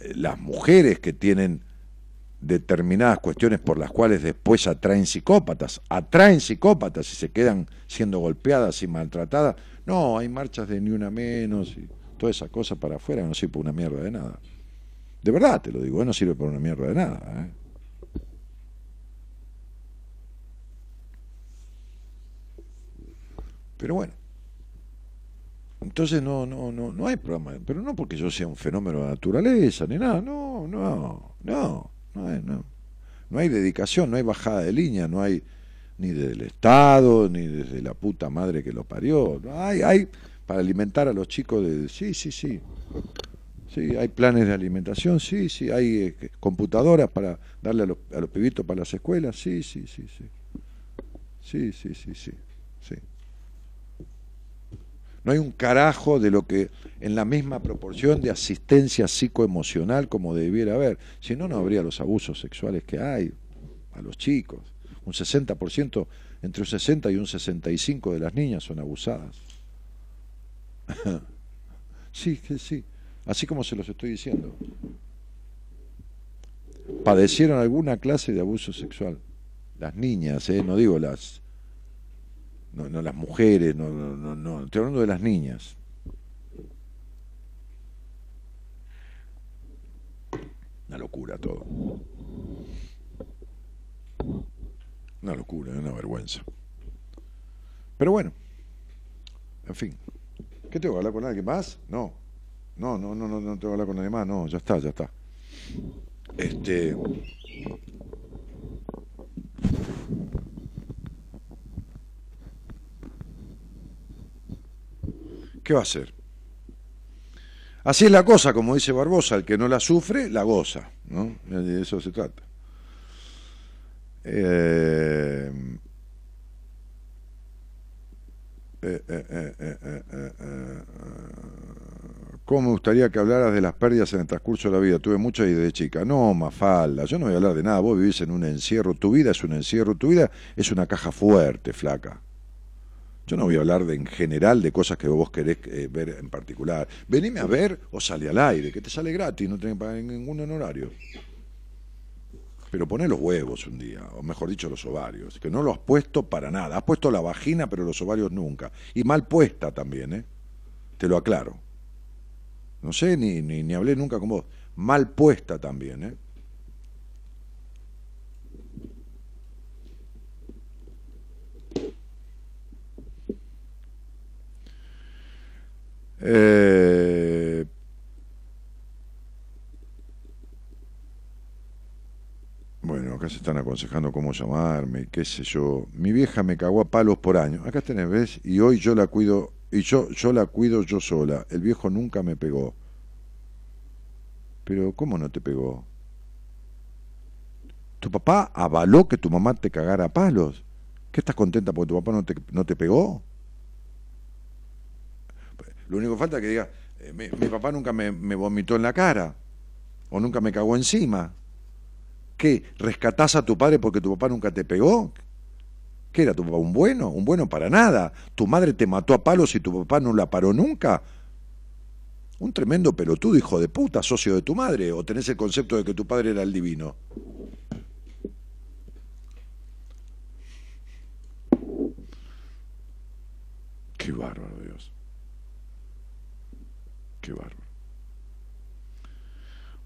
eh, las mujeres que tienen determinadas cuestiones por las cuales después atraen psicópatas, atraen psicópatas y se quedan siendo golpeadas y maltratadas. No, hay marchas de ni una menos y toda esa cosa para afuera no sirve para una mierda de nada. De verdad te lo digo, no sirve para una mierda de nada. ¿eh? Pero bueno. Entonces no, no, no, no hay problema. Pero no porque yo sea un fenómeno de naturaleza ni nada. No, no, no. No hay, no. no hay dedicación, no hay bajada de línea, no hay ni del Estado, ni desde la puta madre que lo parió. Hay, hay para alimentar a los chicos de... Sí, sí, sí. Sí, hay planes de alimentación, sí, sí, hay eh, computadoras para darle a los, a los pibitos para las escuelas, sí, sí, sí, sí. Sí, sí, sí, sí. No hay un carajo de lo que en la misma proporción de asistencia psicoemocional como debiera haber. Si no, no habría los abusos sexuales que hay a los chicos. Un 60%, entre un 60 y un 65 de las niñas son abusadas. [laughs] sí, sí. Así como se los estoy diciendo. Padecieron alguna clase de abuso sexual. Las niñas, ¿eh? no digo las no, no las mujeres, no, no, no, estoy hablando de las niñas. Una locura todo. Una locura, una vergüenza. Pero bueno, en fin. ¿Qué tengo que hablar con alguien más? No. No, no, no, no, no tengo que hablar con nadie más, no, ya está, ya está. Este. ¿Qué va a hacer? Así es la cosa, como dice Barbosa, el que no la sufre, la goza, ¿no? De eso se trata. Eh, eh, eh, ¿Cómo me gustaría que hablaras de las pérdidas en el transcurso de la vida? Tuve muchas y de chica. No, Mafalda, yo no voy a hablar de nada. Vos vivís en un encierro. Tu vida es un encierro. Tu vida es una caja fuerte, flaca. Yo no voy a hablar de, en general de cosas que vos querés eh, ver en particular. Venime a ver o sale al aire, que te sale gratis, no tenés que ningún honorario. Pero poné los huevos un día, o mejor dicho, los ovarios, que no lo has puesto para nada. Has puesto la vagina, pero los ovarios nunca. Y mal puesta también, ¿eh? Te lo aclaro. No sé, ni, ni, ni hablé nunca con vos. Mal puesta también, ¿eh? Eh, bueno, acá se están aconsejando cómo llamarme, qué sé yo. Mi vieja me cagó a palos por años. Acá tenés, ¿ves? Y hoy yo la cuido, y yo, yo la cuido yo sola. El viejo nunca me pegó. Pero, ¿cómo no te pegó? Tu papá avaló que tu mamá te cagara a palos. ¿Qué estás contenta porque tu papá no te, no te pegó? Lo único que falta es que diga, eh, mi, papá nunca me, me, vomitó en la cara o nunca me cagó encima. ¿Qué? ¿Rescatás a tu padre porque tu papá nunca te pegó? ¿Qué era tu papá? ¿Un bueno? Un bueno para nada. ¿Tu madre te mató a palos y tu papá no la paró nunca? Un tremendo pelotudo, hijo de puta, socio de tu madre, o tenés el concepto de que tu padre era el divino. Qué bárbaro, Dios. Qué bárbaro.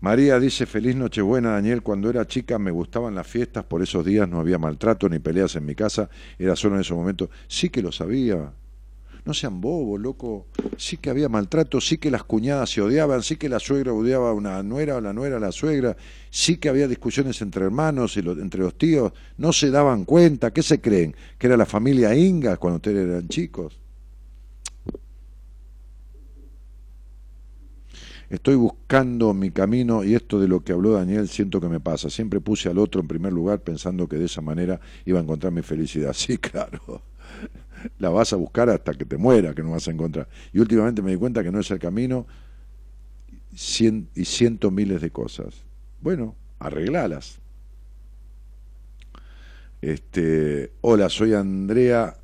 María dice, feliz Nochebuena, Daniel. Cuando era chica me gustaban las fiestas, por esos días no había maltrato ni peleas en mi casa, era solo en ese momento. Sí que lo sabía, no sean bobos, loco. Sí que había maltrato, sí que las cuñadas se odiaban, sí que la suegra odiaba a una nuera o la nuera a la suegra, sí que había discusiones entre hermanos y entre los tíos. No se daban cuenta, ¿qué se creen? Que era la familia Inga cuando ustedes eran chicos. Estoy buscando mi camino y esto de lo que habló Daniel siento que me pasa. Siempre puse al otro en primer lugar pensando que de esa manera iba a encontrar mi felicidad. [laughs] Sí, claro la vas a buscar hasta que te muera, que no vas a encontrar. Y últimamente me di cuenta que no es el camino y ciento miles de cosas. Bueno, arreglalas. Este, hola, soy Andrea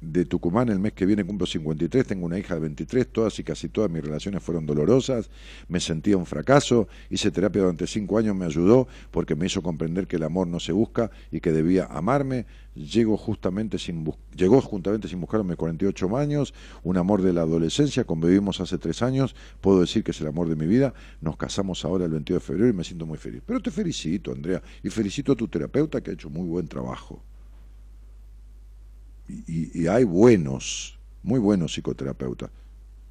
de Tucumán, el mes que viene cumplo 53, tengo una hija de 23, todas y casi todas mis relaciones fueron dolorosas, me sentía un fracaso, hice terapia durante cinco años, me ayudó porque me hizo comprender que el amor no se busca y que debía amarme, llegó justamente sin, llegó juntamente sin buscarme 48 años, un amor de la adolescencia, convivimos hace tres años, puedo decir que es el amor de mi vida, nos casamos ahora el 22 de febrero y me siento muy feliz. Pero te felicito, Andrea, y felicito a tu terapeuta que ha hecho muy buen trabajo y, hay buenos, muy buenos psicoterapeutas.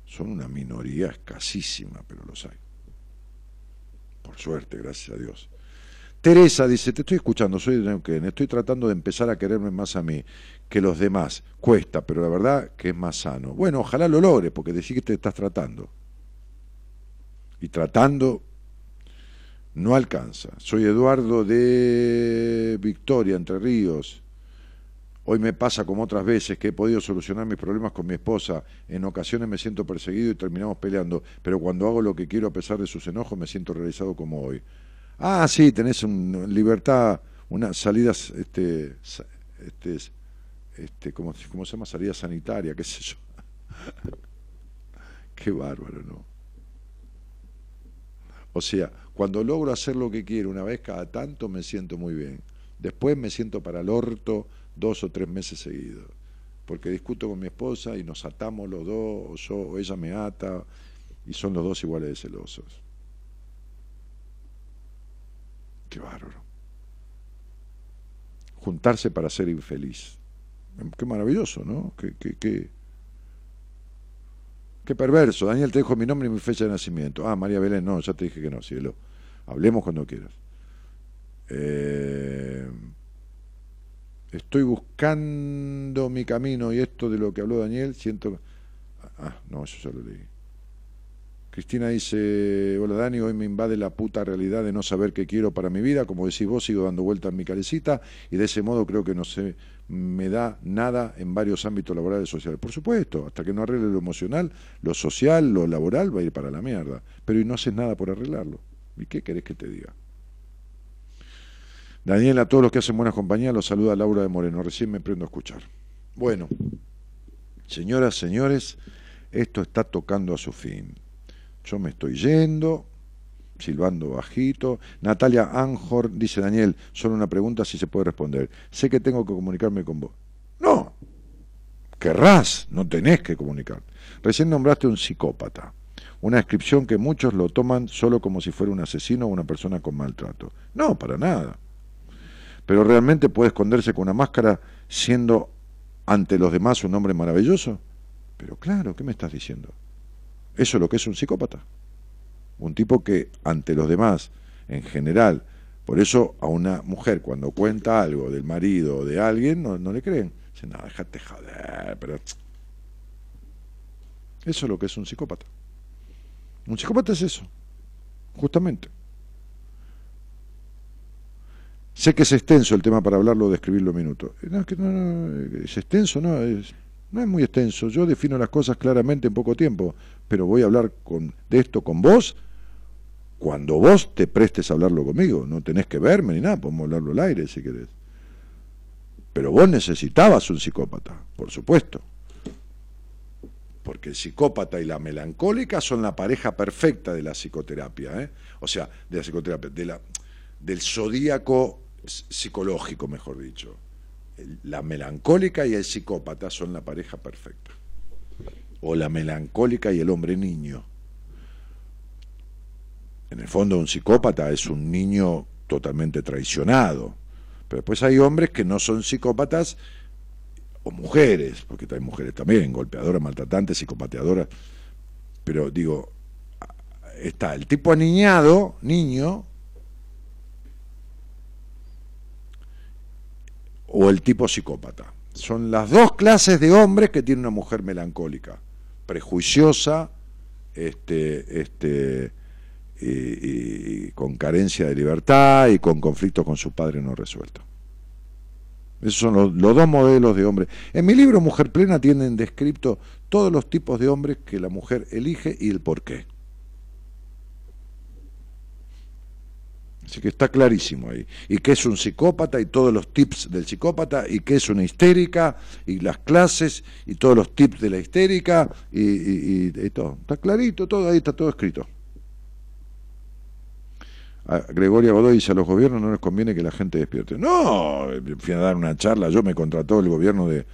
Son una minoría escasísima, pero los hay. Por suerte, gracias a Dios. Teresa dice, te estoy escuchando, soy de Neuquén, estoy tratando de empezar a quererme más a mí que los demás. Cuesta, pero la verdad que es más sano. Bueno, ojalá lo logres, porque decís que te estás tratando. Y tratando no alcanza. Soy Eduardo de Victoria, Entre Ríos. Hoy me pasa como otras veces que he podido solucionar mis problemas con mi esposa. En ocasiones me siento perseguido y terminamos peleando, pero cuando hago lo que quiero a pesar de sus enojos me siento realizado como hoy. Ah, sí, tenés libertad, unas salidas, este, este, este, ¿cómo, ¿cómo se llama? Salida sanitaria, qué sé yo. [laughs] qué bárbaro, ¿no? O sea, cuando logro hacer lo que quiero una vez cada tanto me siento muy bien. Después me siento para el orto dos o tres meses seguidos, porque discuto con mi esposa y nos atamos los dos, o yo o ella me ata, y son los dos iguales de celosos. Qué bárbaro. Juntarse para ser infeliz. Qué maravilloso, ¿no? Qué, qué, qué, qué perverso. Daniel, te dejo mi nombre y mi fecha de nacimiento. Ah, María Belén, no, ya te dije que no, cielo. Hablemos cuando quieras. Eh, estoy buscando mi camino y esto de lo que habló Daniel, siento... Ah, no, eso ya lo leí. Cristina dice, hola Dani, hoy me invade la puta realidad de no saber qué quiero para mi vida, como decís vos, sigo dando vueltas en mi calecita y de ese modo creo que no se me da nada en varios ámbitos laborales y sociales. Por supuesto, hasta que no arregle lo emocional, lo social, lo laboral va a ir para la mierda, pero y no haces nada por arreglarlo. ¿Y qué querés que te diga? Daniel, a todos los que hacen buenas compañías, los saluda Laura de Moreno. Recién me prendo a escuchar. Bueno, señoras, señores, esto está tocando a su fin. Yo me estoy yendo, silbando bajito. Natalia Anjor dice, Daniel, solo una pregunta si se puede responder. Sé que tengo que comunicarme con vos. No, querrás, no tenés que comunicar. Recién nombraste un psicópata, una descripción que muchos lo toman solo como si fuera un asesino o una persona con maltrato. No, para nada pero realmente puede esconderse con una máscara siendo ante los demás un hombre maravilloso. Pero claro, ¿qué me estás diciendo? Eso es lo que es un psicópata. Un tipo que ante los demás, en general, por eso a una mujer cuando cuenta algo del marido o de alguien, no, le creen. Dicen, no, déjate joder, pero... Eso es lo que es un psicópata. Un psicópata es eso, justamente. Sé que es extenso el tema para hablarlo, describirlo en minutos. No, que no, no, es extenso, no, es, no es muy extenso. Yo defino las cosas claramente en poco tiempo, pero voy a hablar de esto con vos cuando vos te prestes a hablarlo conmigo. No tenés que verme ni nada, podemos hablarlo al aire si querés. Pero vos necesitabas un psicópata, por supuesto. Porque el psicópata y la melancólica son la pareja perfecta de la psicoterapia, ¿eh? o sea, de la psicoterapia, de la, del zodíaco psicológico, mejor dicho. La melancólica y el psicópata son la pareja perfecta. O la melancólica y el hombre niño. En el fondo un psicópata es un niño totalmente traicionado. Pero después hay hombres que no son psicópatas o mujeres, porque hay mujeres también, golpeadoras, maltratantes, psicopateadoras. Pero digo, está el tipo aniñado, niño, o el tipo psicópata. Son las dos clases de hombres que tiene una mujer melancólica, prejuiciosa, este, este, con carencia de libertad y con conflictos con su padre no resueltos. Esos son los, los, dos modelos de hombres. En mi libro Mujer Plena tienen descrito todos los tipos de hombres que la mujer elige y el por qué. Así que está clarísimo ahí. Y qué es un psicópata y todos los tips del psicópata, y qué es una histérica, y las clases, y todos los tips de la histérica, y, todo. Está clarito, todo ahí está todo escrito. Gregoria Godoy dice, a los gobiernos no les conviene que la gente despierte. No, fui a dar una charla, yo me contrató el gobierno de,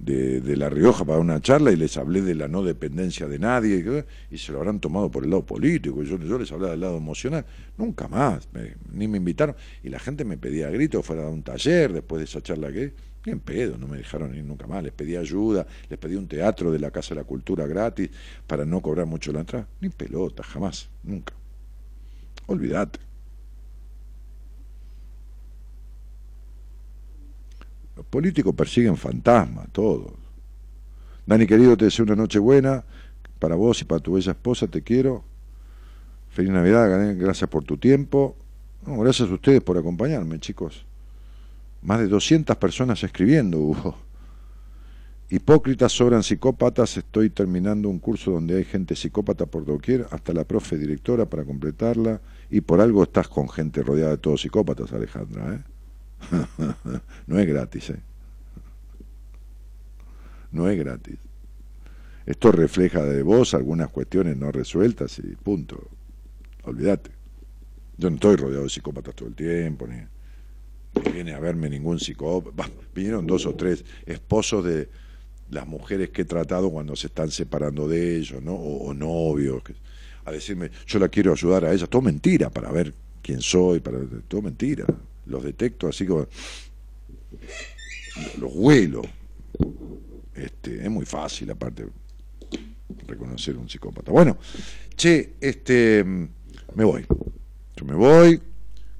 de, La Rioja para una charla y les hablé de la no dependencia de nadie y, se lo habrán tomado por el lado político. Yo, les hablaba del lado emocional. Nunca más, ni me invitaron. Y la gente me pedía a gritos, fuera a un taller después de esa charla que... En pedo, no me dejaron ir nunca más. Les pedí ayuda, les pedí un teatro de la Casa de la Cultura gratis para no cobrar mucho la entrada. Ni pelota, jamás, nunca. Olvídate. Los políticos persiguen fantasmas, todos. Dani querido, te deseo una noche buena para vos y para tu bella esposa, te quiero. Feliz Navidad, gracias por tu tiempo. gracias a ustedes por acompañarme, chicos. Más de 200 personas escribiendo hubo. Hipócritas sobran psicópatas. Estoy terminando un curso donde hay gente psicópata por doquier, hasta la profe directora para completarla. Y por algo estás con gente rodeada de todos psicópatas, Alejandra. ¿eh? [laughs] no es gratis, ¿eh? No es gratis. Esto refleja de vos algunas cuestiones no resueltas y punto. Olvídate. Yo no estoy rodeado de psicópatas todo el tiempo, ni, viene a verme ningún psicópata. vinieron dos o tres esposos de las mujeres que he tratado cuando se están separando de ellos, ¿no? O, novios, a decirme, yo la quiero ayudar a ella. Todo mentira para ver quién soy, para todo mentira los detecto así como los huelo. Este, es muy fácil aparte reconocer un psicópata. Bueno, che, este me voy. Yo me voy.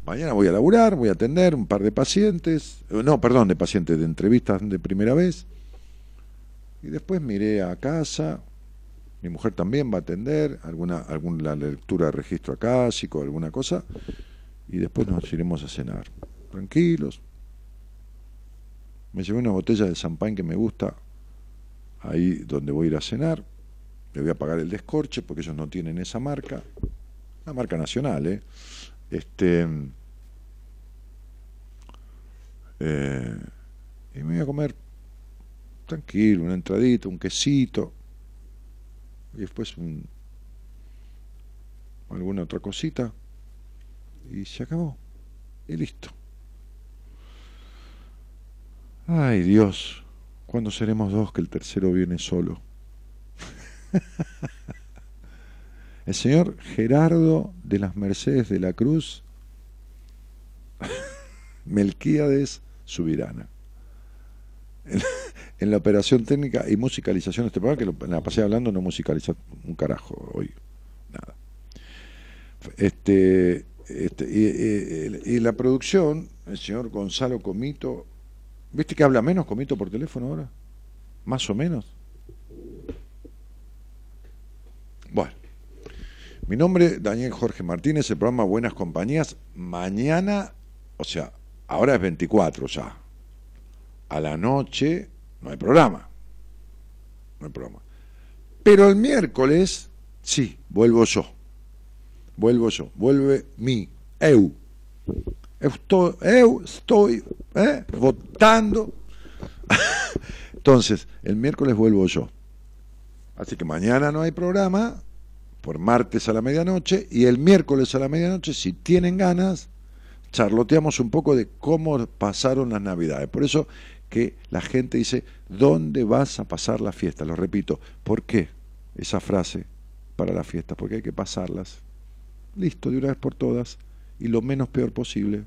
Mañana voy a laburar, voy a atender un par de pacientes, eh, no, perdón, de pacientes de entrevistas de primera vez. Y después miré a casa. Mi mujer también va a atender alguna alguna lectura de registro acásico, alguna cosa y después nos iremos a cenar. Tranquilos. Me llevé una botella de champán que me gusta, ahí donde voy a ir a cenar. Le voy a pagar el descorche porque ellos no tienen esa marca. Una marca nacional, ¿eh? Este. Eh, y me voy a comer tranquilo, una entradita, un quesito. Y después un, alguna otra cosita y se acabó. Y listo. Ay Dios, ¿cuándo seremos dos que el tercero viene solo? [laughs] el señor Gerardo de las Mercedes de la Cruz, [laughs] Melquíades Subirana. En, la operación técnica y musicalización de este programa, que la pasé hablando, no musicaliza un carajo hoy. Nada. Este, este, y, la producción, el señor Gonzalo Comito, ¿viste que habla menos Comito por teléfono ahora? Más o menos. Bueno, mi nombre Daniel Jorge Martínez, el programa Buenas Compañías. Mañana, o sea, ahora es 24 ya. A la noche no hay programa. No hay programa. Pero el miércoles, sí, vuelvo yo. Vuelvo yo. Vuelve mi eu. Estoy, eu estoy ¿eh? votando. [laughs] Entonces, el miércoles vuelvo yo. Así que mañana no hay programa, por martes a la medianoche, y el miércoles a la medianoche, si tienen ganas, charloteamos un poco de cómo pasaron las navidades. Por eso que la gente dice, ¿dónde vas a pasar la fiesta? Lo repito, ¿por qué esa frase para la fiesta? Porque hay que pasarlas. Listo, de una vez por todas, y lo menos peor posible.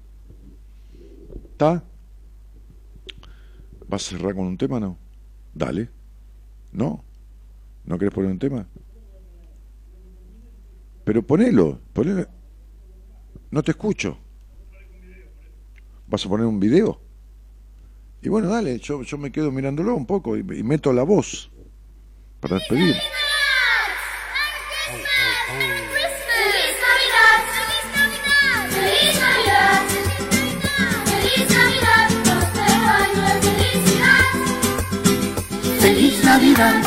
¿Está? ¿Vas a cerrar con un tema, no? Dale. ¿No? ¿No querés poner un tema? Pero ponelo, ponelo. No te escucho. ¿Vas a poner un video? Y bueno, dale, yo, yo me quedo mirándolo un poco y, y meto la voz para despedir. Navidad,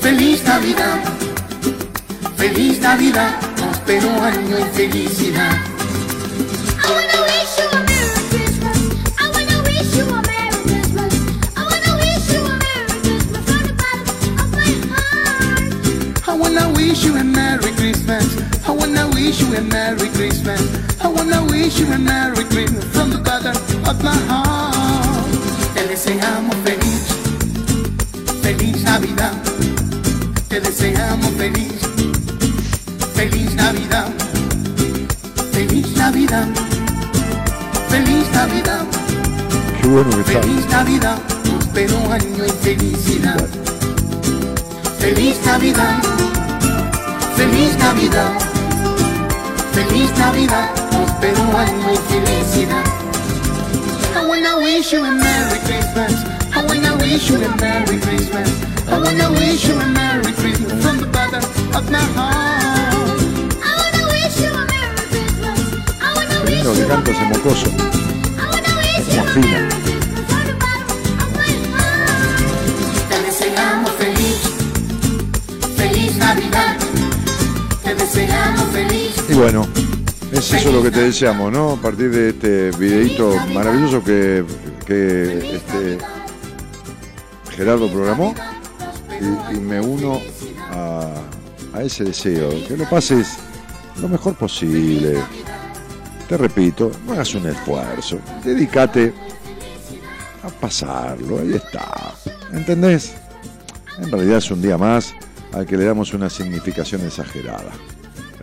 feliz Navidad, feliz Navidad, próspero año y felicidad. I wanna wish you a Merry Christmas. I wanna wish you a Merry Christmas. I wanna wish you a Merry Christmas I wanna wish you a merry Christmas from the bottom of my heart. I wanna wish deseamos feliz, feliz Navidad. Feliz Navidad, feliz Navidad, Qué bueno que está. feliz Navidad, próspero año y felicidad. Feliz Navidad, feliz Navidad, feliz Navidad, próspero año y felicidad. I wanna wish you a Merry Christmas. I wanna wish you a Merry Christmas. I wanna wish you a Merry Christmas from the bottom of my heart. I wanna wish you a Merry Christmas. I wanna Qué wish lindo you que a canta ese Merry mocoso. I wanna wish you a Como Merry afina. Christmas from the bottom of my heart. Te deseamos feliz, feliz Navidad. Te deseamos feliz. Y bueno, es eso lo que te deseamos, ¿no? A partir de este videito maravilloso que, que este Gerardo programó y, me uno a, a ese deseo, que lo pases lo mejor posible. Te repito, no hagas un esfuerzo, dedícate a pasarlo, ahí está. ¿Entendés? En realidad es un día más al que le damos una significación exagerada.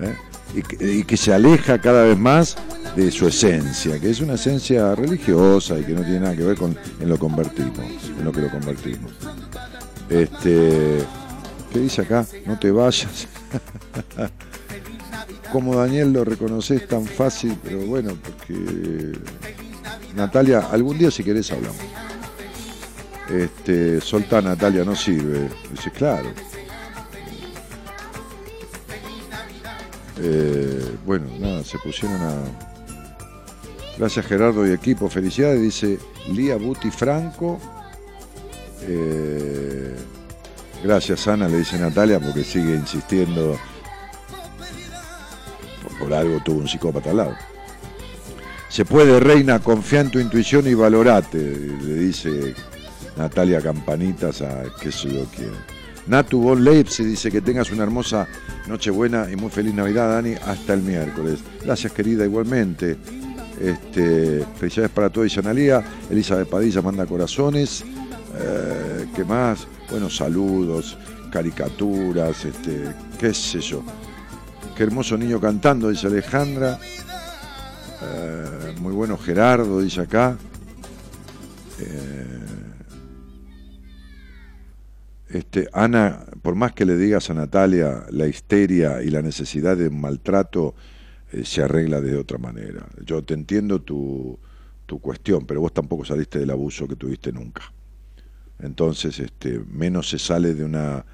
¿eh? y, que, y que se aleja cada vez más de su esencia, que es una esencia religiosa y que no tiene nada que ver con en lo convertimos, en lo que lo convertimos. Este, ¿qué dice acá? No te vayas. [laughs] Como Daniel lo reconoces tan fácil, pero bueno, porque Natalia, algún día si querés hablamos. Este, soltá Natalia, no sirve. Dice, claro. Eh, bueno, nada, se pusieron a. Gracias Gerardo y equipo, felicidades, dice Lía Buti Franco. Eh, gracias Ana, le dice Natalia, porque sigue insistiendo. Por, algo tuvo un psicópata al lado. Se puede, reina, confía en tu intuición y valorate, le dice Natalia Campanitas a qué sé yo quién. Natu Von Leipzig dice que tengas una hermosa Nochebuena y muy feliz Navidad, Dani, hasta el miércoles. Gracias, querida, igualmente. Este, felicidades para toda y Analía. Elizabeth Padilla manda corazones. Eh, ¿Qué más? Bueno, saludos, caricaturas, este, qué sé yo. Qué hermoso niño cantando, dice Alejandra. Eh, muy bueno Gerardo, dice acá. Eh, este, Ana, por más que le digas a Natalia la histeria y la necesidad de maltrato, eh, se arregla de otra manera. Yo te entiendo tu, tu cuestión, pero vos tampoco saliste del abuso que tuviste nunca. Entonces, este, menos se sale de una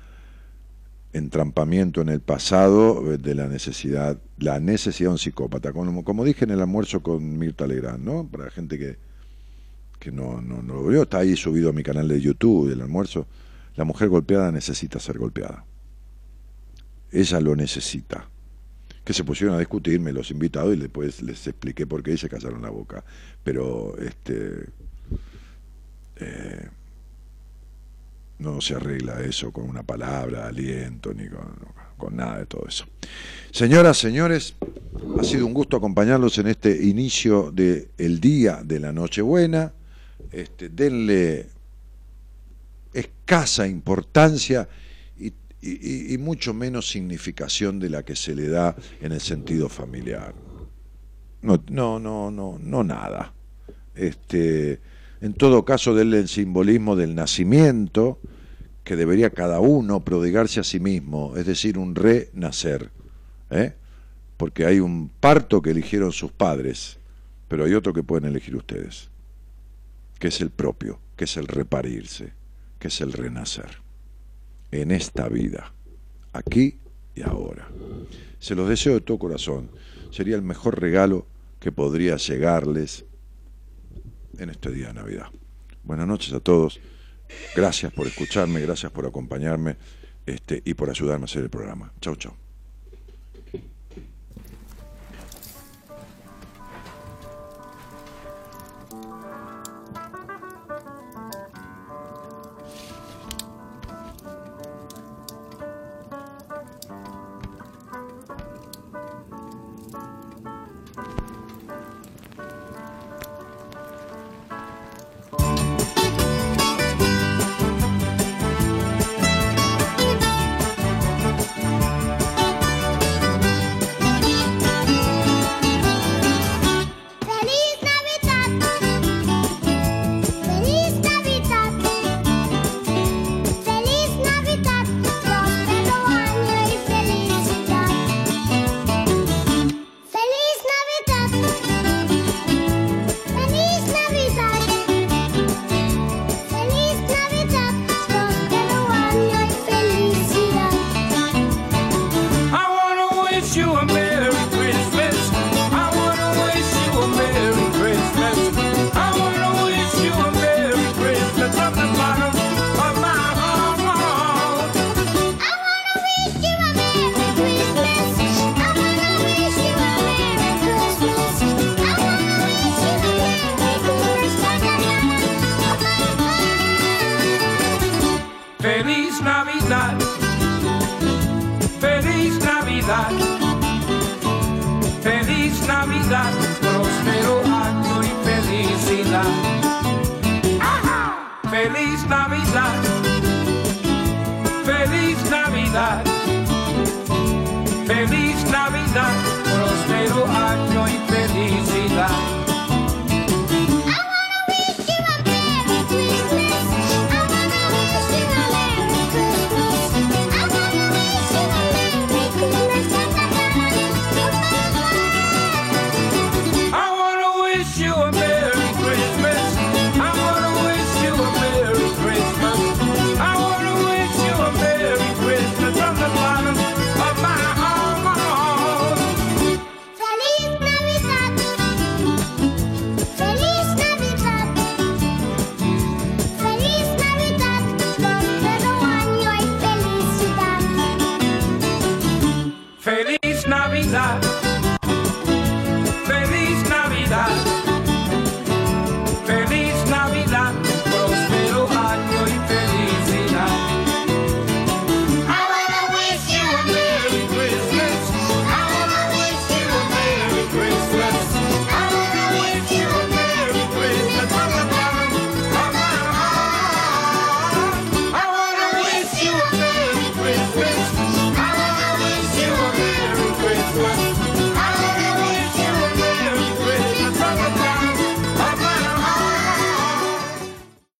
entrampamiento en el pasado eh, de la necesidad, la necesidad de un psicópata. Como, como dije en el almuerzo con Mirta Legrand, ¿no? Para la gente que, que no, no, no lo vio, está ahí subido a mi canal de YouTube del almuerzo. La mujer golpeada necesita ser golpeada. Ella lo necesita. Que se pusieron a discutirme los invitados y después les expliqué por qué y se callaron la boca. Pero este eh, no se arregla eso con una palabra, aliento, ni con, nada de todo eso. Señoras, señores, ha sido un gusto acompañarlos en este inicio del el día de la Nochebuena. Este, denle escasa importancia y mucho menos significación de la que se le da en el sentido familiar. No, no, no, no, no nada. Este, en todo caso, denle el simbolismo del nacimiento, que debería cada uno prodigarse a sí mismo, es decir, un renacer. ¿eh? Porque hay un parto que eligieron sus padres, pero hay otro que pueden elegir ustedes, que es el propio, que es el reparirse, que es el renacer. En esta vida, aquí y ahora. Se los deseo de todo corazón. Sería el mejor regalo que podría llegarles en este día de Navidad. Buenas noches a todos. Gracias por escucharme, gracias por acompañarme este, y por ayudarme a hacer el programa. Chau, chau.